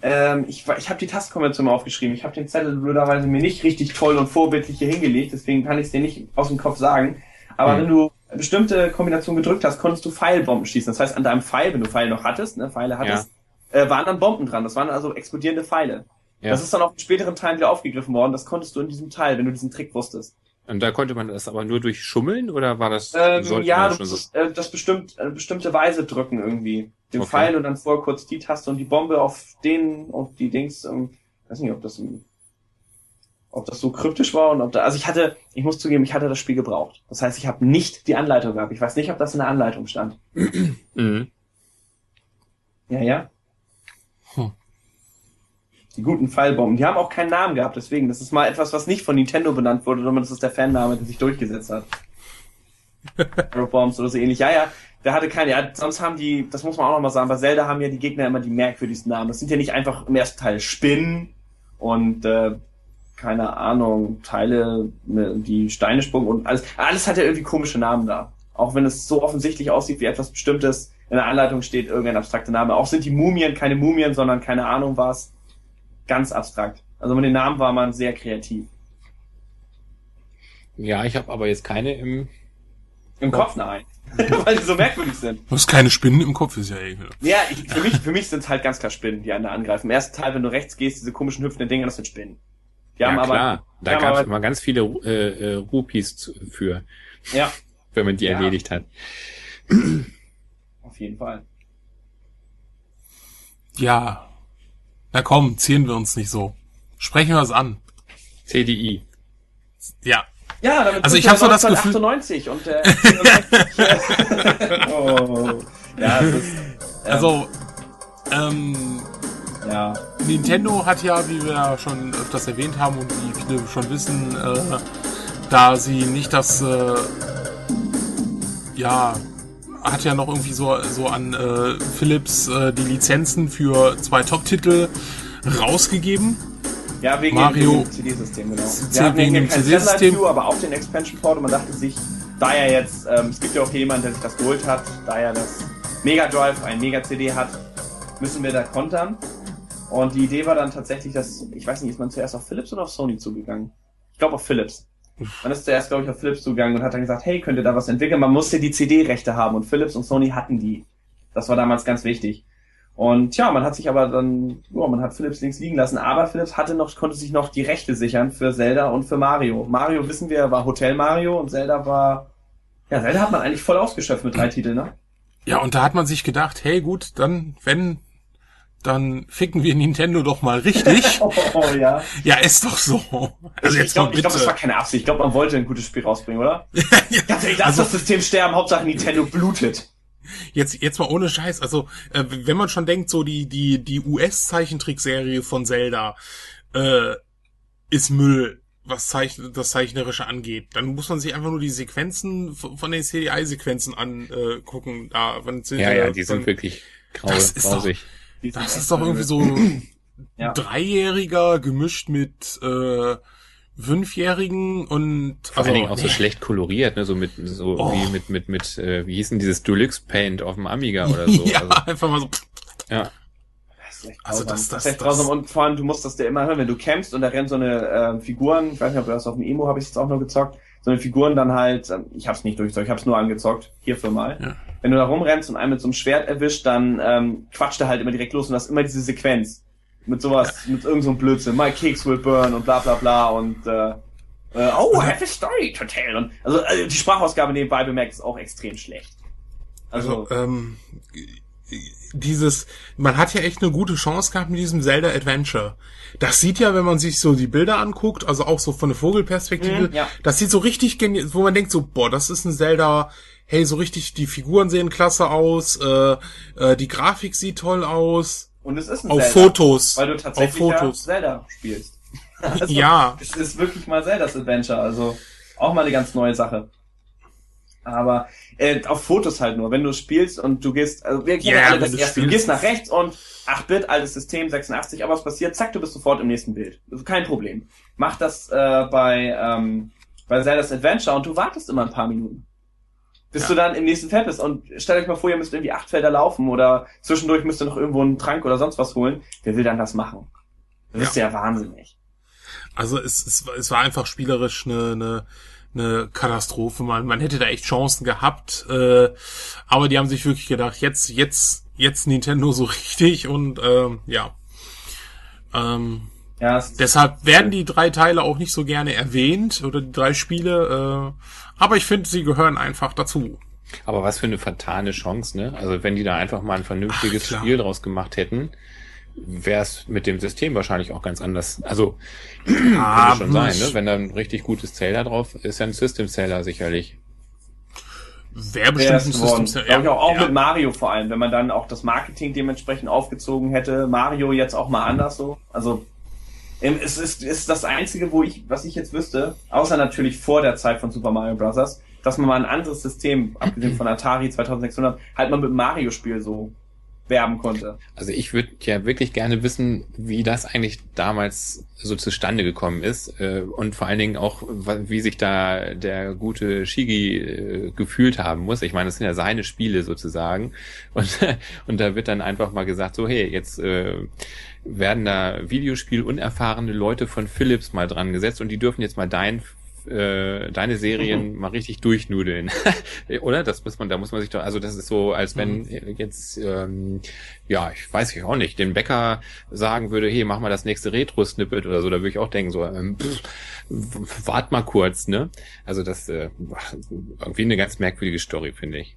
Speaker 2: Ähm, ich ich habe die Tastenkonvention mal aufgeschrieben. Ich habe den Zettel blöderweise mir nicht richtig toll und vorbildlich hier hingelegt, deswegen kann ich es dir nicht aus dem Kopf sagen. Aber hm. wenn du eine bestimmte Kombination gedrückt hast, konntest du Pfeilbomben schießen. Das heißt, an deinem Pfeil, wenn du Pfeile noch hattest, ne, Pfeile hattest, ja. äh, waren dann Bomben dran. Das waren also explodierende Pfeile. Ja. Das ist dann auf späteren Teilen wieder aufgegriffen worden. Das konntest du in diesem Teil, wenn du diesen Trick wusstest.
Speaker 4: Und da konnte man das aber nur durch Schummeln oder war das?
Speaker 2: Ähm, ja, das, so? äh, das bestimmt äh, bestimmte Weise drücken irgendwie. Den okay. Pfeil und dann vorher kurz die Taste und die Bombe auf den und die Dings. Ähm, weiß nicht, ob das ob das so kryptisch war und ob da, also ich hatte, ich muss zugeben, ich hatte das Spiel gebraucht. Das heißt, ich habe nicht die Anleitung gehabt. Ich weiß nicht, ob das in der Anleitung stand. mhm. Ja, ja. Hm. Die guten Pfeilbomben. Die haben auch keinen Namen gehabt, deswegen. Das ist mal etwas, was nicht von Nintendo benannt wurde, sondern das ist der Fanname, der sich durchgesetzt hat. Bombs oder so ähnlich. Ja, ja. Der hatte keine, ja, sonst haben die, das muss man auch nochmal sagen, bei Zelda haben ja die Gegner immer die merkwürdigsten Namen. Das sind ja nicht einfach im ersten Teil Spinnen und äh, keine Ahnung, Teile, ne, die Steine spucken und alles. Alles hat ja irgendwie komische Namen da. Auch wenn es so offensichtlich aussieht wie etwas Bestimmtes, in der Anleitung steht irgendein abstrakter Name. Auch sind die Mumien keine Mumien, sondern keine Ahnung was. Ganz abstrakt. Also mit den Namen war man sehr kreativ.
Speaker 4: Ja, ich habe aber jetzt keine im
Speaker 2: im Kopf, nein. Weil die so merkwürdig sind.
Speaker 3: Du hast keine Spinnen im Kopf, ist ja egal.
Speaker 2: Ja, ich, für mich, für mich sind es halt ganz klar Spinnen, die einen da angreifen. Im ersten Teil, wenn du rechts gehst, diese komischen hüpfenden Dinger, das sind Spinnen.
Speaker 4: Die ja, haben klar. aber, da gab es immer ganz viele äh, äh, Rupees für.
Speaker 2: Ja.
Speaker 4: Wenn man die ja. erledigt hat.
Speaker 2: Auf jeden Fall.
Speaker 3: Ja. Na komm, ziehen wir uns nicht so. Sprechen wir es an.
Speaker 4: CDI.
Speaker 3: Ja.
Speaker 2: Ja, damit
Speaker 3: also ich habe so das Gefühl
Speaker 2: 98 und äh, oh. Ja, ist,
Speaker 3: ähm, also ähm, ja. Nintendo hat ja, wie wir schon öfters erwähnt haben und wie viele schon wissen, äh, da sie nicht das, äh, ja, hat ja noch irgendwie so, so an äh, Philips äh, die Lizenzen für zwei Top-Titel rausgegeben.
Speaker 2: Ja, wegen
Speaker 3: Mario,
Speaker 2: dem CD-System, genau. Wir hatten wegen dem
Speaker 3: CD-System.
Speaker 2: aber auch den Expansion Port und man dachte sich, da ja jetzt, ähm, es gibt ja auch jemanden, der sich das geholt hat, da ja das Mega Drive ein Mega-CD hat, müssen wir da kontern. Und die Idee war dann tatsächlich, dass, ich weiß nicht, ist man zuerst auf Philips oder auf Sony zugegangen? Ich glaube auf Philips. Man ist zuerst, glaube ich, auf Philips zugegangen und hat dann gesagt, hey, könnt ihr da was entwickeln? Man musste die CD-Rechte haben und Philips und Sony hatten die. Das war damals ganz wichtig. Und ja, man hat sich aber dann, ja, man hat Philips links liegen lassen, aber Philips hatte noch, konnte sich noch die Rechte sichern für Zelda und für Mario. Mario, wissen wir, war Hotel Mario und Zelda war, ja, Zelda hat man eigentlich voll ausgeschöpft mit drei Titeln, ne?
Speaker 3: Ja, und da hat man sich gedacht, hey gut, dann, wenn dann ficken wir Nintendo doch mal richtig.
Speaker 2: oh, ja.
Speaker 3: Ja, ist doch so.
Speaker 2: Also ich, ich glaube, glaub, das war keine Absicht. Ich glaube, man wollte ein gutes Spiel rausbringen, oder? ja, Ganz ehrlich, lass also, das System sterben, Hauptsache Nintendo blutet.
Speaker 3: Jetzt, jetzt mal ohne Scheiß. Also, äh, wenn man schon denkt, so die, die, die US-Zeichentrickserie von Zelda, äh, ist Müll, was Zeichen, das Zeichnerische angeht. Dann muss man sich einfach nur die Sequenzen von den CDI-Sequenzen angucken. Äh, da,
Speaker 4: von, ja, ja, die sind wirklich grau,
Speaker 3: das ist grausig. Doch, das ist doch irgendwie so ja. Dreijähriger gemischt mit äh, Fünfjährigen und
Speaker 4: vor also, allen Dingen auch nee. so schlecht koloriert, ne? So mit so oh. wie mit mit mit äh, wie hieß denn dieses Deluxe Paint auf dem Amiga oder so.
Speaker 3: ja,
Speaker 4: also,
Speaker 3: einfach mal so.
Speaker 4: Ja.
Speaker 2: Also das, das, das, das und vor allem du musst das dir immer hören, wenn du campst und da rennen so eine äh, Figuren, ich weiß nicht, ob du das auf dem Emo habe ich jetzt auch nur gezockt, so eine Figuren dann halt, ähm, ich hab's nicht durchgezockt, ich hab's nur angezockt, hierfür mal. Ja wenn du da rumrennst und einen mit so einem Schwert erwischt, dann ähm, quatscht er halt immer direkt los und hast immer diese Sequenz. Mit sowas, mit irgendeinem so Blödsinn. My cakes will burn und bla bla bla und äh, äh, oh, I have a story to tell. Und, also, also die Sprachausgabe nebenbei bemerkt ist auch extrem schlecht.
Speaker 3: Also, also ähm, dieses, man hat ja echt eine gute Chance gehabt mit diesem Zelda Adventure. Das sieht ja, wenn man sich so die Bilder anguckt, also auch so von der Vogelperspektive, mm, ja. das sieht so richtig genial, wo man denkt so, boah, das ist ein Zelda hey, so richtig, die Figuren sehen klasse aus, äh, äh, die Grafik sieht toll aus.
Speaker 2: Und es ist ein
Speaker 3: auf Zelda, Fotos.
Speaker 2: Weil du tatsächlich auf Fotos. Ja Zelda spielst.
Speaker 3: Also, ja.
Speaker 2: Es ist wirklich mal Zeldas Adventure, also auch mal eine ganz neue Sache. Aber äh, auf Fotos halt nur, wenn du spielst und du gehst, also wir kennen yeah, alle das erste, du gehst nach rechts und 8-Bit, altes System, 86, aber was passiert, zack, du bist sofort im nächsten Bild. Kein Problem. Mach das äh, bei, ähm, bei Zelda's Adventure und du wartest immer ein paar Minuten bis ja. du dann im nächsten Feld bist. Und stellt euch mal vor, ihr müsst irgendwie acht Felder laufen oder zwischendurch müsst ihr noch irgendwo einen Trank oder sonst was holen. Wer will dann das machen? Das ja. ist ja wahnsinnig.
Speaker 3: Also es, es, es war einfach spielerisch eine, eine, eine Katastrophe. Man, man hätte da echt Chancen gehabt, äh, aber die haben sich wirklich gedacht, jetzt, jetzt, jetzt Nintendo so richtig und ähm, ja. Ähm, ja, deshalb werden die drei Teile auch nicht so gerne erwähnt oder die drei Spiele. Äh, aber ich finde, sie gehören einfach dazu.
Speaker 4: Aber was für eine fatale Chance, ne? Also wenn die da einfach mal ein vernünftiges Ach, Spiel draus gemacht hätten, wäre es mit dem System wahrscheinlich auch ganz anders. Also ah, könnte schon sein, ne? Wenn da ein richtig gutes Zähler drauf ist, ja ein System Zähler sicherlich.
Speaker 2: Wäre bestimmt ein System Zähler. Ja, auch, auch ja. mit Mario vor allem, wenn man dann auch das Marketing dementsprechend aufgezogen hätte. Mario jetzt auch mal anders so. Also es ist, ist das einzige, wo ich, was ich jetzt wüsste, außer natürlich vor der Zeit von Super Mario Bros., dass man mal ein anderes System, abgesehen von Atari 2600, halt mal mit Mario-Spiel so werben konnte.
Speaker 4: Also ich würde ja wirklich gerne wissen, wie das eigentlich damals so zustande gekommen ist äh, und vor allen Dingen auch, wie sich da der gute Shigi äh, gefühlt haben muss. Ich meine, das sind ja seine Spiele sozusagen und, und da wird dann einfach mal gesagt, so hey, jetzt äh, werden da Videospiel unerfahrene Leute von Philips mal dran gesetzt und die dürfen jetzt mal dein äh, deine Serien mhm. mal richtig durchnudeln. Oder? Das muss man, da muss man sich doch, also das ist so, als wenn mhm. jetzt, ähm, ja, ich weiß ich auch nicht, dem Bäcker sagen würde, hey, mach mal das nächste Retro-Snippet oder so, da würde ich auch denken, so, ähm, pff, wart mal kurz, ne? Also das äh, irgendwie eine ganz merkwürdige Story, finde ich.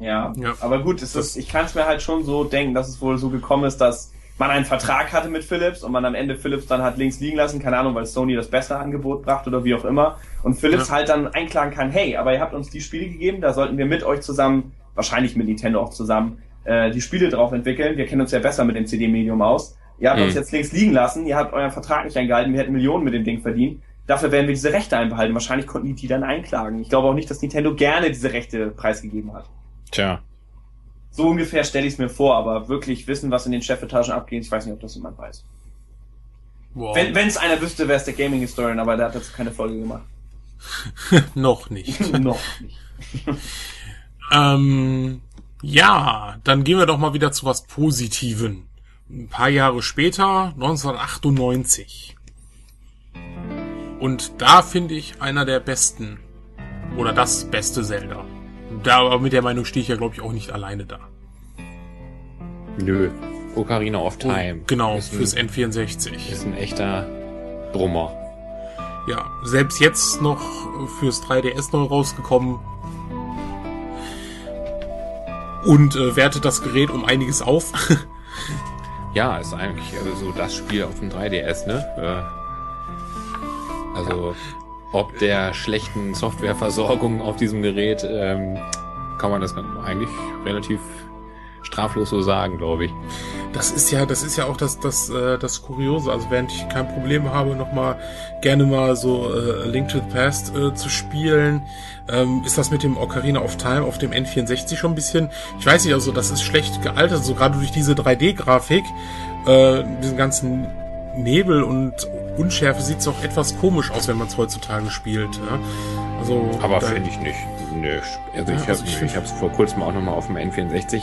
Speaker 2: Ja, ja, aber gut, ist das, ich kann es mir halt schon so denken, dass es wohl so gekommen ist, dass man einen Vertrag hatte mit Philips und man am Ende Philips dann hat links liegen lassen, keine Ahnung, weil Sony das bessere Angebot brachte oder wie auch immer. Und Philips ja. halt dann einklagen kann, hey, aber ihr habt uns die Spiele gegeben, da sollten wir mit euch zusammen, wahrscheinlich mit Nintendo auch zusammen, äh, die Spiele drauf entwickeln. Wir kennen uns ja besser mit dem CD-Medium aus. Ihr habt mhm. uns jetzt links liegen lassen, ihr habt euren Vertrag nicht eingehalten, wir hätten Millionen mit dem Ding verdient. Dafür werden wir diese Rechte einbehalten. Wahrscheinlich konnten die die dann einklagen. Ich glaube auch nicht, dass Nintendo gerne diese Rechte preisgegeben hat.
Speaker 4: Tja,
Speaker 2: so ungefähr stelle ich es mir vor, aber wirklich wissen, was in den Chefetagen abgeht, ich weiß nicht, ob das jemand weiß. Wow. Wenn es einer wüsste, wäre es der Gaming Historian, aber der hat dazu keine Folge gemacht.
Speaker 3: Noch nicht.
Speaker 2: Noch nicht.
Speaker 3: ähm, ja, dann gehen wir doch mal wieder zu was Positiven. Ein paar Jahre später, 1998. Und da finde ich einer der besten oder das beste Zelda. Da, aber mit der Meinung stehe ich ja, glaube ich, auch nicht alleine da.
Speaker 4: Nö. Ocarina of oh, Time.
Speaker 3: Oh, genau, fürs ein, N64.
Speaker 4: Ist ein echter Brummer.
Speaker 3: Ja, selbst jetzt noch fürs 3DS neu rausgekommen. Und äh, wertet das Gerät um einiges auf.
Speaker 4: ja, ist eigentlich also so das Spiel auf dem 3DS, ne? Äh, also ob der schlechten Softwareversorgung auf diesem Gerät ähm, kann man das eigentlich relativ straflos so sagen, glaube ich.
Speaker 3: Das ist ja, das ist ja auch das, das, äh, das Kuriose. Also während ich kein Problem habe, noch mal gerne mal so äh, Link to the Past äh, zu spielen, ähm, ist das mit dem Ocarina of Time auf dem N64 schon ein bisschen, ich weiß nicht, also das ist schlecht gealtert, so gerade durch diese 3D-Grafik, äh, diesen ganzen Nebel und Unschärfe sieht es auch etwas komisch aus, wenn man es heutzutage spielt. Ja?
Speaker 4: Also, Aber finde ich nicht. Nö. Also ja, ich habe also ich, ich es vor kurzem auch nochmal auf dem N64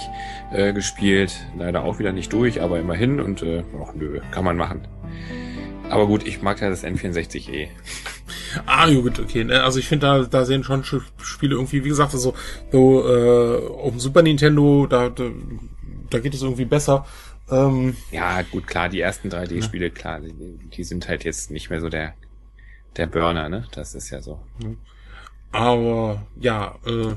Speaker 4: äh, gespielt. Leider auch wieder nicht durch, aber immerhin und äh, ach, nö, kann man machen. Aber gut, ich mag ja das N64 eh.
Speaker 3: Ah, gut, okay. Ne? Also ich finde, da, da sehen schon Spiele irgendwie, wie gesagt, also so äh, auf dem Super Nintendo, da, da, da geht es irgendwie besser.
Speaker 4: Ähm, ja, gut, klar, die ersten 3D-Spiele, ja. klar, die, die, sind halt jetzt nicht mehr so der, der Burner, ne? Das ist ja so.
Speaker 3: Aber, ja, äh,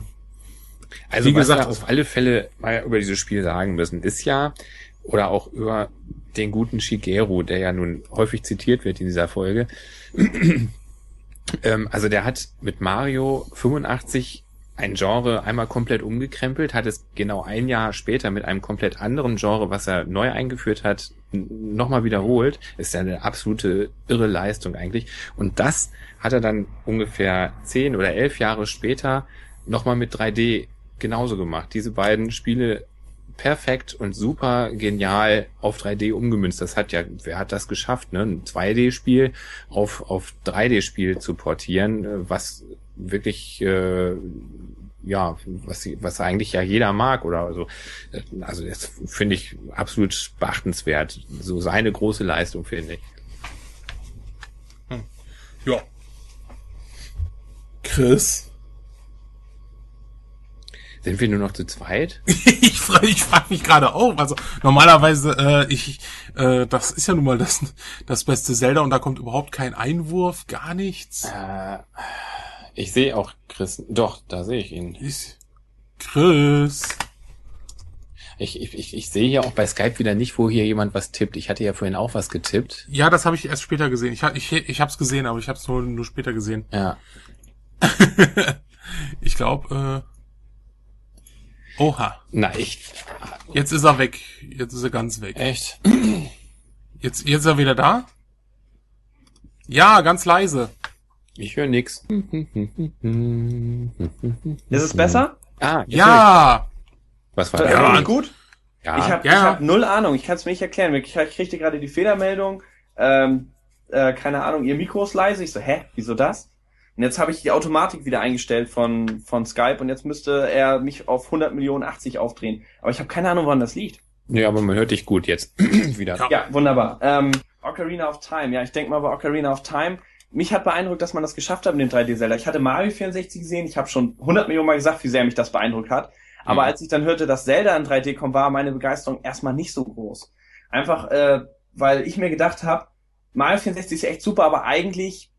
Speaker 4: also wie gesagt, auf alle Fälle mal über dieses Spiel sagen müssen, ist ja, oder auch über den guten Shigeru, der ja nun häufig zitiert wird in dieser Folge. ähm, also der hat mit Mario 85 ein Genre einmal komplett umgekrempelt, hat es genau ein Jahr später mit einem komplett anderen Genre, was er neu eingeführt hat, nochmal wiederholt. Ist ja eine absolute irre Leistung eigentlich. Und das hat er dann ungefähr zehn oder elf Jahre später nochmal mit 3D genauso gemacht. Diese beiden Spiele perfekt und super genial auf 3D umgemünzt. Das hat ja, wer hat das geschafft, ne? Ein 2D-Spiel auf, auf 3D-Spiel zu portieren, was wirklich äh, ja, was, was eigentlich ja jeder mag oder also, also das finde ich absolut beachtenswert. So seine große Leistung, finde ich.
Speaker 3: Hm. Ja. Chris?
Speaker 4: Sind wir nur noch zu zweit?
Speaker 3: ich frage ich frag mich gerade auch. Also normalerweise, äh, ich, äh, das ist ja nun mal das, das beste Zelda und da kommt überhaupt kein Einwurf, gar nichts.
Speaker 4: Äh, Ich sehe auch Chris. Doch, da sehe ich ihn. Ist
Speaker 3: Chris.
Speaker 4: Ich, ich, ich sehe hier auch bei Skype wieder nicht, wo hier jemand was tippt. Ich hatte ja vorhin auch was getippt.
Speaker 3: Ja, das habe ich erst später gesehen. Ich, ich, ich habe es gesehen, aber ich habe es nur, nur später gesehen.
Speaker 4: Ja.
Speaker 3: ich glaube, äh, oha.
Speaker 4: Na, ich.
Speaker 3: Jetzt ist er weg. Jetzt ist er ganz weg.
Speaker 4: Echt?
Speaker 3: Jetzt, jetzt ist er wieder da? Ja, ganz leise.
Speaker 4: Ich höre nix.
Speaker 2: Ist es besser?
Speaker 3: Ah, ja.
Speaker 2: Was war ja, das? gut? Ja. Ich habe ja. hab null Ahnung. Ich kann es mir nicht erklären. Ich kriegte gerade die Fehlermeldung. Ähm, äh, keine Ahnung, ihr Mikro ist leise. Ich so, hä, wieso das? Und jetzt habe ich die Automatik wieder eingestellt von, von Skype und jetzt müsste er mich auf 100 Millionen 80 aufdrehen. Aber ich habe keine Ahnung, woran das liegt.
Speaker 4: Nee, aber man hört dich gut jetzt wieder.
Speaker 2: Ja, ja wunderbar. Ähm, Ocarina of Time. Ja, ich denke mal bei Ocarina of Time. Mich hat beeindruckt, dass man das geschafft hat mit dem 3D-Zelda. Ich hatte Mario 64 gesehen. Ich habe schon 100 Millionen Mal gesagt, wie sehr mich das beeindruckt hat. Aber mhm. als ich dann hörte, dass Zelda in 3D kommt, war meine Begeisterung erstmal nicht so groß. Einfach, äh, weil ich mir gedacht habe, Mario 64 ist echt super, aber eigentlich,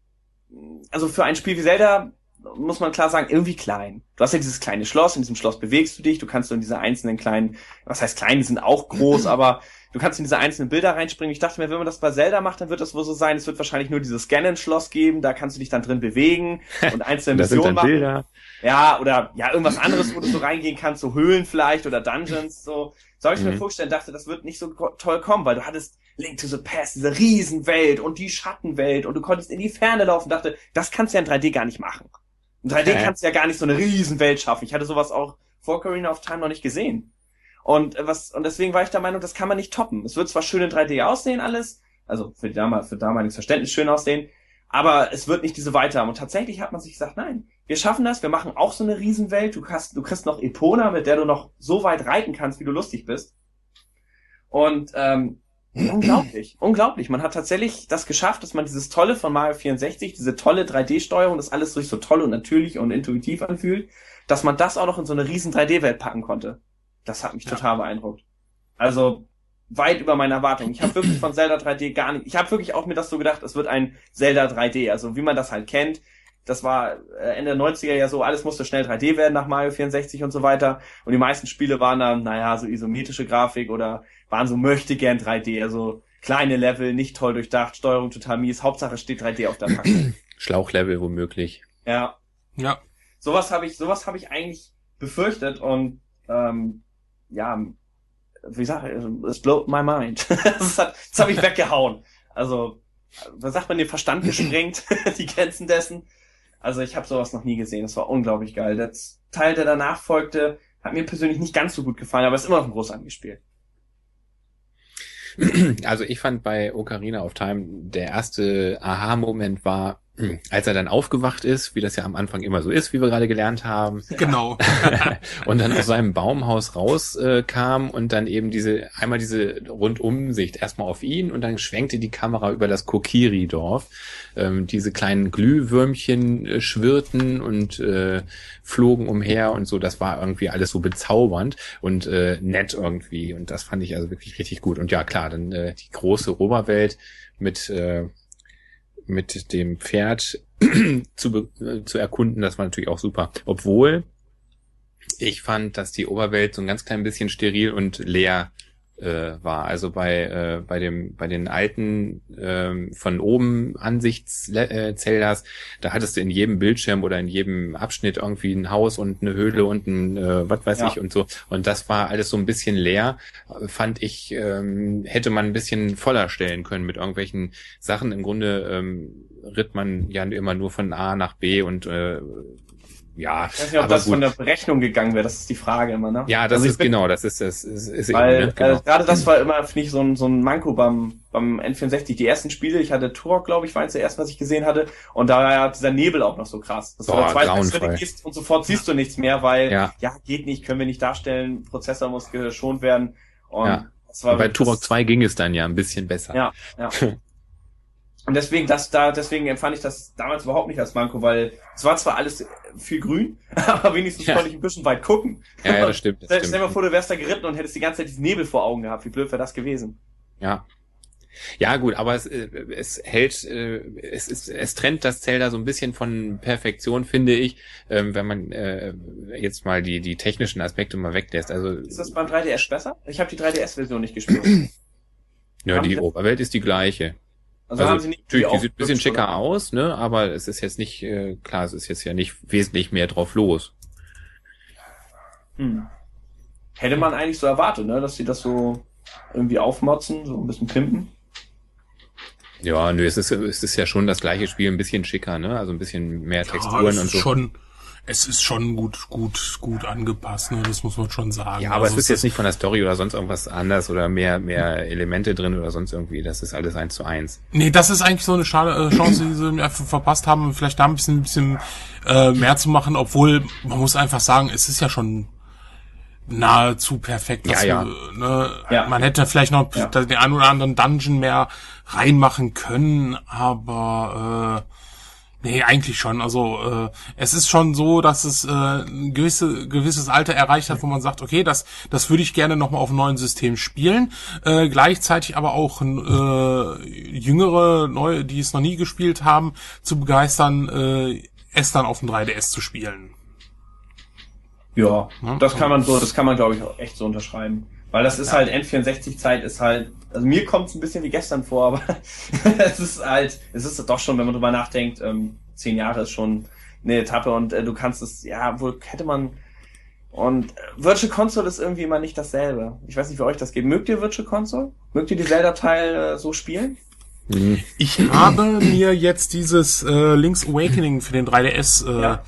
Speaker 2: also für ein Spiel wie Zelda muss man klar sagen, irgendwie klein. Du hast ja dieses kleine Schloss, in diesem Schloss bewegst du dich, du kannst so in diese einzelnen kleinen, was heißt klein, die sind auch groß, aber du kannst in diese einzelnen Bilder reinspringen. Ich dachte mir, wenn man das bei Zelda macht, dann wird das wohl so sein, es wird wahrscheinlich nur dieses Scannen-Schloss geben, da kannst du dich dann drin bewegen und einzelne Missionen machen. Bilder. Ja, oder ja, irgendwas anderes, wo du so reingehen kannst, so Höhlen vielleicht oder Dungeons, so. So habe ich mhm. mir vorgestellt, dachte, das wird nicht so toll kommen, weil du hattest Link to the Past, diese Riesenwelt und die Schattenwelt und du konntest in die Ferne laufen, dachte, das kannst du ja in 3D gar nicht machen. In 3D äh. kannst du ja gar nicht so eine Riesenwelt schaffen. Ich hatte sowas auch vor Carina of Time noch nicht gesehen. Und was, und deswegen war ich der Meinung, das kann man nicht toppen. Es wird zwar schön in 3D aussehen alles, also für, damal, für damaliges Verständnis schön aussehen, aber es wird nicht diese Weite haben. Und tatsächlich hat man sich gesagt, nein, wir schaffen das, wir machen auch so eine Riesenwelt. Du, hast, du kriegst noch Epona, mit der du noch so weit reiten kannst, wie du lustig bist. Und ähm, unglaublich, unglaublich. Man hat tatsächlich das geschafft, dass man dieses Tolle von Mario 64, diese tolle 3D-Steuerung, das alles sich so toll und natürlich und intuitiv anfühlt, dass man das auch noch in so eine riesen 3D-Welt packen konnte. Das hat mich ja. total beeindruckt. Also weit über meine Erwartungen. Ich habe wirklich von Zelda 3D gar nicht. Ich habe wirklich auch mir das so gedacht, es wird ein Zelda 3D, also wie man das halt kennt. Das war äh, Ende der 90er ja so, alles musste schnell 3D werden nach Mario 64 und so weiter. Und die meisten Spiele waren dann, naja, so isometrische Grafik oder waren so möchte gern 3D, also kleine Level, nicht toll durchdacht, Steuerung total mies, Hauptsache steht 3D auf der Packung.
Speaker 4: Schlauchlevel womöglich.
Speaker 2: Ja.
Speaker 3: Ja.
Speaker 2: Sowas habe ich, sowas habe ich eigentlich befürchtet und ähm, ja, wie sag ich, es blowt my mind. das, hat, das habe ich weggehauen. Also, was sagt man, den Verstand gesprengt, die Grenzen dessen. Also ich habe sowas noch nie gesehen. Das war unglaublich geil. Der Teil, der danach folgte, hat mir persönlich nicht ganz so gut gefallen, aber ist immer noch ein großartiges Spiel.
Speaker 4: Also ich fand bei Ocarina of Time der erste Aha-Moment war, als er dann aufgewacht ist, wie das ja am Anfang immer so ist, wie wir gerade gelernt haben.
Speaker 3: Genau.
Speaker 4: und dann aus seinem Baumhaus rauskam äh, und dann eben diese, einmal diese Rundumsicht erstmal auf ihn und dann schwenkte die Kamera über das Kokiri-Dorf. Ähm, diese kleinen Glühwürmchen äh, schwirrten und äh, flogen umher und so. Das war irgendwie alles so bezaubernd und äh, nett irgendwie. Und das fand ich also wirklich richtig gut. Und ja, klar, dann äh, die große Oberwelt mit äh, mit dem Pferd zu, zu erkunden, das war natürlich auch super. Obwohl ich fand, dass die Oberwelt so ein ganz klein bisschen steril und leer äh, war. Also bei äh, bei dem bei den alten äh, von oben Ansichtszeldas, da hattest du in jedem Bildschirm oder in jedem Abschnitt irgendwie ein Haus und eine Höhle und ein äh, was weiß ja. ich und so. Und das war alles so ein bisschen leer. Fand ich ähm, hätte man ein bisschen voller stellen können mit irgendwelchen Sachen. Im Grunde ähm, ritt man ja immer nur von A nach B und äh, ja.
Speaker 2: Ich weiß nicht, ob das gut. von der Berechnung gegangen wäre, das ist die Frage immer, ne?
Speaker 4: Ja, das also ist bin, genau, das ist das ist, ist
Speaker 2: weil, eben, ne? genau. äh, gerade das war immer, finde ich, so ein, so ein Manko beim, beim N64. Die ersten Spiele, ich hatte Turok, glaube ich, war eins der ersten, was ich gesehen hatte, und da war ja dieser Nebel auch noch so krass. Das war der zweite gehst und sofort siehst du nichts mehr, weil, ja. ja, geht nicht, können wir nicht darstellen, Prozessor muss geschont werden.
Speaker 4: Und ja. das war und bei Turok 2 ging es dann ja ein bisschen besser.
Speaker 2: Ja, ja. Und deswegen, das da, deswegen empfand ich das damals überhaupt nicht als Manko, weil es war zwar alles viel grün, aber wenigstens ja. konnte ich ein bisschen weit gucken.
Speaker 4: Ja, ja das stimmt. Das
Speaker 2: Stell dir mal vor, du wärst da geritten und hättest die ganze Zeit diesen Nebel vor Augen gehabt. Wie blöd wäre das gewesen?
Speaker 4: Ja. Ja, gut, aber es, äh, es hält, äh, es ist, es trennt das Zelda so ein bisschen von Perfektion, finde ich, ähm, wenn man äh, jetzt mal die die technischen Aspekte mal weglässt. Also
Speaker 2: ist das beim 3DS besser? Ich habe die 3DS-Version nicht gespielt.
Speaker 4: ja, die Oberwelt ist die gleiche. Also, also haben sie nicht natürlich, die sieht ein bisschen schicker oder? aus, ne? Aber es ist jetzt nicht äh, klar, es ist jetzt ja nicht wesentlich mehr drauf los.
Speaker 2: Hm. Hätte man eigentlich so erwartet, ne, dass sie das so irgendwie aufmotzen, so ein bisschen pimpen.
Speaker 4: Ja, nö, es ist, es ist ja schon das gleiche Spiel, ein bisschen schicker, ne? Also ein bisschen mehr Texturen
Speaker 3: ja,
Speaker 4: und so.
Speaker 3: Schon, es ist schon gut, gut, gut angepasst, ne? Das muss man schon sagen.
Speaker 4: Ja, aber also es ist jetzt nicht von der Story oder sonst irgendwas anders oder mehr, mehr Elemente drin oder sonst irgendwie. Das ist alles eins zu eins.
Speaker 3: Nee, das ist eigentlich so eine schade äh, Chance, die sie einfach verpasst haben, vielleicht da ein bisschen, ein bisschen äh, mehr zu machen, obwohl man muss einfach sagen, es ist ja schon nahezu perfekt.
Speaker 4: Ja, ja.
Speaker 3: ne, ja. Man hätte vielleicht noch ja. den einen oder anderen Dungeon mehr reinmachen können, aber äh, nee, eigentlich schon. Also äh, es ist schon so, dass es äh, ein gewisse, gewisses Alter erreicht hat, wo man sagt, okay, das, das würde ich gerne nochmal auf einem neuen System spielen. Äh, gleichzeitig aber auch äh, jüngere, neue, die es noch nie gespielt haben, zu begeistern, äh, es dann auf dem 3DS zu spielen.
Speaker 2: Ja, das kann man so, das kann man glaube ich auch echt so unterschreiben. Weil das ist ja. halt N64-Zeit ist halt, also mir kommt es ein bisschen wie gestern vor, aber es ist halt, es ist doch schon, wenn man drüber nachdenkt, ähm, zehn Jahre ist schon eine Etappe und äh, du kannst es, ja, wohl hätte man und äh, Virtual Console ist irgendwie immer nicht dasselbe. Ich weiß nicht, wie euch das geht. Mögt ihr Virtual Console? Mögt ihr die Zelda-Teil äh, so spielen?
Speaker 3: Ich habe mir jetzt dieses äh, Link's Awakening für den 3DS äh, ja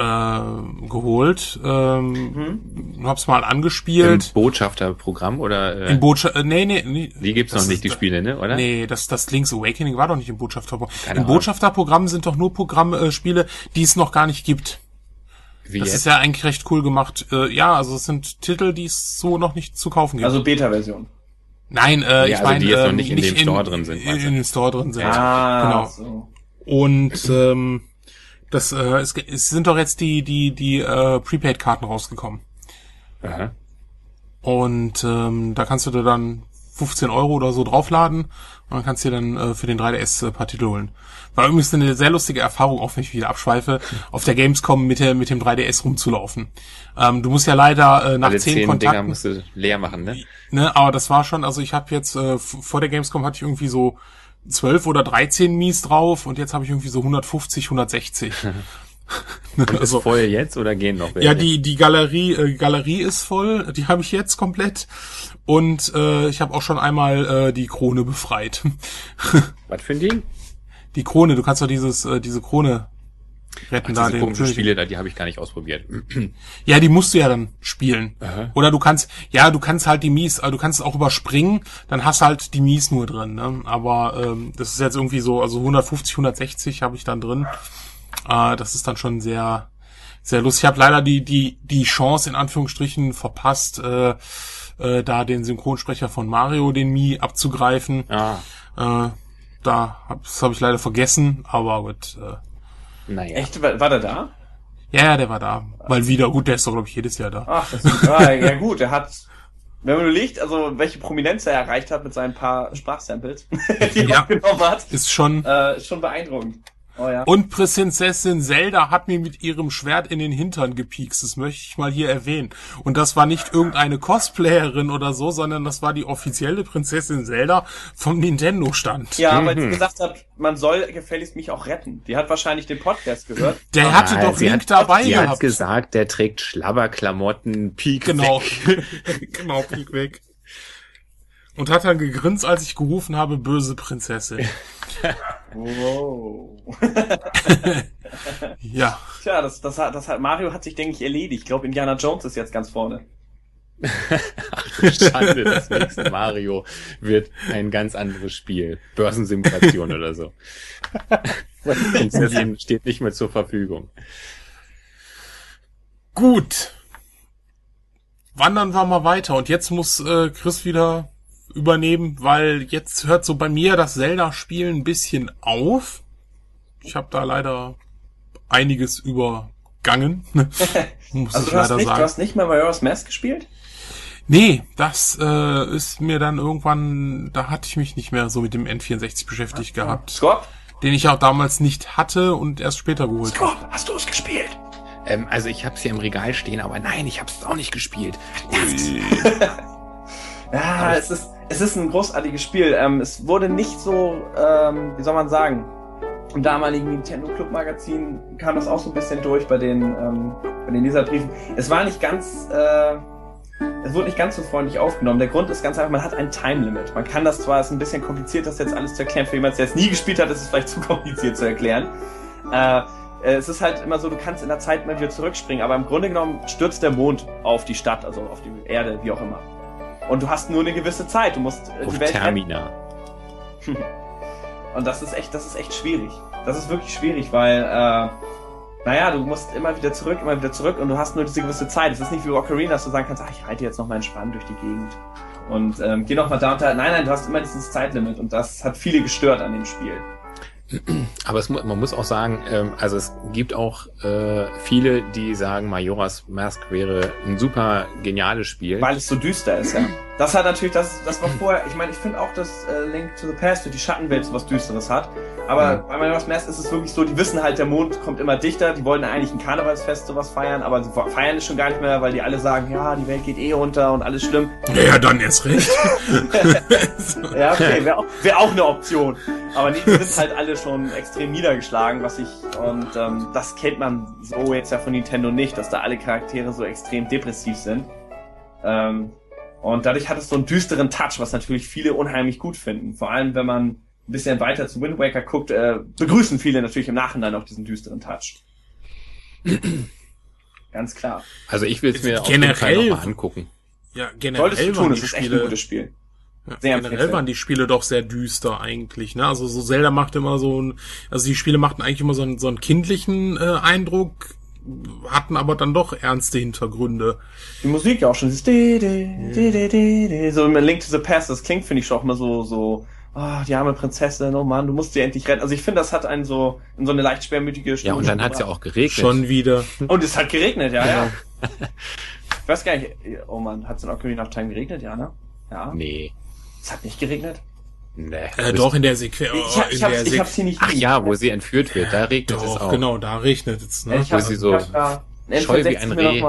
Speaker 3: äh, geholt, ähm, mhm. hab's mal angespielt.
Speaker 4: Im Botschafterprogramm oder?
Speaker 3: Äh, Im Botschafter, nee, nee, nee.
Speaker 4: Die gibt's noch nicht, die Spiele, ne, oder?
Speaker 3: Nee, das, das Link's Awakening war doch nicht im Botschafterprogramm. Im Botschafterprogramm sind doch nur Programmspiele, äh, die es noch gar nicht gibt. Wie das jetzt? ist ja eigentlich recht cool gemacht. Äh, ja, also es sind Titel, die es so noch nicht zu kaufen gibt.
Speaker 2: Also Beta-Version.
Speaker 3: Nein, äh, ja, ich
Speaker 4: also
Speaker 3: meine,
Speaker 4: die jetzt äh, noch nicht in dem Store drin sind.
Speaker 3: In, in dem Store drin sind.
Speaker 2: Ah, genau. So.
Speaker 3: Und ähm, das, äh, es, es sind doch jetzt die, die, die äh, Prepaid-Karten rausgekommen.
Speaker 4: Aha.
Speaker 3: Und ähm, da kannst du dir dann 15 Euro oder so draufladen und dann kannst du dir dann äh, für den 3DS äh, paar Titel holen. War übrigens eine sehr lustige Erfahrung, auch wenn ich wieder abschweife, auf der Gamescom mit, der, mit dem 3DS rumzulaufen. Ähm, du musst ja leider äh, nach Alle 10 zehn Kontakten... Dinger
Speaker 4: musst du leer machen, ne?
Speaker 3: ne? Aber das war schon, also ich habe jetzt, äh, vor der Gamescom hatte ich irgendwie so 12 oder 13 Mies drauf und jetzt habe ich irgendwie so 150, 160.
Speaker 4: und ist also, voll jetzt oder gehen noch
Speaker 3: welche? Ja, die die Galerie äh, Galerie ist voll, die habe ich jetzt komplett und äh, ich habe auch schon einmal äh, die Krone befreit.
Speaker 4: Was für ein Ding?
Speaker 3: Die Krone, du kannst doch dieses äh, diese Krone
Speaker 4: retten Ach, da den komischen Spiele da, die habe ich gar nicht ausprobiert.
Speaker 3: ja, die musst du ja dann spielen. Aha. Oder du kannst, ja, du kannst halt die Mies, also du kannst es auch überspringen, dann hast halt die Mies nur drin. Ne? Aber ähm, das ist jetzt irgendwie so, also 150, 160 habe ich dann drin. Äh, das ist dann schon sehr, sehr lustig. Ich habe leider die die die Chance in Anführungsstrichen verpasst, äh, äh, da den Synchronsprecher von Mario, den Mii, abzugreifen.
Speaker 4: Ah.
Speaker 3: Äh, da hab, das habe ich leider vergessen, aber gut. Äh,
Speaker 2: naja. Echt? War, war der da?
Speaker 3: Ja, ja, der war da. Weil wieder, gut, der ist doch, glaube ich, jedes Jahr da.
Speaker 2: Ach, das ist, ah, ja gut, er hat, wenn man überlegt, also welche Prominenz er erreicht hat mit seinen paar Sprachsamples, die er ja, aufgenommen hat,
Speaker 3: ist schon,
Speaker 2: äh, ist schon beeindruckend.
Speaker 3: Oh, ja. Und Prinzessin Zelda hat mir mit ihrem Schwert in den Hintern gepiekst. Das möchte ich mal hier erwähnen. Und das war nicht irgendeine Cosplayerin oder so, sondern das war die offizielle Prinzessin Zelda vom Nintendo-Stand.
Speaker 2: Ja, mhm. weil sie gesagt hat, man soll gefälligst mich auch retten. Die hat wahrscheinlich den Podcast gehört.
Speaker 3: Der ah, hatte doch Link hat, dabei
Speaker 4: sie gehabt. hat gesagt, der trägt Schlabberklamotten, Peak
Speaker 3: genau. weg. genau, Peak weg. Und hat dann gegrinst, als ich gerufen habe, böse Prinzessin.
Speaker 2: wow.
Speaker 3: ja.
Speaker 2: Tja, das, das, hat, das hat, Mario hat sich, denke ich, erledigt. Ich glaube, Indiana Jones ist jetzt ganz vorne.
Speaker 4: Ach Schande, das nächste Mario wird ein ganz anderes Spiel. Börsensimulation oder so. Prinzessin steht nicht mehr zur Verfügung.
Speaker 3: Gut. Wandern wir mal weiter. Und jetzt muss äh, Chris wieder übernehmen, weil jetzt hört so bei mir das Zelda-Spiel ein bisschen auf. Ich habe da leider einiges übergangen.
Speaker 2: Muss also ich du, hast nicht, sagen. du hast nicht mal Majora's Mask gespielt?
Speaker 3: Nee, das äh, ist mir dann irgendwann, da hatte ich mich nicht mehr so mit dem N64 beschäftigt Ach, gehabt.
Speaker 2: Scott?
Speaker 3: Den ich auch damals nicht hatte und erst später geholt
Speaker 2: Scott, hast du es gespielt?
Speaker 4: Ähm, also ich habe es hier im Regal stehen, aber nein, ich habe es auch nicht gespielt.
Speaker 2: ja, es ist, es ist ein großartiges Spiel. Ähm, es wurde nicht so, ähm, wie soll man sagen, im damaligen Nintendo Club Magazin kam das auch so ein bisschen durch bei den, ähm, bei den Leserbriefen. Es war nicht ganz, äh, es wurde nicht ganz so freundlich aufgenommen. Der Grund ist ganz einfach, man hat ein Time Limit. Man kann das zwar, es ist ein bisschen kompliziert, das jetzt alles zu erklären. Für jemanden, der es nie gespielt hat, ist es vielleicht zu kompliziert zu erklären. Äh, es ist halt immer so, du kannst in der Zeit mal wieder zurückspringen, aber im Grunde genommen stürzt der Mond auf die Stadt, also auf die Erde, wie auch immer. Und du hast nur eine gewisse Zeit. Du musst
Speaker 4: äh, auf die Welt Termina.
Speaker 2: Und das ist echt, das ist echt schwierig. Das ist wirklich schwierig, weil äh, naja, du musst immer wieder zurück, immer wieder zurück und du hast nur diese gewisse Zeit. Es ist nicht wie Ocarina, dass du sagen kannst, ach, ich reite jetzt noch mal entspannt durch die Gegend und ähm, geh noch mal da und da. Nein, nein, du hast immer dieses Zeitlimit und das hat viele gestört an dem Spiel.
Speaker 4: Aber es, man muss auch sagen, ähm, also es gibt auch äh, viele, die sagen, Majora's Mask wäre ein super geniales Spiel.
Speaker 2: Weil es so düster ist, ja. Das hat natürlich, das, das war vorher, ich meine, ich finde auch, dass äh, Link to the Past für die Schattenwelt so was Düsteres hat. Aber mhm. bei Majora's Mask ist es wirklich so, die wissen halt, der Mond kommt immer dichter, die wollen eigentlich ein Karnevalsfest sowas feiern, aber sie feiern es schon gar nicht mehr, weil die alle sagen, ja, die Welt geht eh unter und alles schlimm.
Speaker 3: Ja, dann erst recht.
Speaker 2: ja, okay, wäre auch, wär auch eine Option. Aber nee, die sind halt alle schon extrem niedergeschlagen, was ich, und ähm, das kennt man so jetzt ja von Nintendo nicht, dass da alle Charaktere so extrem depressiv sind. Ähm, und dadurch hat es so einen düsteren Touch, was natürlich viele unheimlich gut finden. Vor allem, wenn man ein bisschen weiter zu Wind Waker guckt, äh, begrüßen viele natürlich im Nachhinein auch diesen düsteren Touch. Ganz klar.
Speaker 4: Also ich will es mir
Speaker 3: generell
Speaker 4: mal angucken.
Speaker 3: Ja, generell
Speaker 2: Solltest du tun, es ist echt ein gutes Spiel.
Speaker 3: Ja, generell waren die Spiele doch sehr düster eigentlich, ne? Also so Zelda macht immer so ein, also die Spiele machten eigentlich immer so einen, so einen kindlichen äh, Eindruck, hatten aber dann doch ernste Hintergründe.
Speaker 2: Die Musik ja auch schon, dieses so im Link to the Past, das klingt finde ich schon auch immer so so oh, die arme Prinzessin, oh Mann, du musst sie endlich retten. Also ich finde, das hat einen so in so eine leicht schwermütige
Speaker 4: Stimmung. Ja, und dann hat es ja auch geregnet.
Speaker 3: Schon wieder.
Speaker 2: Und es hat geregnet, ja, ja. ich weiß gar nicht, oh Mann, hat es in Ocarina of Time geregnet, ja, ne? Ja.
Speaker 4: Nee.
Speaker 2: Es hat nicht geregnet?
Speaker 3: Nee. Äh, doch, in der Sequenz.
Speaker 2: Ich, hab, ich, hab's, ich hab's hier nicht
Speaker 4: Ach ja, wo sie entführt wird, da regnet doch, es auch.
Speaker 3: genau, da regnet es, ne?
Speaker 2: Ich hab, wo sie so scheu wie ein Reh.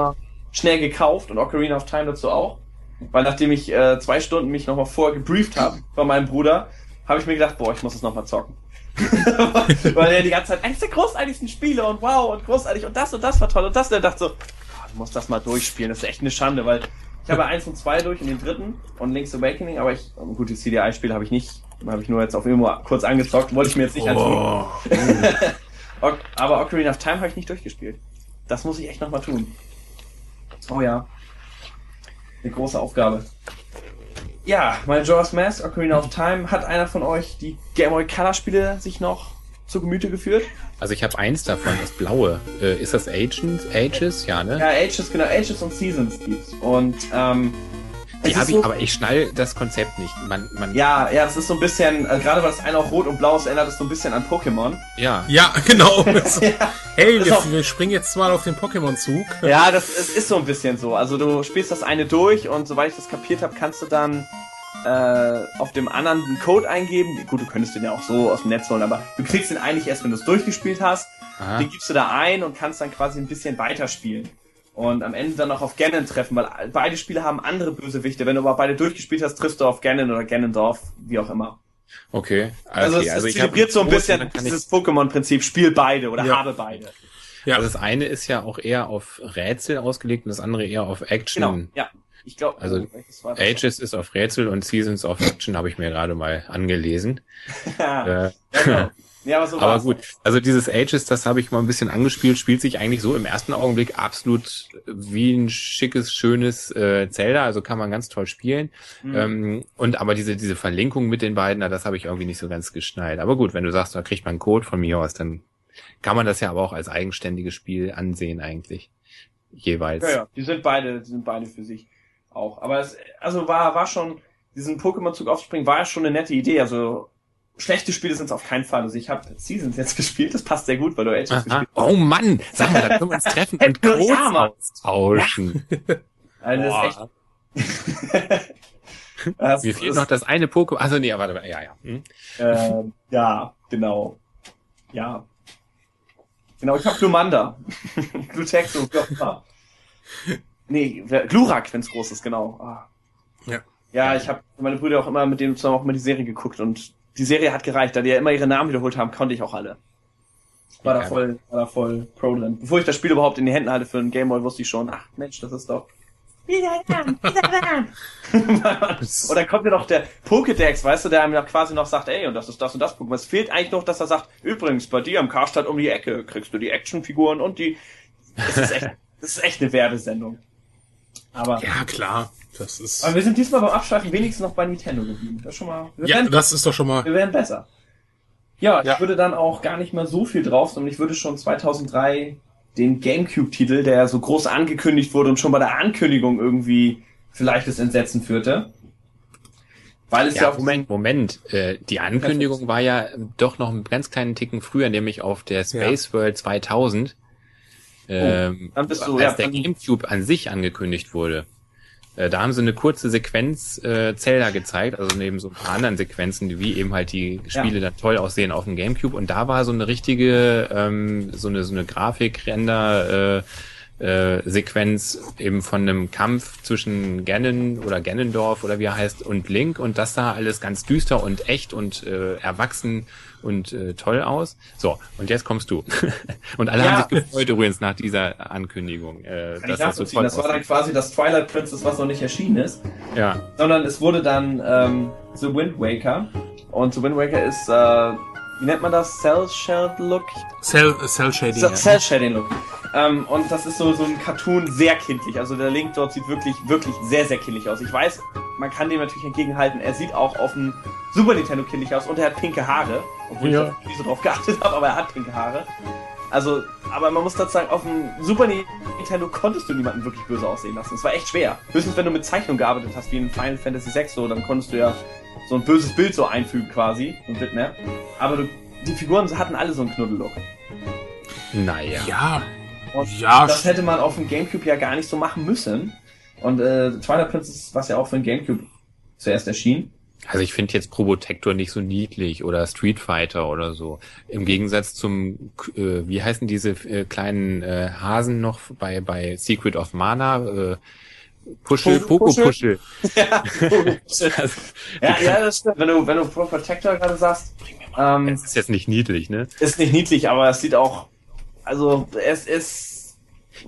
Speaker 2: schnell gekauft und Ocarina of Time dazu auch. Weil nachdem ich äh, zwei Stunden mich nochmal vorher gebrieft habe von meinem Bruder, habe ich mir gedacht, boah, ich muss es nochmal zocken. Weil er die ganze Zeit, eines der großartigsten Spiele und wow und großartig und das und das war toll und das. Und er dachte so, oh, du musst das mal durchspielen, das ist echt eine Schande, weil ich habe eins und zwei durch und den dritten und Link's Awakening, aber ich, gut, die CDI-Spiele habe ich nicht, habe ich nur jetzt auf Immo kurz angezockt, wollte ich mir jetzt nicht oh. antun. aber Ocarina of Time habe ich nicht durchgespielt. Das muss ich echt nochmal tun. Oh ja. Eine große Aufgabe. Ja, Majora's Mask, Ocarina of Time. Hat einer von euch die Game Boy Color Spiele sich noch zu Gemüte geführt?
Speaker 4: Also ich habe eins davon, das blaue. Äh, ist das Ages? Ages? Ja, ne?
Speaker 2: Ja, Ages, genau. Ages und Seasons gibt's. Und ähm,
Speaker 4: die habe ich, so, aber ich schnall das Konzept nicht. Man, man
Speaker 2: ja, ja, das ist so ein bisschen, äh, gerade weil das eine auch rot und blau ist, erinnert es so ein bisschen an Pokémon.
Speaker 3: Ja. Ja, genau. ja, hey, wir, wir, springen jetzt mal auf den Pokémon-Zug.
Speaker 2: Ja, das ist, ist so ein bisschen so. Also du spielst das eine durch und soweit ich das kapiert habe, kannst du dann äh, auf dem anderen einen Code eingeben. Gut, du könntest den ja auch so aus dem Netz holen, aber du kriegst den eigentlich erst, wenn du es durchgespielt hast. Aha. Den gibst du da ein und kannst dann quasi ein bisschen weiterspielen und am Ende dann auch auf Ganon treffen, weil beide Spiele haben andere Bösewichte. Wenn du aber beide durchgespielt hast, triffst du auf Ganon oder Ganondorf, wie auch immer.
Speaker 4: Okay.
Speaker 2: Also, okay. also es, es zelebriert so ein bisschen dieses Pokémon-Prinzip, spiel beide oder ja. habe beide.
Speaker 4: Ja. Also das eine ist ja auch eher auf Rätsel ausgelegt und das andere eher auf Action.
Speaker 2: Genau, ja. Ich glaube,
Speaker 4: also Ages ist auf Rätsel und Seasons of Action habe ich mir gerade mal angelesen.
Speaker 2: ja, äh, genau.
Speaker 4: Ja, aber, so aber gut, also dieses Ages, das habe ich mal ein bisschen angespielt, spielt sich eigentlich so im ersten Augenblick absolut wie ein schickes, schönes äh, Zelda, also kann man ganz toll spielen. Mhm. Ähm, und aber diese diese Verlinkung mit den beiden, das habe ich irgendwie nicht so ganz geschnallt. Aber gut, wenn du sagst, da kriegt man einen Code von mir aus, dann kann man das ja aber auch als eigenständiges Spiel ansehen eigentlich. Jeweils.
Speaker 2: Ja, ja, die sind beide, die sind beide für sich auch. Aber es, also war, war schon, diesen Pokémon-Zug aufzuspringen, war ja schon eine nette Idee. Also schlechte Spiele sind es auf keinen Fall. Also ich habe Seasons jetzt gespielt, das passt sehr gut, weil du Ages gespielt hast.
Speaker 4: Oh Mann, sag mal, da können wir uns treffen und Codes austauschen.
Speaker 2: also das ist echt,
Speaker 4: Mir fehlt noch das eine Pokémon. Also nee, warte, ja, ja. Hm?
Speaker 2: Äh, ja, genau. Ja. Genau, ich hab Glumanda. Glutexo. Nee, Glurak, wenn's groß ist, genau. Ah. Ja. Ja, ich habe meine Brüder auch immer mit denen zusammen auch immer die Serie geguckt und die Serie hat gereicht, da die ja immer ihre Namen wiederholt haben, konnte ich auch alle. War da voll, war da voll pro drin. Bevor ich das Spiel überhaupt in die Hände hatte für einen Gameboy, wusste ich schon, ach Mensch, das ist doch. Und dann kommt mir noch der Pokédex, weißt du, der mir quasi noch sagt, ey, und das ist das und das Pokémon. Es fehlt eigentlich noch, dass er sagt, übrigens, bei dir am Karstadt um die Ecke kriegst du die Actionfiguren und die. Das ist echt, das ist echt eine Werbesendung.
Speaker 3: Aber. Ja, klar. Das ist.
Speaker 2: Aber wir sind diesmal beim Abschweifen wenigstens noch bei Nintendo geblieben. Das ist schon mal.
Speaker 3: ja, werden, das ist doch schon mal.
Speaker 2: Wir werden besser. Ja, ich würde dann auch gar nicht mehr so viel drauf, sondern ich würde schon 2003 den GameCube-Titel, der so groß angekündigt wurde und schon bei der Ankündigung irgendwie vielleicht das Entsetzen führte.
Speaker 4: Weil es ja, ja Moment, Moment. Äh, die Ankündigung war ja doch noch einen ganz kleinen Ticken früher, nämlich auf der Space ja. World 2000. Ähm, oh, dann bist du, als ja, der GameCube an sich angekündigt wurde. Äh, da haben sie eine kurze Sequenz äh, Zelda gezeigt, also neben so ein paar anderen Sequenzen, wie eben halt die Spiele ja. dann toll aussehen auf dem Gamecube. Und da war so eine richtige, ähm, so eine so eine Grafikrender äh, äh, Sequenz eben von einem Kampf zwischen Ganon oder Ganondorf oder wie er heißt und Link und das sah alles ganz düster und echt und äh, erwachsen und äh, toll aus. So, und jetzt kommst du. und alle ja. haben sich gefreut übrigens nach dieser Ankündigung.
Speaker 2: Äh, dass das, so toll das war dann quasi das Twilight Princess, was noch nicht erschienen ist. Ja. Sondern es wurde dann ähm, The Wind Waker. Und The Wind Waker ist äh, wie nennt man das? Cell Shaded Look?
Speaker 3: Cell, Cell Shading.
Speaker 2: Cell, Cell Shading Look. Ähm, und das ist so, so ein Cartoon sehr kindlich. Also der Link dort sieht wirklich, wirklich sehr, sehr kindlich aus. Ich weiß, man kann dem natürlich entgegenhalten, er sieht auch auf dem Super Nintendo kindlich aus und er hat pinke Haare. Obwohl ja. ich nicht so drauf geachtet habe, aber er hat pinke Haare. Also, aber man muss dazu sagen, auf dem Super Nintendo konntest du niemanden wirklich böse aussehen lassen. Es war echt schwer. Höchstens wenn du mit Zeichnung gearbeitet hast, wie in Final Fantasy VI, so, dann konntest du ja so ein böses Bild so einfügen quasi, ein Bitmap. Aber du, die Figuren hatten alle so einen Knuddellook.
Speaker 3: Naja. Ja.
Speaker 2: Und ja. Das hätte man auf dem Gamecube ja gar nicht so machen müssen. Und äh, Twilight Princess, was ja auch für den Gamecube zuerst erschien.
Speaker 4: Also ich finde jetzt Probotector nicht so niedlich oder Street Fighter oder so. Im Gegensatz zum, äh, wie heißen diese äh, kleinen äh, Hasen noch bei bei Secret of Mana? Äh, Puschel, Poco Puschel.
Speaker 2: Ja, ja, ja, das stimmt. Wenn du, wenn du Pro Protector gerade sagst,
Speaker 4: ähm, es ist jetzt nicht niedlich, ne?
Speaker 2: Ist nicht niedlich, aber es sieht auch, also es ist.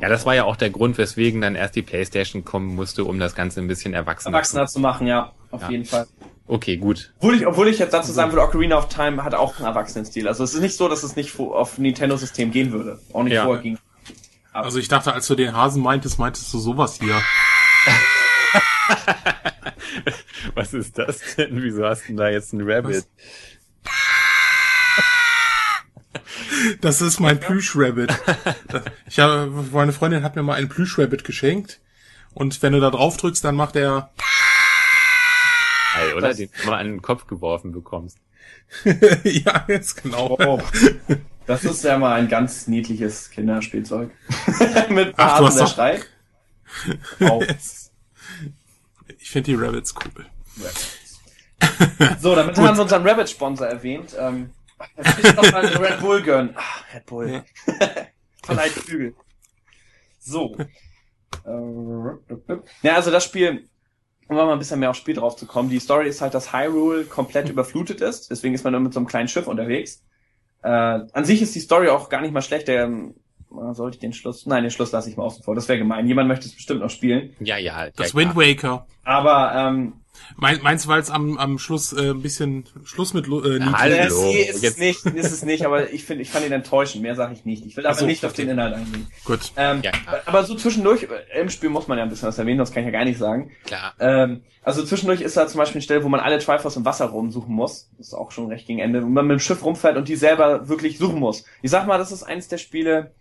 Speaker 4: Ja, das war ja auch der Grund, weswegen dann erst die PlayStation kommen musste, um das Ganze ein bisschen erwachsener,
Speaker 2: erwachsener zu machen. Ja, auf ja. jeden Fall.
Speaker 4: Okay, gut.
Speaker 2: Obwohl ich, obwohl ich jetzt dazu sagen würde, Ocarina of Time hat auch einen Erwachsenenstil. Also es ist nicht so, dass es nicht auf Nintendo-System gehen würde. Auch nicht ja. vorher ging.
Speaker 3: Aber also ich dachte, als du den Hasen meintest, meintest du sowas hier.
Speaker 4: Was ist das denn? Wieso hast du da jetzt ein Rabbit?
Speaker 3: Das ist mein Plüschrabbit. Ich habe, meine Freundin hat mir mal einen Plüschrabbit geschenkt. Und wenn du da drauf drückst, dann macht er.
Speaker 4: Hey, oder? Den du mal an den Kopf geworfen bekommst.
Speaker 3: ja, jetzt genau. Oh,
Speaker 2: das ist ja mal ein ganz niedliches Kinderspielzeug. Mit Ach, du hast der Schrei.
Speaker 3: Ich finde die Rabbits cool.
Speaker 2: so, damit haben wir unseren Rabbit-Sponsor erwähnt. Ähm, das ist doch mal Red Bull gönnen. Ach, Red Bull. Verleiht Flügel. So. ja, also das Spiel, um mal ein bisschen mehr aufs Spiel drauf zu kommen, die Story ist halt, dass Hyrule komplett überflutet ist. Deswegen ist man nur mit so einem kleinen Schiff unterwegs. Äh, an sich ist die Story auch gar nicht mal schlecht. Der sollte ich den Schluss? Nein, den Schluss lasse ich mal außen vor. Das wäre gemein. Jemand möchte es bestimmt noch spielen.
Speaker 4: Ja, ja.
Speaker 3: Das ja, Wind Waker.
Speaker 2: Aber ähm,
Speaker 3: mein, meinst du, weil es am, am Schluss äh, ein bisschen Schluss mit äh,
Speaker 2: Hallo. Hallo. ist es nicht, ist es nicht, aber ich finde, ich fand ihn enttäuschend. Mehr sage ich nicht. Ich will aber so, nicht auf den Inhalt eingehen.
Speaker 3: Gut.
Speaker 2: Ähm, ja. Aber so zwischendurch äh, im Spiel muss man ja ein bisschen was erwähnen, das kann ich ja gar nicht sagen.
Speaker 4: Klar.
Speaker 2: Ähm, also zwischendurch ist da zum Beispiel eine Stelle, wo man alle Triforce im Wasser rumsuchen muss. Das ist auch schon recht gegen Ende. Wo man mit dem Schiff rumfährt und die selber wirklich suchen muss. Ich sag mal, das ist eines der Spiele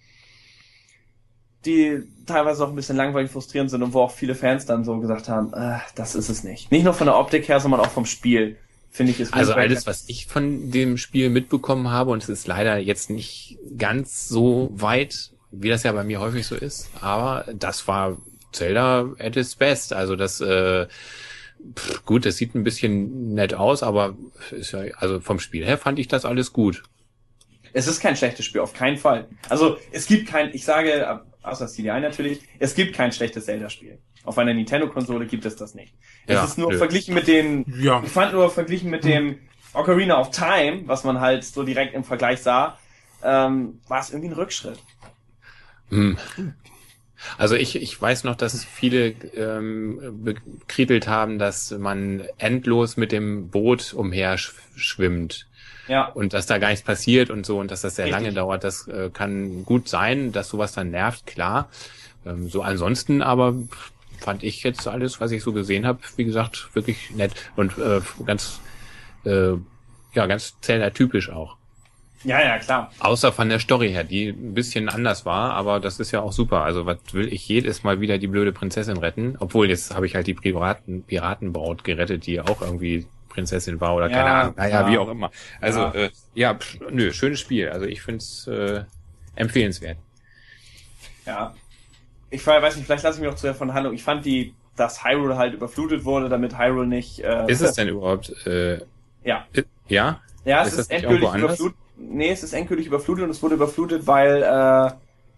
Speaker 2: die teilweise auch ein bisschen langweilig frustrierend sind und wo auch viele Fans dann so gesagt haben, äh, das ist es nicht. Nicht nur von der Optik her, sondern auch vom Spiel, finde ich. Ist
Speaker 4: also alles, was ich von dem Spiel mitbekommen habe, und es ist leider jetzt nicht ganz so weit, wie das ja bei mir häufig so ist, aber das war Zelda at its best. Also das, äh, pff, gut, das sieht ein bisschen nett aus, aber ist ja, also vom Spiel her fand ich das alles gut.
Speaker 2: Es ist kein schlechtes Spiel, auf keinen Fall. Also es gibt kein, ich sage, außer CDI natürlich, es gibt kein schlechtes Zelda-Spiel. Auf einer Nintendo-Konsole gibt es das nicht. Es ja, ist nur nö. verglichen mit den, ja. ich fand nur verglichen mit dem Ocarina of Time, was man halt so direkt im Vergleich sah, ähm, war es irgendwie ein Rückschritt.
Speaker 4: Hm. Also ich, ich weiß noch, dass viele ähm, bekrittelt haben, dass man endlos mit dem Boot umher schwimmt. Ja. Und dass da gar nichts passiert und so und dass das sehr Richtig. lange dauert. Das äh, kann gut sein, dass sowas dann nervt, klar. Ähm, so ansonsten aber fand ich jetzt alles, was ich so gesehen habe, wie gesagt, wirklich nett und äh, ganz äh, ja ganz Zelda-typisch auch.
Speaker 2: Ja, ja, klar.
Speaker 4: Außer von der Story her, die ein bisschen anders war, aber das ist ja auch super. Also was will ich jedes Mal wieder die blöde Prinzessin retten? Obwohl, jetzt habe ich halt die Piraten, Piratenbraut gerettet, die auch irgendwie Prinzessin war oder ja, keine Ahnung. Naja, ja. wie auch immer. Also, ja, äh, ja pff, nö, schönes Spiel. Also ich finde es äh, empfehlenswert.
Speaker 2: Ja. Ich weiß nicht, vielleicht lasse ich mich auch zu von Handlung. Ich fand die, dass Hyrule halt überflutet wurde, damit Hyrule nicht.
Speaker 4: Äh, ist es denn überhaupt? Äh,
Speaker 2: ja.
Speaker 4: Ja?
Speaker 2: Ja, es ist, ist endgültig überflutet nee, es ist endgültig überflutet und es wurde überflutet, weil äh,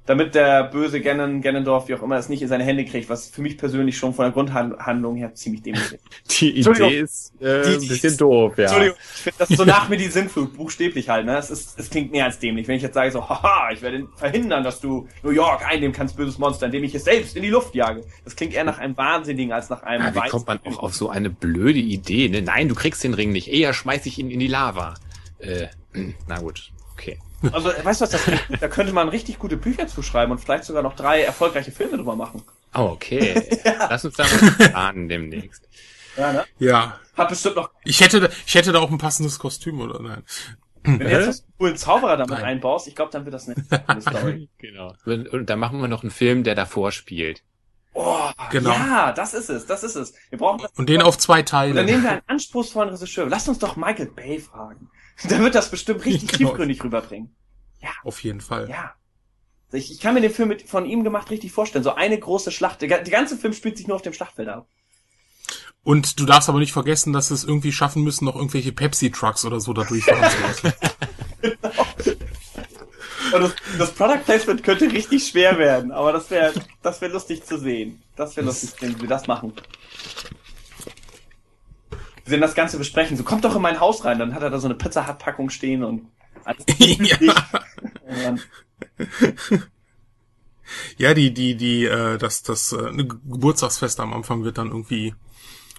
Speaker 2: damit der böse Ganon, Ganondorf, wie auch immer, es nicht in seine Hände kriegt, was für mich persönlich schon von der Grundhandlung her ziemlich dämlich ist.
Speaker 4: Die Idee ist äh, die, ein bisschen doof, ja. Entschuldigung,
Speaker 2: ich finde das so nach mir die Sinnflut, buchstäblich halt, ne? Es, ist, es klingt mehr als dämlich. Wenn ich jetzt sage so, haha, ich werde verhindern, dass du New York einnehmen kannst, böses Monster, indem ich es selbst in die Luft jage. Das klingt eher nach einem Wahnsinnigen als nach einem
Speaker 4: ja, Wie kommt man auch auf so eine blöde Idee, ne? Nein, du kriegst den Ring nicht, eher schmeiß ich ihn in die Lava. Äh, na gut. Okay.
Speaker 2: Also, weißt du was, das, da könnte man richtig gute Bücher zuschreiben und vielleicht sogar noch drei erfolgreiche Filme drüber machen.
Speaker 4: Oh, okay. ja. Lass uns da mal planen demnächst.
Speaker 3: Ja, ne? Ja.
Speaker 2: Hat bestimmt noch.
Speaker 3: Ich hätte, ich hätte da auch ein passendes Kostüm, oder nein?
Speaker 2: Wenn du jetzt einen coolen Zauberer damit nein. einbaust, ich glaube, dann wird das eine Story.
Speaker 4: genau. Und dann machen wir noch einen Film, der davor spielt.
Speaker 2: Oh, genau. ja, das ist es, das ist es. Wir brauchen das
Speaker 3: Und den auf zwei Teile. Und
Speaker 2: dann nehmen wir einen anspruchsvollen Regisseur. Lass uns doch Michael Bay fragen. Der wird das bestimmt richtig genau. tiefgründig rüberbringen.
Speaker 3: Ja. Auf jeden Fall.
Speaker 2: Ja. Ich, ich kann mir den Film mit, von ihm gemacht richtig vorstellen. So eine große Schlacht. Der, der ganze Film spielt sich nur auf dem Schlachtfeld ab.
Speaker 3: Und du darfst aber nicht vergessen, dass es irgendwie schaffen müssen, noch irgendwelche Pepsi-Trucks oder so da durchfahren zu lassen. genau.
Speaker 2: Und das, das Product Placement könnte richtig schwer werden, aber das wäre das wäre lustig zu sehen. Das wäre lustig, wenn wir das machen wir werden das Ganze besprechen. So, kommt doch in mein Haus rein. Dann hat er da so eine Pizza Hut Packung stehen und alles.
Speaker 3: ja. ja, die, die, die, äh, das, das äh, Geburtstagsfest am Anfang wird dann irgendwie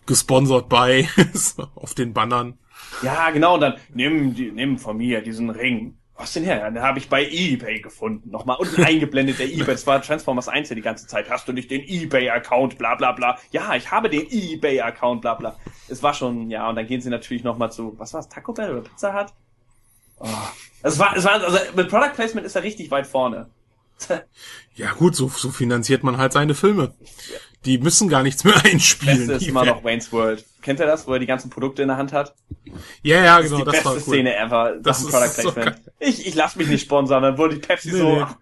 Speaker 3: gesponsert bei auf den Bannern.
Speaker 2: Ja, genau. Und dann nimm, die, nimm von mir diesen Ring. Was denn her? Den habe ich bei eBay gefunden. Nochmal unten eingeblendet der eBay. Das war Transformers 1 ja die ganze Zeit. Hast du nicht den eBay-Account, bla bla bla. Ja, ich habe den eBay-Account, bla bla. Es war schon, ja, und dann gehen sie natürlich nochmal zu, was war es, Taco Bell oder Pizza Hut? Oh. Es war, es war, also mit Product Placement ist er richtig weit vorne.
Speaker 3: ja gut, so, so finanziert man halt seine Filme. Die müssen gar nichts mehr einspielen.
Speaker 2: Das ist immer noch Wayne's World. Kennt ihr das, wo er die ganzen Produkte in der Hand hat?
Speaker 3: Ja, ja, genau.
Speaker 2: Das ist die beste cool. Szene ever. Das, ist Product Placement. So ich, ich lass mich nicht sponsern, dann wurde die Pepsi nee, so, nee. ach,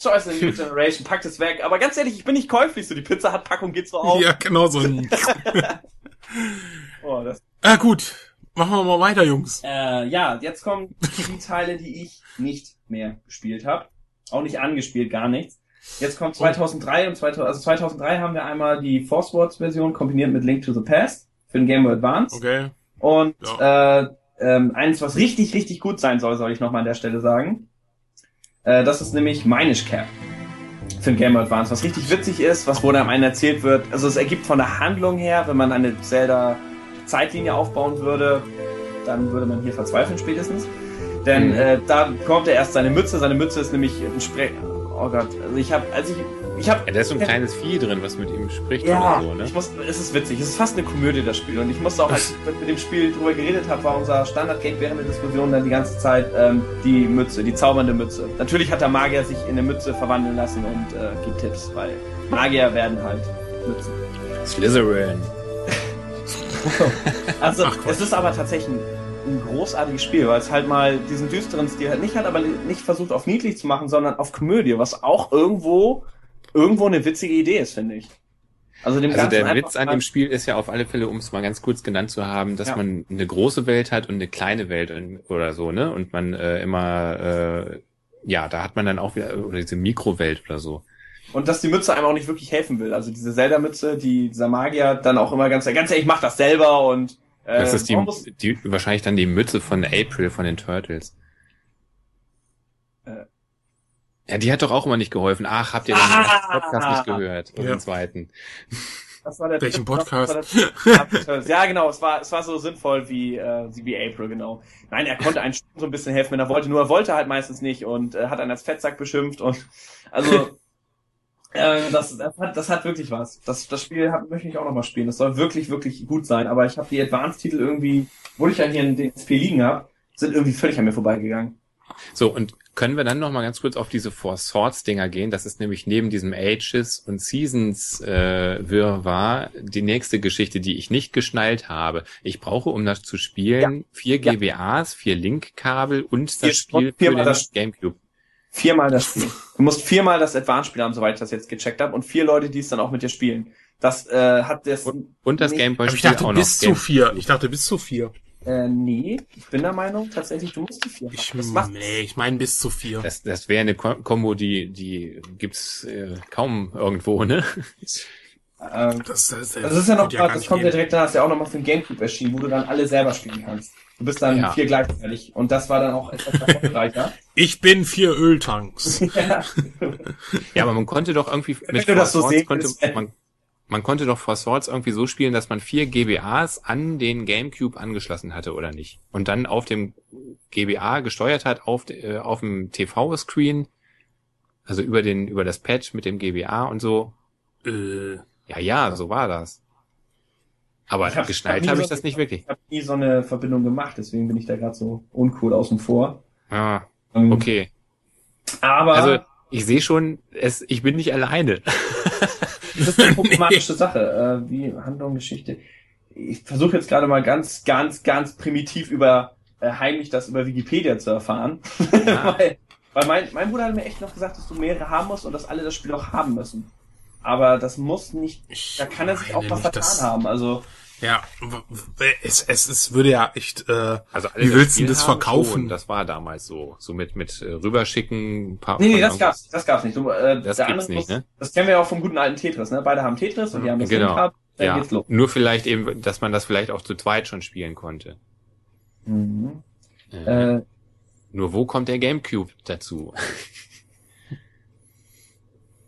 Speaker 2: Choice in New Generation, packt es weg. Aber ganz ehrlich, ich bin nicht käuflich, so die Pizza hat Packung geht so auf.
Speaker 3: Ja, genau so. oh, das. Ah, gut. Machen wir mal weiter, Jungs.
Speaker 2: Äh, ja, jetzt kommen die Teile, die ich nicht mehr gespielt habe. Auch nicht angespielt, gar nichts. Jetzt kommt 2003 und 2000, also 2003 haben wir einmal die Force Wars Version kombiniert mit Link to the Past für den Game Boy Advance.
Speaker 3: Okay.
Speaker 2: Und ja. äh, ähm, eins, was richtig, richtig gut sein soll, soll ich nochmal an der Stelle sagen. Äh, das ist nämlich Minish Cap für den Game Boy Advance, was richtig witzig ist, was wurde am Ende erzählt wird. Also es ergibt von der Handlung her, wenn man eine Zelda Zeitlinie aufbauen würde, dann würde man hier verzweifeln spätestens. Denn mhm. äh, da bekommt er erst seine Mütze. Seine Mütze ist nämlich ein Spre Oh Gott, also ich habe, als ich, ich habe.
Speaker 4: Ja, da ist so ein kleines Vieh drin, was mit ihm spricht
Speaker 2: ja, oder so, ne? Ich muss, es ist witzig. Es ist fast eine Komödie das Spiel und ich musste auch, als ich mit dem Spiel drüber geredet habe, war unser Standard-Gag während der Diskussion dann die ganze Zeit ähm, die Mütze, die zaubernde Mütze. Natürlich hat der Magier sich in eine Mütze verwandeln lassen und äh, gibt Tipps, weil Magier werden halt Mützen.
Speaker 4: Slytherin.
Speaker 2: also Ach, es ist aber tatsächlich ein ein großartiges Spiel, weil es halt mal diesen düsteren Stil halt nicht hat, aber nicht versucht auf niedlich zu machen, sondern auf Komödie, was auch irgendwo irgendwo eine witzige Idee ist, finde ich.
Speaker 4: Also, dem also der Witz an dem Spiel ist ja auf alle Fälle, um es mal ganz kurz genannt zu haben, dass ja. man eine große Welt hat und eine kleine Welt oder so, ne? Und man äh, immer, äh, ja, da hat man dann auch wieder, oder diese Mikrowelt oder so.
Speaker 2: Und dass die Mütze einem auch nicht wirklich helfen will. Also diese Zelda-Mütze, die dieser Magier dann auch immer ganz, ganz ehrlich, ich mach das selber und
Speaker 4: Das ist die, die, wahrscheinlich dann die Mütze von April von den Turtles. Äh. Ja, die hat doch auch immer nicht geholfen. Ach, habt ihr den ah, Podcast nicht gehört?
Speaker 3: Ja.
Speaker 4: Den zweiten.
Speaker 3: Das war der Welchen Podcast?
Speaker 2: Der, ja, genau, es war, es war so sinnvoll wie, äh, wie April, genau. Nein, er konnte einen so ein bisschen helfen, wenn er wollte, nur er wollte halt meistens nicht und äh, hat einen als Fettsack beschimpft und also äh, das, das, hat, das hat wirklich was. Das, das Spiel hab, möchte ich auch nochmal spielen. Das soll wirklich, wirklich gut sein. Aber ich habe die Advanced-Titel irgendwie, wo ich ja hier in den SP liegen habe, sind irgendwie völlig an mir vorbeigegangen.
Speaker 4: So, und können wir dann noch mal ganz kurz auf diese Four Swords Dinger gehen? Das ist nämlich neben diesem Ages und Seasons äh, Wirrwarr die nächste Geschichte, die ich nicht geschnallt habe. Ich brauche, um das zu spielen, ja. vier GBAs, vier Link-Kabel und das vier Spiel für den das Gamecube.
Speaker 2: Viermal das Spiel. Du musst viermal das Advanced-Spiel haben, soweit ich das jetzt gecheckt habe, und vier Leute, die es dann auch mit dir spielen. Das äh, hat das.
Speaker 4: Und, und das Gameboy-Spiel
Speaker 3: Ich dachte bis zu vier. Ich dachte bis zu vier.
Speaker 2: Äh, nee, ich bin der Meinung, tatsächlich, du musst die vier.
Speaker 3: Ich, nee, ich meine bis zu vier.
Speaker 4: Das, das wäre eine Kombo, die, die gibt's äh, kaum irgendwo, ne?
Speaker 2: Ähm, das, das, das, das ist ja noch, ja das kommt ja direkt danach, ist ja auch nochmal für den Gamecube erschienen, wo du dann alle selber spielen kannst. Du bist dann ja. vier gleichzeitig und das war dann auch etwas erfolgreicher.
Speaker 3: Ich bin vier Öltanks.
Speaker 4: ja. ja, aber man konnte doch irgendwie
Speaker 2: mit Wenn du das so sehen
Speaker 4: konnte, man, man konnte doch For Swords irgendwie so spielen, dass man vier GBAs an den GameCube angeschlossen hatte, oder nicht? Und dann auf dem GBA gesteuert hat, auf, äh, auf dem TV-Screen, also über den, über das Patch mit dem GBA und so. Äh, ja, ja, so war das. Aber ich hab, geschnallt habe hab ich das nicht wirklich.
Speaker 2: Ich habe nie so eine Verbindung gemacht, deswegen bin ich da gerade so uncool außen vor.
Speaker 4: Ah, ähm, okay.
Speaker 2: Aber
Speaker 4: also ich sehe schon, es, ich bin nicht alleine.
Speaker 2: Das ist eine problematische. Sache. Äh, wie Handlung, Geschichte. Ich versuche jetzt gerade mal ganz, ganz, ganz primitiv über äh, heimlich das über Wikipedia zu erfahren. Ja. weil weil mein, mein Bruder hat mir echt noch gesagt, dass du mehrere haben musst und dass alle das Spiel auch haben müssen. Aber das muss nicht, da kann er sich auch was vertan das, haben. Also
Speaker 3: ja, es, es, es würde ja echt, äh, also wie willst du das verkaufen? Schon,
Speaker 4: das war damals so, so mit mit äh, rüberschicken.
Speaker 2: Ein paar nee, nee, das gab's, das gab's nicht. Du,
Speaker 4: äh, das gibt's nicht, muss, ne?
Speaker 2: Das kennen wir ja auch vom guten alten Tetris, ne? Beide haben Tetris und die haben das
Speaker 4: genau. gehabt, dann ja. geht's los. Nur vielleicht eben, dass man das vielleicht auch zu zweit schon spielen konnte. Mhm. Äh, äh, nur wo kommt der Gamecube dazu?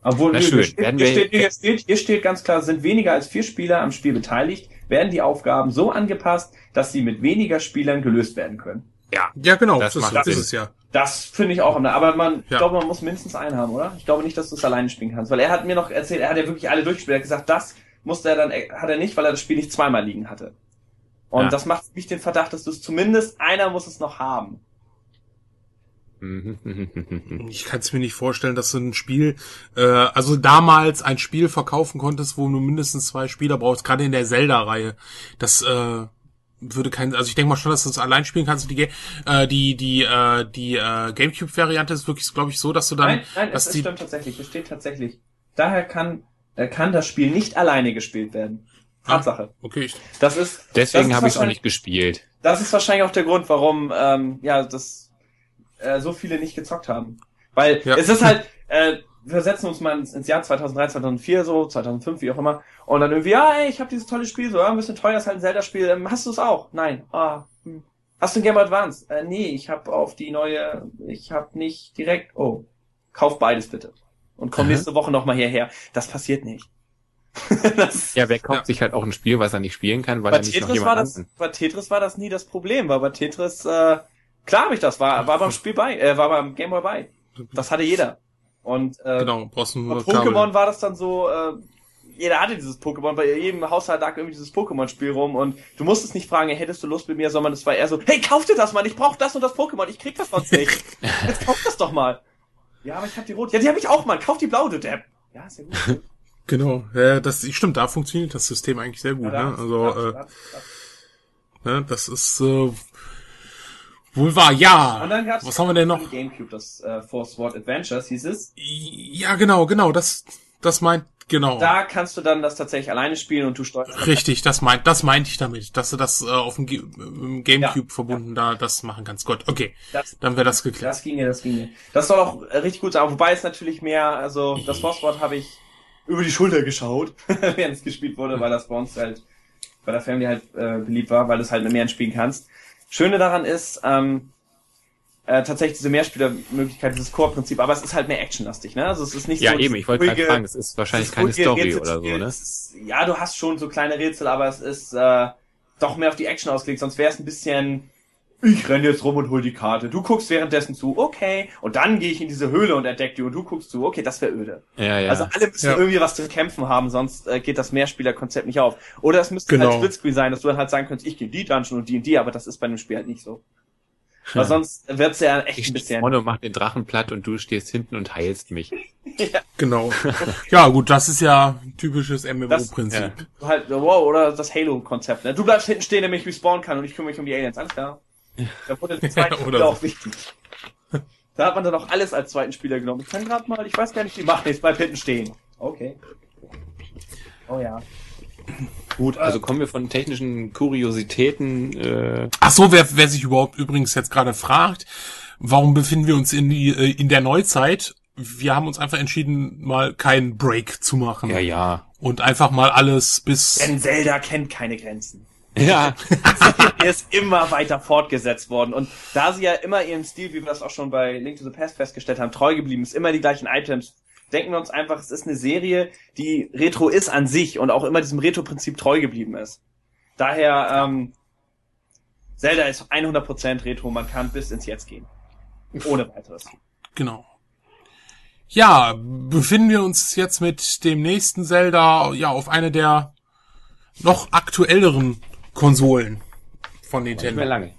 Speaker 2: Obwohl, Na schön. Hier, steht, hier, steht, hier, steht, hier steht ganz klar, sind weniger als vier Spieler am Spiel beteiligt, werden die Aufgaben so angepasst, dass sie mit weniger Spielern gelöst werden können.
Speaker 3: Ja, ja genau, das, das, das ist es ja.
Speaker 2: Das finde ich auch. Aber man, ja. ich glaube, man muss mindestens einen haben, oder? Ich glaube nicht, dass du es alleine spielen kannst, weil er hat mir noch erzählt, er hat ja wirklich alle durchgespielt. Er hat gesagt, das musste er dann, hat er nicht, weil er das Spiel nicht zweimal liegen hatte. Und ja. das macht mich den Verdacht, dass du es zumindest einer muss es noch haben.
Speaker 3: Ich kann es mir nicht vorstellen, dass du ein Spiel, äh, also damals ein Spiel verkaufen konntest, wo du mindestens zwei Spieler brauchst, gerade in der Zelda-Reihe. Das äh, würde kein, also ich denke mal schon, dass du es allein spielen kannst. Die, äh, die, die, äh, die äh, GameCube-Variante ist wirklich, glaube ich, so, dass du dann.
Speaker 2: Nein, nein, dass es die, stimmt tatsächlich. Es steht tatsächlich. Daher kann, äh, kann das Spiel nicht alleine gespielt werden. Ah, Tatsache.
Speaker 3: Ah, okay.
Speaker 2: Das ist.
Speaker 4: Deswegen habe ich es auch nicht gespielt.
Speaker 2: Das ist wahrscheinlich auch der Grund, warum ähm, ja das äh, so viele nicht gezockt haben. Weil ja. es ist halt, äh, wir setzen uns mal ins, ins, Jahr 2003, 2004, so, 2005, wie auch immer, und dann irgendwie, ja, ey, ich habe dieses tolle Spiel, so, ja, ein bisschen teuer ist halt ein Zelda-Spiel, ähm, hast du es auch? Nein. Ah, hm. Hast du ein Game Advance? Äh, nee, ich habe auf die neue, ich habe nicht direkt, oh, kauf beides bitte. Und komm mhm. nächste Woche nochmal hierher. Das passiert nicht.
Speaker 4: das, ja, wer kauft ja. sich halt auch ein Spiel, was er nicht spielen kann, weil
Speaker 2: bei
Speaker 4: er nicht
Speaker 2: Tetris
Speaker 4: noch jemand
Speaker 2: war das, Bei Tetris war das nie das Problem, weil bei Tetris, äh, Klar habe ich das, war, war beim Spiel bei, äh, war beim Game Boy bei. Das hatte jeder. Und äh,
Speaker 3: genau, brauchst
Speaker 2: bei Pokémon war das dann so, äh, jeder hatte dieses Pokémon, bei jedem Haushalt lag irgendwie dieses Pokémon-Spiel rum und du musstest nicht fragen, hättest du Lust mit mir, sondern es war eher so, hey, kauf dir das mal, ich brauch das und das Pokémon, ich krieg das sonst nicht. Jetzt kauf das doch mal. Ja, aber ich hab die rote. Ja, die hab ich auch mal. Kauf die blaue, du Depp. Ja, ist ja gut.
Speaker 3: genau, ja, das stimmt, da funktioniert das System eigentlich sehr gut. Ja, ne? Also, äh, ne, das ist äh, Wohl wahr, ja.
Speaker 2: Und dann gab's
Speaker 3: Was haben wir denn noch?
Speaker 2: Gamecube, das äh, Four Sword Adventures hieß es.
Speaker 3: Ja, genau, genau, das, das meint, Genau.
Speaker 2: Da kannst du dann das tatsächlich alleine spielen und du steuerst.
Speaker 3: Richtig, das meint, das meinte ich damit, dass du das äh, auf dem G Gamecube ja. verbunden da das machen kannst. Gut, okay. Das, dann wäre das geklärt.
Speaker 2: Das ginge, das ginge. Das soll auch äh, richtig gut sein, wobei es natürlich mehr, also das Force habe ich über die Schulter geschaut, während es gespielt wurde, weil das bei uns halt bei der Family halt äh, beliebt war, weil du es halt mit mehreren spielen kannst. Schöne daran ist, ähm, äh, tatsächlich diese Mehrspielermöglichkeit, dieses Core-Prinzip, aber es ist halt mehr actionlastig, ne? Also es ist nicht
Speaker 4: ja,
Speaker 2: so.
Speaker 4: Ja, eben, ich wollte gerade fragen, es ist wahrscheinlich keine Story oder so, ne?
Speaker 2: Ist, ja, du hast schon so kleine Rätsel, aber es ist äh, doch mehr auf die Action ausgelegt, sonst wäre es ein bisschen. Ich renne jetzt rum und hol die Karte. Du guckst währenddessen zu, okay. Und dann gehe ich in diese Höhle und entdecke die und du guckst zu, okay, das wäre öde.
Speaker 4: Ja, ja.
Speaker 2: Also alle müssen ja. irgendwie was zu kämpfen haben, sonst äh, geht das Mehrspielerkonzept nicht auf. Oder es müsste genau. halt Splitscreen sein, dass du dann halt sagen könntest, ich gehe die Dungeon und die und die, aber das ist bei einem Spiel halt nicht so. Weil sonst wird's ja echt
Speaker 4: ich
Speaker 2: ein bisschen.
Speaker 4: Vorne und mach den Drachen platt und du stehst hinten und heilst mich.
Speaker 3: ja. Genau. ja, gut, das ist ja typisches MMO-Prinzip.
Speaker 2: Ja. Halt, wow, oder das Halo-Konzept, ne? Du bleibst hinten stehen, damit ich respawnen kann und ich kümmere mich um die Aliens. Alles klar. Da wurde der zweite Spieler auch wichtig. Da hat man dann auch alles als zweiten Spieler genommen. Ich kann gerade mal, ich weiß gar nicht, wie macht jetzt bleib hinten stehen. Okay. Oh ja.
Speaker 4: Gut, also kommen wir von technischen Kuriositäten. Äh
Speaker 3: Ach so, wer, wer sich überhaupt übrigens jetzt gerade fragt, warum befinden wir uns in die äh, in der Neuzeit? Wir haben uns einfach entschieden, mal keinen Break zu machen.
Speaker 4: Ja, ja.
Speaker 3: Und einfach mal alles bis.
Speaker 2: Denn Zelda kennt keine Grenzen.
Speaker 4: Ja.
Speaker 2: er ist immer weiter fortgesetzt worden. Und da sie ja immer ihrem Stil, wie wir das auch schon bei Link to the Past festgestellt haben, treu geblieben ist, immer die gleichen Items denken wir uns einfach, es ist eine Serie, die Retro ist an sich und auch immer diesem Retro-Prinzip treu geblieben ist. Daher, ähm, Zelda ist 100% Retro, man kann bis ins Jetzt gehen. Ohne weiteres.
Speaker 3: Genau. Ja, befinden wir uns jetzt mit dem nächsten Zelda ja auf eine der noch aktuelleren Konsolen von Nintendo.
Speaker 2: Nicht mehr lange.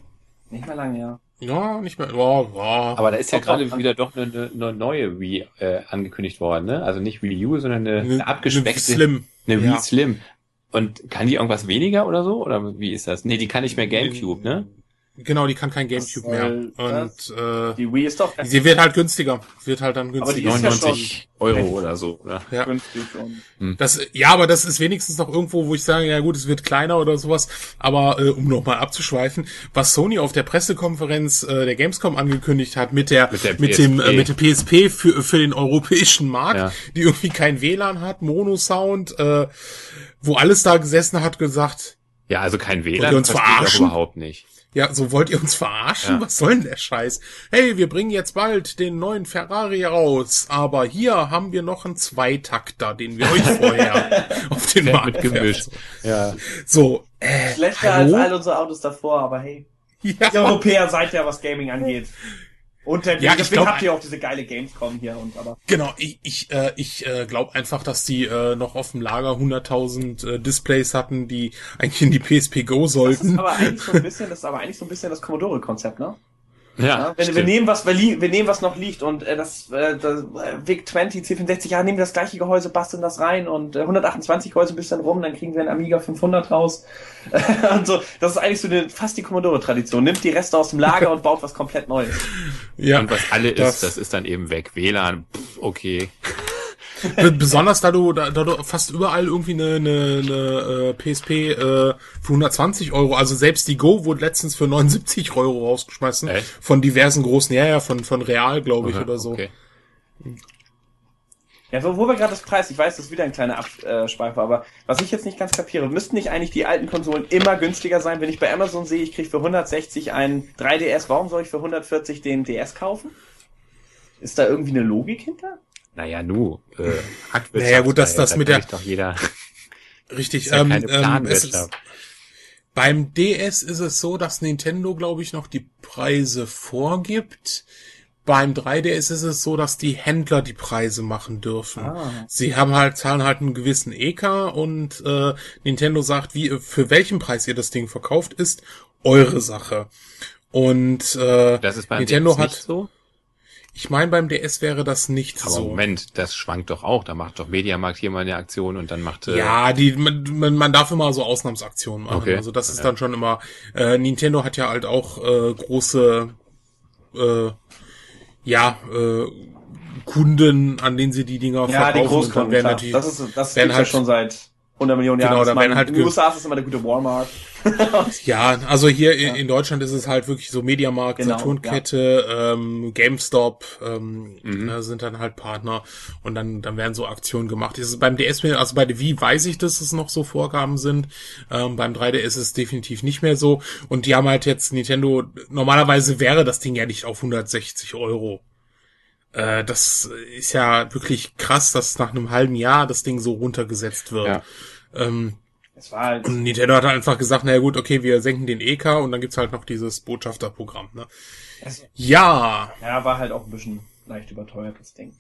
Speaker 2: Nicht mehr lange, ja.
Speaker 3: Ja, nicht mehr. Ja, ja.
Speaker 4: Aber da ist ja gerade wieder doch eine, eine neue Wii äh, angekündigt worden, ne? Also nicht Wii U, sondern eine, eine abgespeckte. Eine
Speaker 3: Slim.
Speaker 4: Eine Wii ja. Slim. Und kann die irgendwas weniger oder so? Oder wie ist das? Nee, die kann nicht mehr Gamecube, ne?
Speaker 3: Genau, die kann kein Gamecube mehr. Und äh,
Speaker 2: die Wii ist doch.
Speaker 3: Sie wird halt günstiger. Wird halt dann günstiger.
Speaker 4: Aber die ist 99 ja Euro oder so. Oder?
Speaker 3: Ja. Hm. Das, ja, aber das ist wenigstens noch irgendwo, wo ich sage, ja gut, es wird kleiner oder sowas. Aber äh, um nochmal abzuschweifen, was Sony auf der Pressekonferenz äh, der Gamescom angekündigt hat mit der mit, der mit dem äh, mit der PSP für für den europäischen Markt, ja. die irgendwie kein WLAN hat, Mono-Sound, äh, wo alles da gesessen hat, gesagt.
Speaker 4: Ja, also kein WLAN. Uns verarschen? überhaupt nicht.
Speaker 3: Ja, so wollt ihr uns verarschen? Ja. Was soll denn der Scheiß? Hey, wir bringen jetzt bald den neuen Ferrari raus, aber hier haben wir noch einen Zweitakter, den wir euch vorher auf den Markt
Speaker 4: gemischt. Ja.
Speaker 3: So, äh,
Speaker 2: Schlechter hallo? als all unsere Autos davor, aber hey. Ja. Die Europäer seid ja, was Gaming angeht. Und der, ja, deswegen glaub, habt ihr auch diese geile Gamescom hier und aber.
Speaker 3: Genau, ich ich äh, ich äh, glaube einfach, dass die äh, noch auf dem Lager 100.000 äh, Displays hatten, die eigentlich in die PSP Go sollten.
Speaker 2: Das ist aber eigentlich so ein bisschen, das ist aber eigentlich so ein bisschen das Commodore Konzept, ne?
Speaker 4: Ja, ja
Speaker 2: wenn, wir nehmen was, wir, wir nehmen was noch liegt und äh, das, äh, das äh, VIC 20 C64, ja, nehmen wir das gleiche Gehäuse, basteln das rein und äh, 128 Gehäuse bis dann rum, dann kriegen wir einen Amiga 500 raus. und so, das ist eigentlich so eine, fast die Commodore-Tradition. Nimmt die Reste aus dem Lager und baut was komplett Neues.
Speaker 4: Ja. Und was alle ist, das ist dann eben weg. WLAN, pff, okay.
Speaker 3: Besonders da du, da, da du fast überall irgendwie eine, eine, eine äh, PSP äh, für 120 Euro, also selbst die Go wurde letztens für 79 Euro rausgeschmissen. Echt? Von diversen großen, ja, ja, von, von Real, glaube ich, okay, oder so. Okay.
Speaker 2: Ja, wo, wo wir gerade das Preis, ich weiß, das ist wieder ein kleiner Abschweifer, aber was ich jetzt nicht ganz kapiere, müssten nicht eigentlich die alten Konsolen immer günstiger sein, wenn ich bei Amazon sehe, ich kriege für 160 einen 3DS, warum soll ich für 140 den DS kaufen? Ist da irgendwie eine Logik hinter?
Speaker 4: Naja, nu, äh,
Speaker 3: Naja, gut, dass das mit der,
Speaker 4: doch jeder.
Speaker 3: Richtig, ähm, ähm, es ist, beim DS ist es so, dass Nintendo, glaube ich, noch die Preise vorgibt. Beim 3DS ist es so, dass die Händler die Preise machen dürfen. Ah. Sie haben halt, zahlen halt einen gewissen EK und äh, Nintendo sagt, wie, für welchen Preis ihr das Ding verkauft, ist eure Sache. Und äh,
Speaker 4: das ist beim Nintendo DS hat so?
Speaker 3: Ich meine, beim DS wäre das nicht
Speaker 4: Aber
Speaker 3: so.
Speaker 4: Moment, das schwankt doch auch. Da macht doch Mediamarkt hier mal eine Aktion und dann macht.
Speaker 3: Äh ja, die man, man darf immer so Ausnahmsaktionen machen. Okay. Also das ist ja. dann schon immer. Äh, Nintendo hat ja halt auch äh, große, äh, ja, äh, Kunden, an denen sie die Dinger
Speaker 2: ja, verkaufen. Ja, die Großkunden, werden natürlich, das ist, das ist halt schon seit 100 Millionen Jahren.
Speaker 3: Genau, da werden halt
Speaker 2: in den USA ist es immer der gute Walmart.
Speaker 3: ja, also hier ja. in Deutschland ist es halt wirklich so Mediamarkt, genau, Saturnkette, ja. ähm, GameStop ähm, mhm. ne, sind dann halt Partner und dann dann werden so Aktionen gemacht. Ist beim DS, also bei der Wii weiß ich, dass es noch so Vorgaben sind. Ähm, beim 3DS ist es definitiv nicht mehr so und die haben halt jetzt Nintendo. Normalerweise wäre das Ding ja nicht auf 160 Euro. Äh, das ist ja wirklich krass, dass nach einem halben Jahr das Ding so runtergesetzt wird. Ja. Ähm, es war halt und Nintendo hat einfach gesagt, naja gut, okay, wir senken den EK und dann gibt's halt noch dieses Botschafterprogramm. Ne?
Speaker 2: Es, ja. Ja, war halt auch ein bisschen leicht überteuert, das Ding.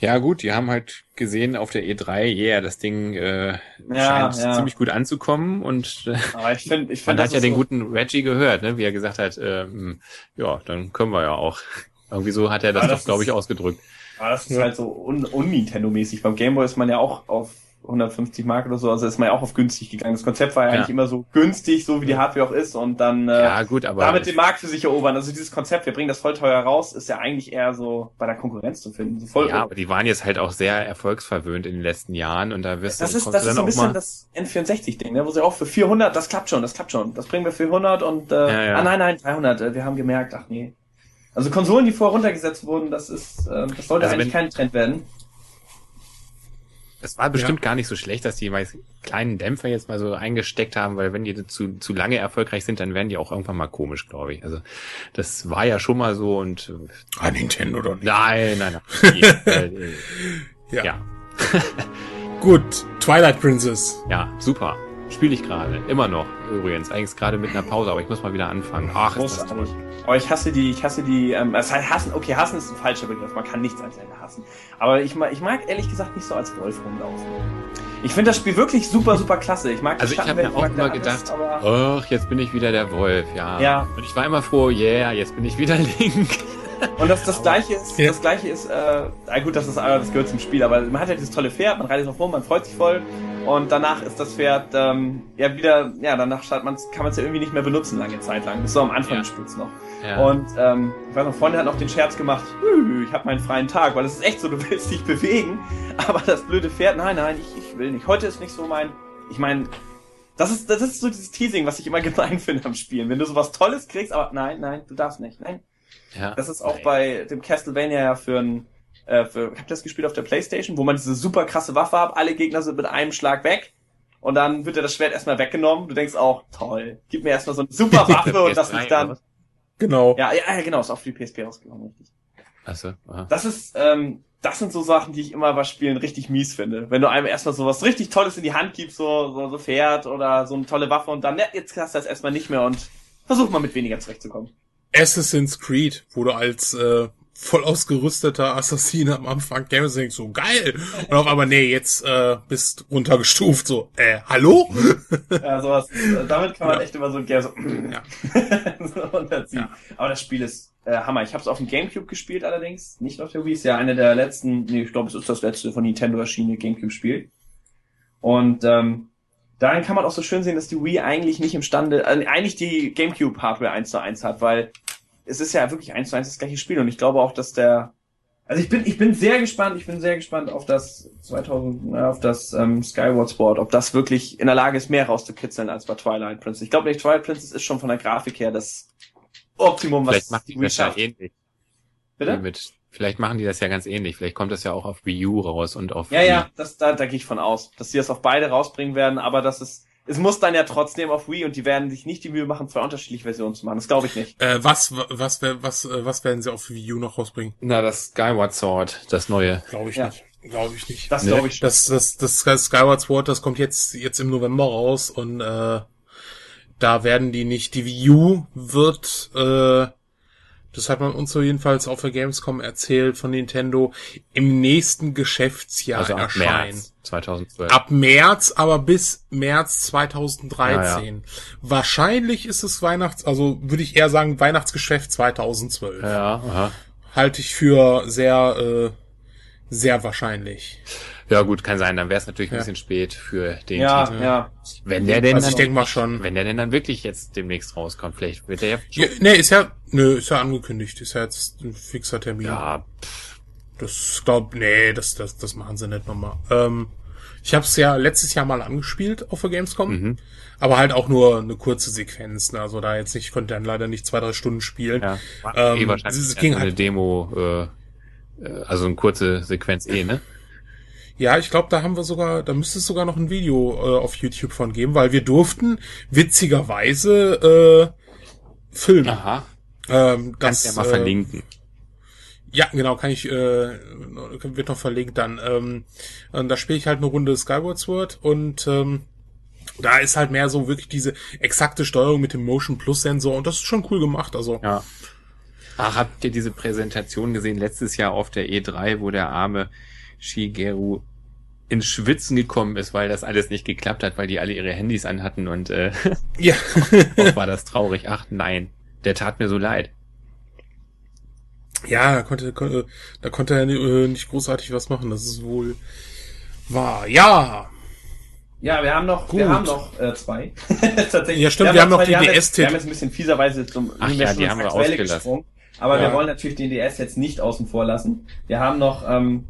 Speaker 4: Ja gut, die haben halt gesehen auf der E3, yeah, das Ding äh, ja, scheint ja. ziemlich gut anzukommen und äh,
Speaker 2: Aber ich find, ich
Speaker 4: find, man hat ja den so guten Reggie gehört, ne, wie er gesagt hat, ähm, ja, dann können wir ja auch. Irgendwie so hat er das, das doch, glaube ich, ausgedrückt.
Speaker 2: Aber das ist halt so un-Nintendo-mäßig. Beim Gameboy ist man ja auch auf 150 Mark oder so, also ist man ja auch auf günstig gegangen. Das Konzept war ja, ja. eigentlich immer so günstig, so wie die Hardware auch ist und dann
Speaker 4: äh, ja, gut, aber
Speaker 2: damit den Markt für sich erobern. Also dieses Konzept, wir bringen das voll teuer raus, ist ja eigentlich eher so bei der Konkurrenz zu finden. So voll
Speaker 4: ja, aber die waren jetzt halt auch sehr erfolgsverwöhnt in den letzten Jahren und da wirst
Speaker 2: das du ist, das ist so ein bisschen das N64-Ding, ne, wo sie auch für 400, das klappt schon, das klappt schon, das bringen wir für 100 und äh, ja, ja. ah nein, nein, 300, äh, wir haben gemerkt, ach nee. Also Konsolen, die vorher runtergesetzt wurden, das ist, äh, das sollte also eigentlich kein Trend werden.
Speaker 4: Es war bestimmt ja. gar nicht so schlecht, dass die mal kleinen Dämpfer jetzt mal so eingesteckt haben, weil wenn die zu, zu lange erfolgreich sind, dann werden die auch irgendwann mal komisch, glaube ich. Also das war ja schon mal so und
Speaker 3: ah, Nintendo doch nicht.
Speaker 4: Nein, nein, nein. äh, äh,
Speaker 3: ja. ja. Gut, Twilight Princess.
Speaker 4: Ja, super. Spiele ich gerade. Immer noch, übrigens. Eigentlich gerade mit einer Pause, aber ich muss mal wieder anfangen. Ach, ist das toll.
Speaker 2: Oh, ich hasse die, ich hasse die, ähm, das heißt hassen, okay, hassen ist ein falscher Begriff, man kann nichts als Ende hassen. Aber ich mag, ich mag ehrlich gesagt nicht so als Wolf rumlaufen. Ich finde das Spiel wirklich super, super klasse. Ich mag
Speaker 4: Also ich habe mir auch immer gedacht, ach, jetzt bin ich wieder der Wolf, ja.
Speaker 2: Ja.
Speaker 4: Und ich war immer froh, yeah, jetzt bin ich wieder Link.
Speaker 2: Und das, das gleiche ist, ja. das gleiche ist, äh, gut, das ist, das gehört zum Spiel, aber man hat ja dieses tolle Pferd, man reitet drauf rum, man freut sich voll und danach ist das Pferd ähm, ja wieder, ja, danach kann man es ja irgendwie nicht mehr benutzen lange Zeit lang. Bis so am Anfang ja. des Spiels noch. Ja. Und ähm, ich weiß noch, Freunde hat noch den Scherz gemacht, ich habe meinen freien Tag, weil es ist echt so, du willst dich bewegen, aber das blöde Pferd, nein, nein, ich, ich will nicht. Heute ist nicht so mein, ich meine, das ist, das ist so dieses Teasing, was ich immer gemein finde am Spielen. Wenn du sowas Tolles kriegst, aber nein, nein, du darfst nicht, nein. Ja. Das ist auch bei dem Castlevania ja für ein äh, für, ich habe das gespielt auf der Playstation, wo man diese super krasse Waffe hat, alle Gegner sind mit einem Schlag weg und dann wird dir das Schwert erstmal weggenommen. Du denkst auch, toll, gib mir erstmal so eine super Waffe und das ist dann.
Speaker 3: Genau.
Speaker 2: Ja, ja, genau, ist auch für die PSP rausgekommen, richtig.
Speaker 4: Achso.
Speaker 2: Das ist, ähm, das sind so Sachen, die ich immer bei Spielen richtig mies finde. Wenn du einem erstmal so was richtig Tolles in die Hand gibst, so, so, so Pferd oder so eine tolle Waffe und dann, ne, jetzt hast du das erstmal nicht mehr und versuch mal mit weniger zurechtzukommen.
Speaker 3: Assassin's Creed, wo du als äh, voll ausgerüsteter Assassine am Anfang Games denkst so geil und auf einmal nee jetzt äh, bist runtergestuft so äh hallo
Speaker 2: ja sowas äh, damit kann man ja. echt immer so ein Game so, ja. so runterziehen ja. aber das Spiel ist äh, Hammer ich habe es auf dem Gamecube gespielt allerdings nicht auf der Wii ist ja eine der letzten nee ich glaube es ist das letzte von Nintendo erschienene Gamecube Spiel und ähm, daran kann man auch so schön sehen dass die Wii eigentlich nicht imstande äh, eigentlich die Gamecube Hardware eins zu eins hat weil es ist ja wirklich eins zu eins das gleiche Spiel und ich glaube auch, dass der also ich bin ich bin sehr gespannt, ich bin sehr gespannt auf das 2000 auf das ähm, Skyward Sport, ob das wirklich in der Lage ist mehr rauszukitzeln als bei Twilight Princess. Ich glaube nicht Twilight Princess ist schon von der Grafik her das Optimum,
Speaker 4: was Vielleicht macht die das ja ähnlich. Bitte? Mit, vielleicht machen die das ja ganz ähnlich. Vielleicht kommt das ja auch auf Wii U raus und auf
Speaker 2: Ja, ja, das da da gehe ich von aus, dass sie das auf beide rausbringen werden, aber das ist es muss dann ja trotzdem auf Wii und die werden sich nicht die Mühe machen, zwei unterschiedliche Versionen zu machen. Das glaube ich nicht.
Speaker 3: Äh, was, was, was, äh, was werden sie auf Wii U noch rausbringen?
Speaker 4: Na, das Skyward Sword, das neue.
Speaker 3: Glaube ich ja. nicht. Glaube ich nicht.
Speaker 2: Das nee. glaube ich
Speaker 3: schon. Das, das, das Skyward Sword, das kommt jetzt, jetzt im November raus und äh, da werden die nicht, die Wii U wird äh, das hat man uns so jedenfalls auf der Gamescom erzählt von Nintendo, im nächsten Geschäftsjahr also ab erscheinen.
Speaker 4: März 2012.
Speaker 3: Ab März, aber bis März 2013. Ja, ja. Wahrscheinlich ist es Weihnachts, also würde ich eher sagen Weihnachtsgeschäft 2012.
Speaker 4: Ja, aha.
Speaker 3: Halte ich für sehr, äh, sehr wahrscheinlich.
Speaker 4: Ja, gut, kann sein. Dann wäre es natürlich ja. ein bisschen spät für den
Speaker 2: ja, Titel. Ja,
Speaker 4: Wenn der denn
Speaker 3: also ich denke mal schon.
Speaker 4: Wenn der denn dann wirklich jetzt demnächst rauskommt, vielleicht wird der ja.
Speaker 3: ja nee, ist ja, nö, ist ja angekündigt. Ist ja jetzt ein fixer Termin.
Speaker 4: Ja, pff,
Speaker 3: Das glaub, nee, das, das, das machen sie nicht nochmal. Ähm, ich habe es ja letztes Jahr mal angespielt auf der Gamescom, mhm. aber halt auch nur eine kurze Sequenz. Ne? Also da jetzt nicht, ich konnte dann leider nicht zwei, drei Stunden spielen. Ja,
Speaker 4: ähm, eh wahrscheinlich es ging halt, eine Demo, äh, äh, also eine kurze Sequenz eh, ne?
Speaker 3: Ja, ich glaube, da haben wir sogar, da müsste es sogar noch ein Video äh, auf YouTube von geben, weil wir durften witzigerweise äh, filmen.
Speaker 4: Aha. Ähm, das, Kannst ja mal äh, verlinken.
Speaker 3: Ja, genau, kann ich, äh, wird noch verlinkt dann. Ähm, da spiele ich halt eine Runde Skyward Sword und ähm, da ist halt mehr so wirklich diese exakte Steuerung mit dem Motion Plus Sensor und das ist schon cool gemacht, also.
Speaker 4: Ja. Ach, habt ihr diese Präsentation gesehen letztes Jahr auf der E3, wo der arme Shigeru ins Schwitzen gekommen ist, weil das alles nicht geklappt hat, weil die alle ihre Handys anhatten und äh,
Speaker 3: ja,
Speaker 4: war das traurig. Ach nein, der tat mir so leid.
Speaker 3: Ja, da konnte, konnte da konnte er äh, nicht großartig was machen. Das ist wohl wahr. Ja.
Speaker 2: Ja, wir haben noch, Gut. wir haben noch äh, zwei.
Speaker 3: Tatsächlich. Ja, stimmt. Wir, wir haben, noch die DS-Titel.
Speaker 2: Wir haben jetzt ein bisschen fieserweise zum
Speaker 4: Ach ja, die haben wir ausgelassen. Gesprungen,
Speaker 2: aber ja. wir wollen natürlich den DS jetzt nicht außen vor lassen. Wir haben noch ähm,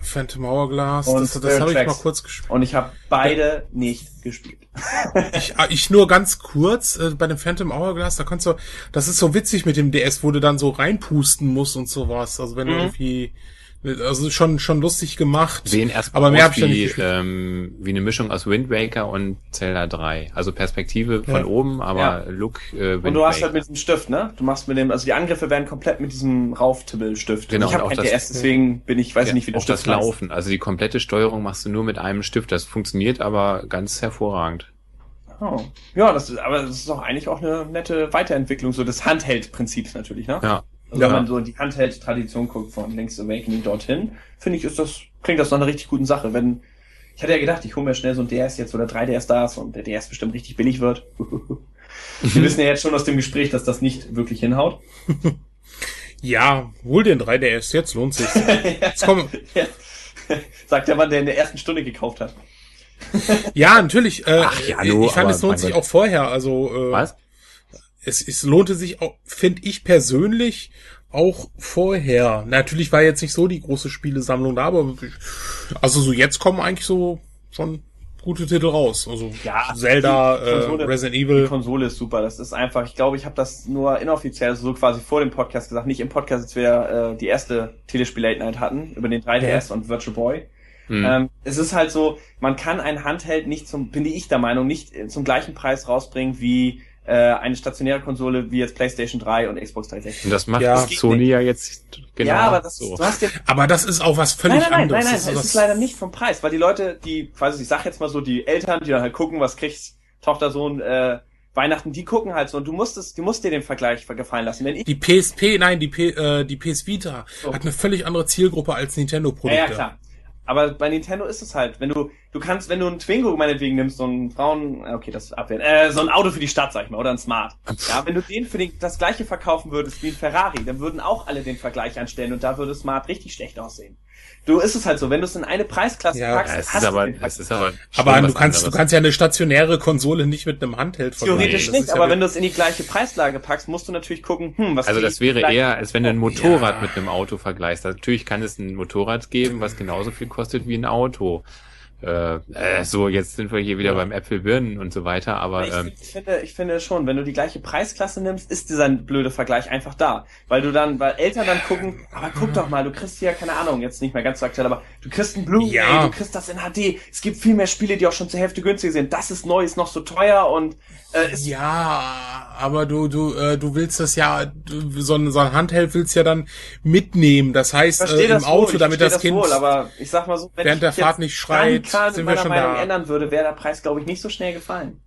Speaker 3: Phantom Hourglass, und das, das habe ich mal kurz gespielt.
Speaker 2: Und ich habe beide nicht gespielt.
Speaker 3: ich, ah, ich nur ganz kurz, äh, bei dem Phantom Hourglass, da kannst du, das ist so witzig mit dem DS, wo du dann so reinpusten musst und sowas. Also wenn mhm. du irgendwie also schon schon lustig gemacht.
Speaker 4: Sehen erst aber mehr aus wie, ähm, wie eine Mischung aus Wind Waker und Zelda 3. Also Perspektive von ja. oben, aber ja. Look
Speaker 2: äh, Wind Und du hast halt mit diesem Stift, ne? Du machst mit dem, also die Angriffe werden komplett mit diesem Rauftibbel-Stift.
Speaker 4: Genau.
Speaker 2: Ich habe kein DS, deswegen bin ich, weiß ja, nicht, wie
Speaker 4: das Stift das Laufen. Heißt. Also die komplette Steuerung machst du nur mit einem Stift. Das funktioniert aber ganz hervorragend.
Speaker 2: Oh. Ja, das ist, aber das ist doch eigentlich auch eine nette Weiterentwicklung so des Handheld-Prinzips natürlich, ne?
Speaker 4: Ja.
Speaker 2: Also ja. wenn man so in die Handheld-Tradition guckt von Link's Awakening dorthin, finde ich, ist das, klingt das nach einer richtig guten Sache. Wenn, ich hatte ja gedacht, ich hole mir schnell so ein DS jetzt oder 3DS das und der DS bestimmt richtig billig wird. Wir wissen ja jetzt schon aus dem Gespräch, dass das nicht wirklich hinhaut.
Speaker 3: Ja, hol den 3DS, jetzt lohnt sich. Jetzt komm.
Speaker 2: Ja. Sagt der Mann, der in der ersten Stunde gekauft hat.
Speaker 3: ja, natürlich. Äh, Ach, ja, no, ich fand, es lohnt sich auch vorher. Also äh,
Speaker 4: Was?
Speaker 3: Es, es lohnte sich auch, finde ich persönlich, auch vorher. Natürlich war jetzt nicht so die große Spielesammlung da, aber also so jetzt kommen eigentlich so schon gute Titel raus. Also ja, Zelda, Konsole, äh, Resident Evil.
Speaker 2: Die Konsole ist super. Das ist einfach, ich glaube, ich habe das nur inoffiziell, so quasi vor dem Podcast gesagt, nicht im Podcast, als wir äh, die erste Telespiel Late Night hatten, über den 3DS ja. und Virtual Boy. Mhm. Ähm, es ist halt so, man kann ein Handheld nicht zum, bin ich der Meinung, nicht zum gleichen Preis rausbringen wie äh, eine stationäre Konsole wie jetzt PlayStation 3 und Xbox 360. Und
Speaker 4: das macht ja. Sony ja jetzt
Speaker 3: genau ja, aber das, so. Du hast ja, aber das ist auch was völlig
Speaker 2: nein, nein,
Speaker 3: anderes.
Speaker 2: Nein, nein, nein, es ist leider nicht vom Preis, weil die Leute, die, quasi, ich sag jetzt mal so, die Eltern, die dann halt gucken, was kriegt Tochter, Sohn, äh, Weihnachten, die gucken halt so und du musst es, du musst dir den Vergleich gefallen lassen. Wenn
Speaker 3: ich die PSP, nein, die, P, äh, die PS Vita so. hat eine völlig andere Zielgruppe als Nintendo-Produkte.
Speaker 2: Ja, ja, klar. Aber bei Nintendo ist es halt, wenn du, du kannst, wenn du einen Twingo meinetwegen nimmst, so einen Frauen, okay, das ist abwehren, äh, so ein Auto für die Stadt, sag ich mal, oder ein Smart. Ja, wenn du den für den, das gleiche verkaufen würdest wie ein Ferrari, dann würden auch alle den Vergleich anstellen und da würde Smart richtig schlecht aussehen. Du ist es halt so, wenn du es in eine Preisklasse
Speaker 4: ja, packst, es hast ist aber, es ist aber,
Speaker 3: aber du kannst, du kannst ja eine stationäre Konsole nicht mit einem Handheld
Speaker 2: vergleichen. Theoretisch nicht, aber ja wenn du es in die gleiche Preislage packst, musst du natürlich gucken, hm, was
Speaker 4: Also das wäre eher, als wenn du ein Motorrad ja. mit einem Auto vergleichst. Natürlich kann es ein Motorrad geben, was genauso viel kostet wie ein Auto äh, äh, so, jetzt sind wir hier wieder ja. beim Äpfel, Birnen und so weiter, aber
Speaker 2: ich,
Speaker 4: ähm,
Speaker 2: ich, finde, ich finde schon, wenn du die gleiche Preisklasse nimmst, ist dieser blöde Vergleich einfach da, weil du dann, weil Eltern dann gucken, aber guck doch mal, du kriegst hier keine Ahnung, jetzt nicht mehr ganz so aktuell, aber du kriegst ein Blu-ray, ja. du kriegst das in HD, es gibt viel mehr Spiele, die auch schon zur Hälfte günstiger sind, das ist neu, ist noch so teuer und
Speaker 3: äh, ist ja, aber du du äh, du willst das ja du, so ein so ein Handheld willst ja dann mitnehmen, das heißt äh, im Auto, wohl, damit das, das Kind
Speaker 2: wohl, aber ich sag mal so,
Speaker 3: während der Fahrt nicht schreit,
Speaker 2: sind wir schon Meinung da. ändern würde, wäre der Preis glaube ich nicht so schnell gefallen.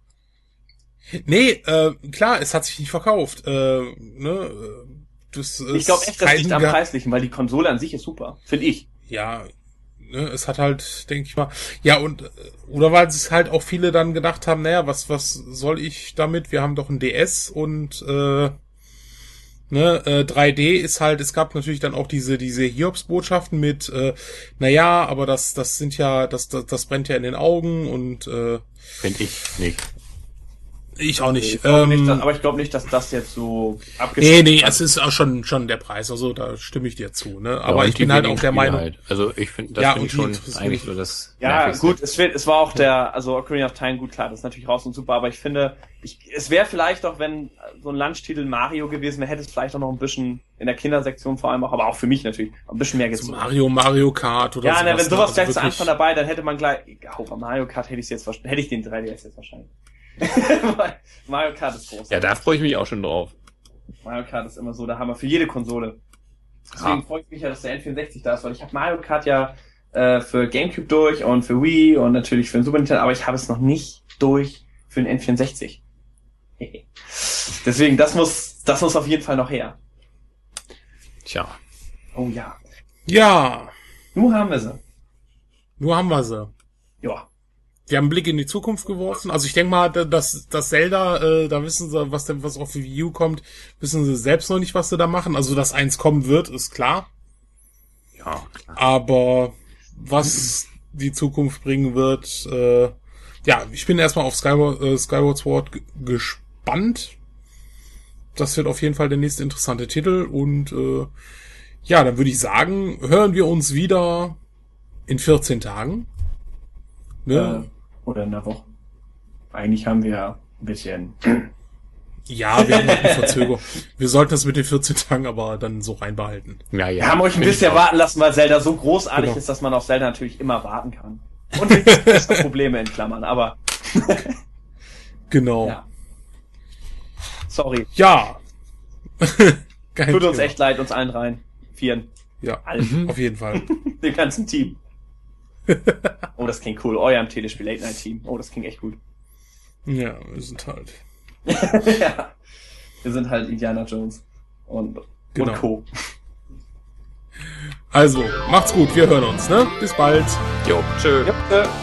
Speaker 3: Nee, äh, klar, es hat sich nicht verkauft. Äh, ne,
Speaker 2: das ich glaube echt, das liegt am Preislichen, weil die Konsole an sich ist super, finde ich.
Speaker 3: Ja, ne, es hat halt, denke ich mal, ja und oder weil es halt auch viele dann gedacht haben, naja, was was soll ich damit? Wir haben doch ein DS und äh, ne, äh, 3D ist halt, es gab natürlich dann auch diese diese Hiobs-Botschaften mit, äh, naja, aber das das sind ja, das, das das brennt ja in den Augen und äh,
Speaker 4: finde ich nicht.
Speaker 3: Ich auch nicht.
Speaker 2: Ich ähm, nicht dass, aber ich glaube nicht, dass das jetzt so
Speaker 3: abgeschlossen Nee, nee, es ist auch schon, schon der Preis. Also da stimme ich dir zu. Ne? Aber ja, ich bin halt auch der Meinung. Halt.
Speaker 4: Also ich finde, das ja, finde ich schon eigentlich so das.
Speaker 2: Ja, gut, es, wird, es war auch der, also Ocarina of Time, gut, klar, das ist natürlich raus und super, aber ich finde, ich, es wäre vielleicht auch, wenn so ein Lunchtitel Mario gewesen wäre, hätte es vielleicht auch noch ein bisschen in der Kindersektion vor allem auch, aber auch für mich natürlich, ein bisschen mehr
Speaker 3: gezogen. So Mario, Mario Kart oder
Speaker 2: Ja, sowas, ne, wenn sowas also gleich zu Anfang dabei, dann hätte man gleich, auch Mario Kart hätte ich jetzt hätte ich den 3DS jetzt wahrscheinlich. Mario Kart ist groß.
Speaker 4: Ja, da freue ich mich auch schon drauf.
Speaker 2: Mario Kart ist immer so der Hammer für jede Konsole. Deswegen ja. freue ich mich ja, dass der N64 da ist, weil ich habe Mario Kart ja äh, für GameCube durch und für Wii und natürlich für den Super Nintendo, aber ich habe es noch nicht durch für den N64. Deswegen, das muss, das muss auf jeden Fall noch her.
Speaker 4: Tja.
Speaker 2: Oh ja.
Speaker 3: Ja.
Speaker 2: Nur haben wir sie.
Speaker 3: Nur haben wir sie.
Speaker 2: Ja.
Speaker 3: Die haben einen Blick in die Zukunft geworfen. Also ich denke mal, dass das Zelda, äh, da wissen sie, was denn was auf Wii U kommt, wissen sie selbst noch nicht, was sie da machen. Also dass eins kommen wird, ist klar.
Speaker 4: Ja, klar.
Speaker 3: Aber was die Zukunft bringen wird, äh, ja, ich bin erstmal auf Skyward, äh, Skyward Sword gespannt. Das wird auf jeden Fall der nächste interessante Titel und äh, ja, dann würde ich sagen, hören wir uns wieder in 14 Tagen.
Speaker 2: Ne? Oder in der Woche. Eigentlich haben wir ein bisschen.
Speaker 3: Ja, wir haben eine Verzögerung. Wir sollten das mit den 14 Tagen aber dann so reinbehalten.
Speaker 2: Ja, ja. Wir haben euch ein bisschen warten lassen, weil Zelda so großartig genau. ist, dass man auf Zelda natürlich immer warten kann. Und wir Probleme in Klammern, aber.
Speaker 3: genau. Ja.
Speaker 2: Sorry.
Speaker 3: Ja.
Speaker 2: Tut uns echt leid, uns allen rein. Vieren.
Speaker 3: Ja, allen. auf jeden Fall.
Speaker 2: Dem ganzen Team. oh, das klingt cool. Euer Telespiel Late Night Team. Oh, das klingt echt gut.
Speaker 3: Ja, wir sind halt.
Speaker 2: ja. Wir sind halt Indiana Jones und, genau. und Co.
Speaker 3: Also, macht's gut, wir hören uns, ne? Bis bald.
Speaker 4: Jo, tschö. Jo, tschö.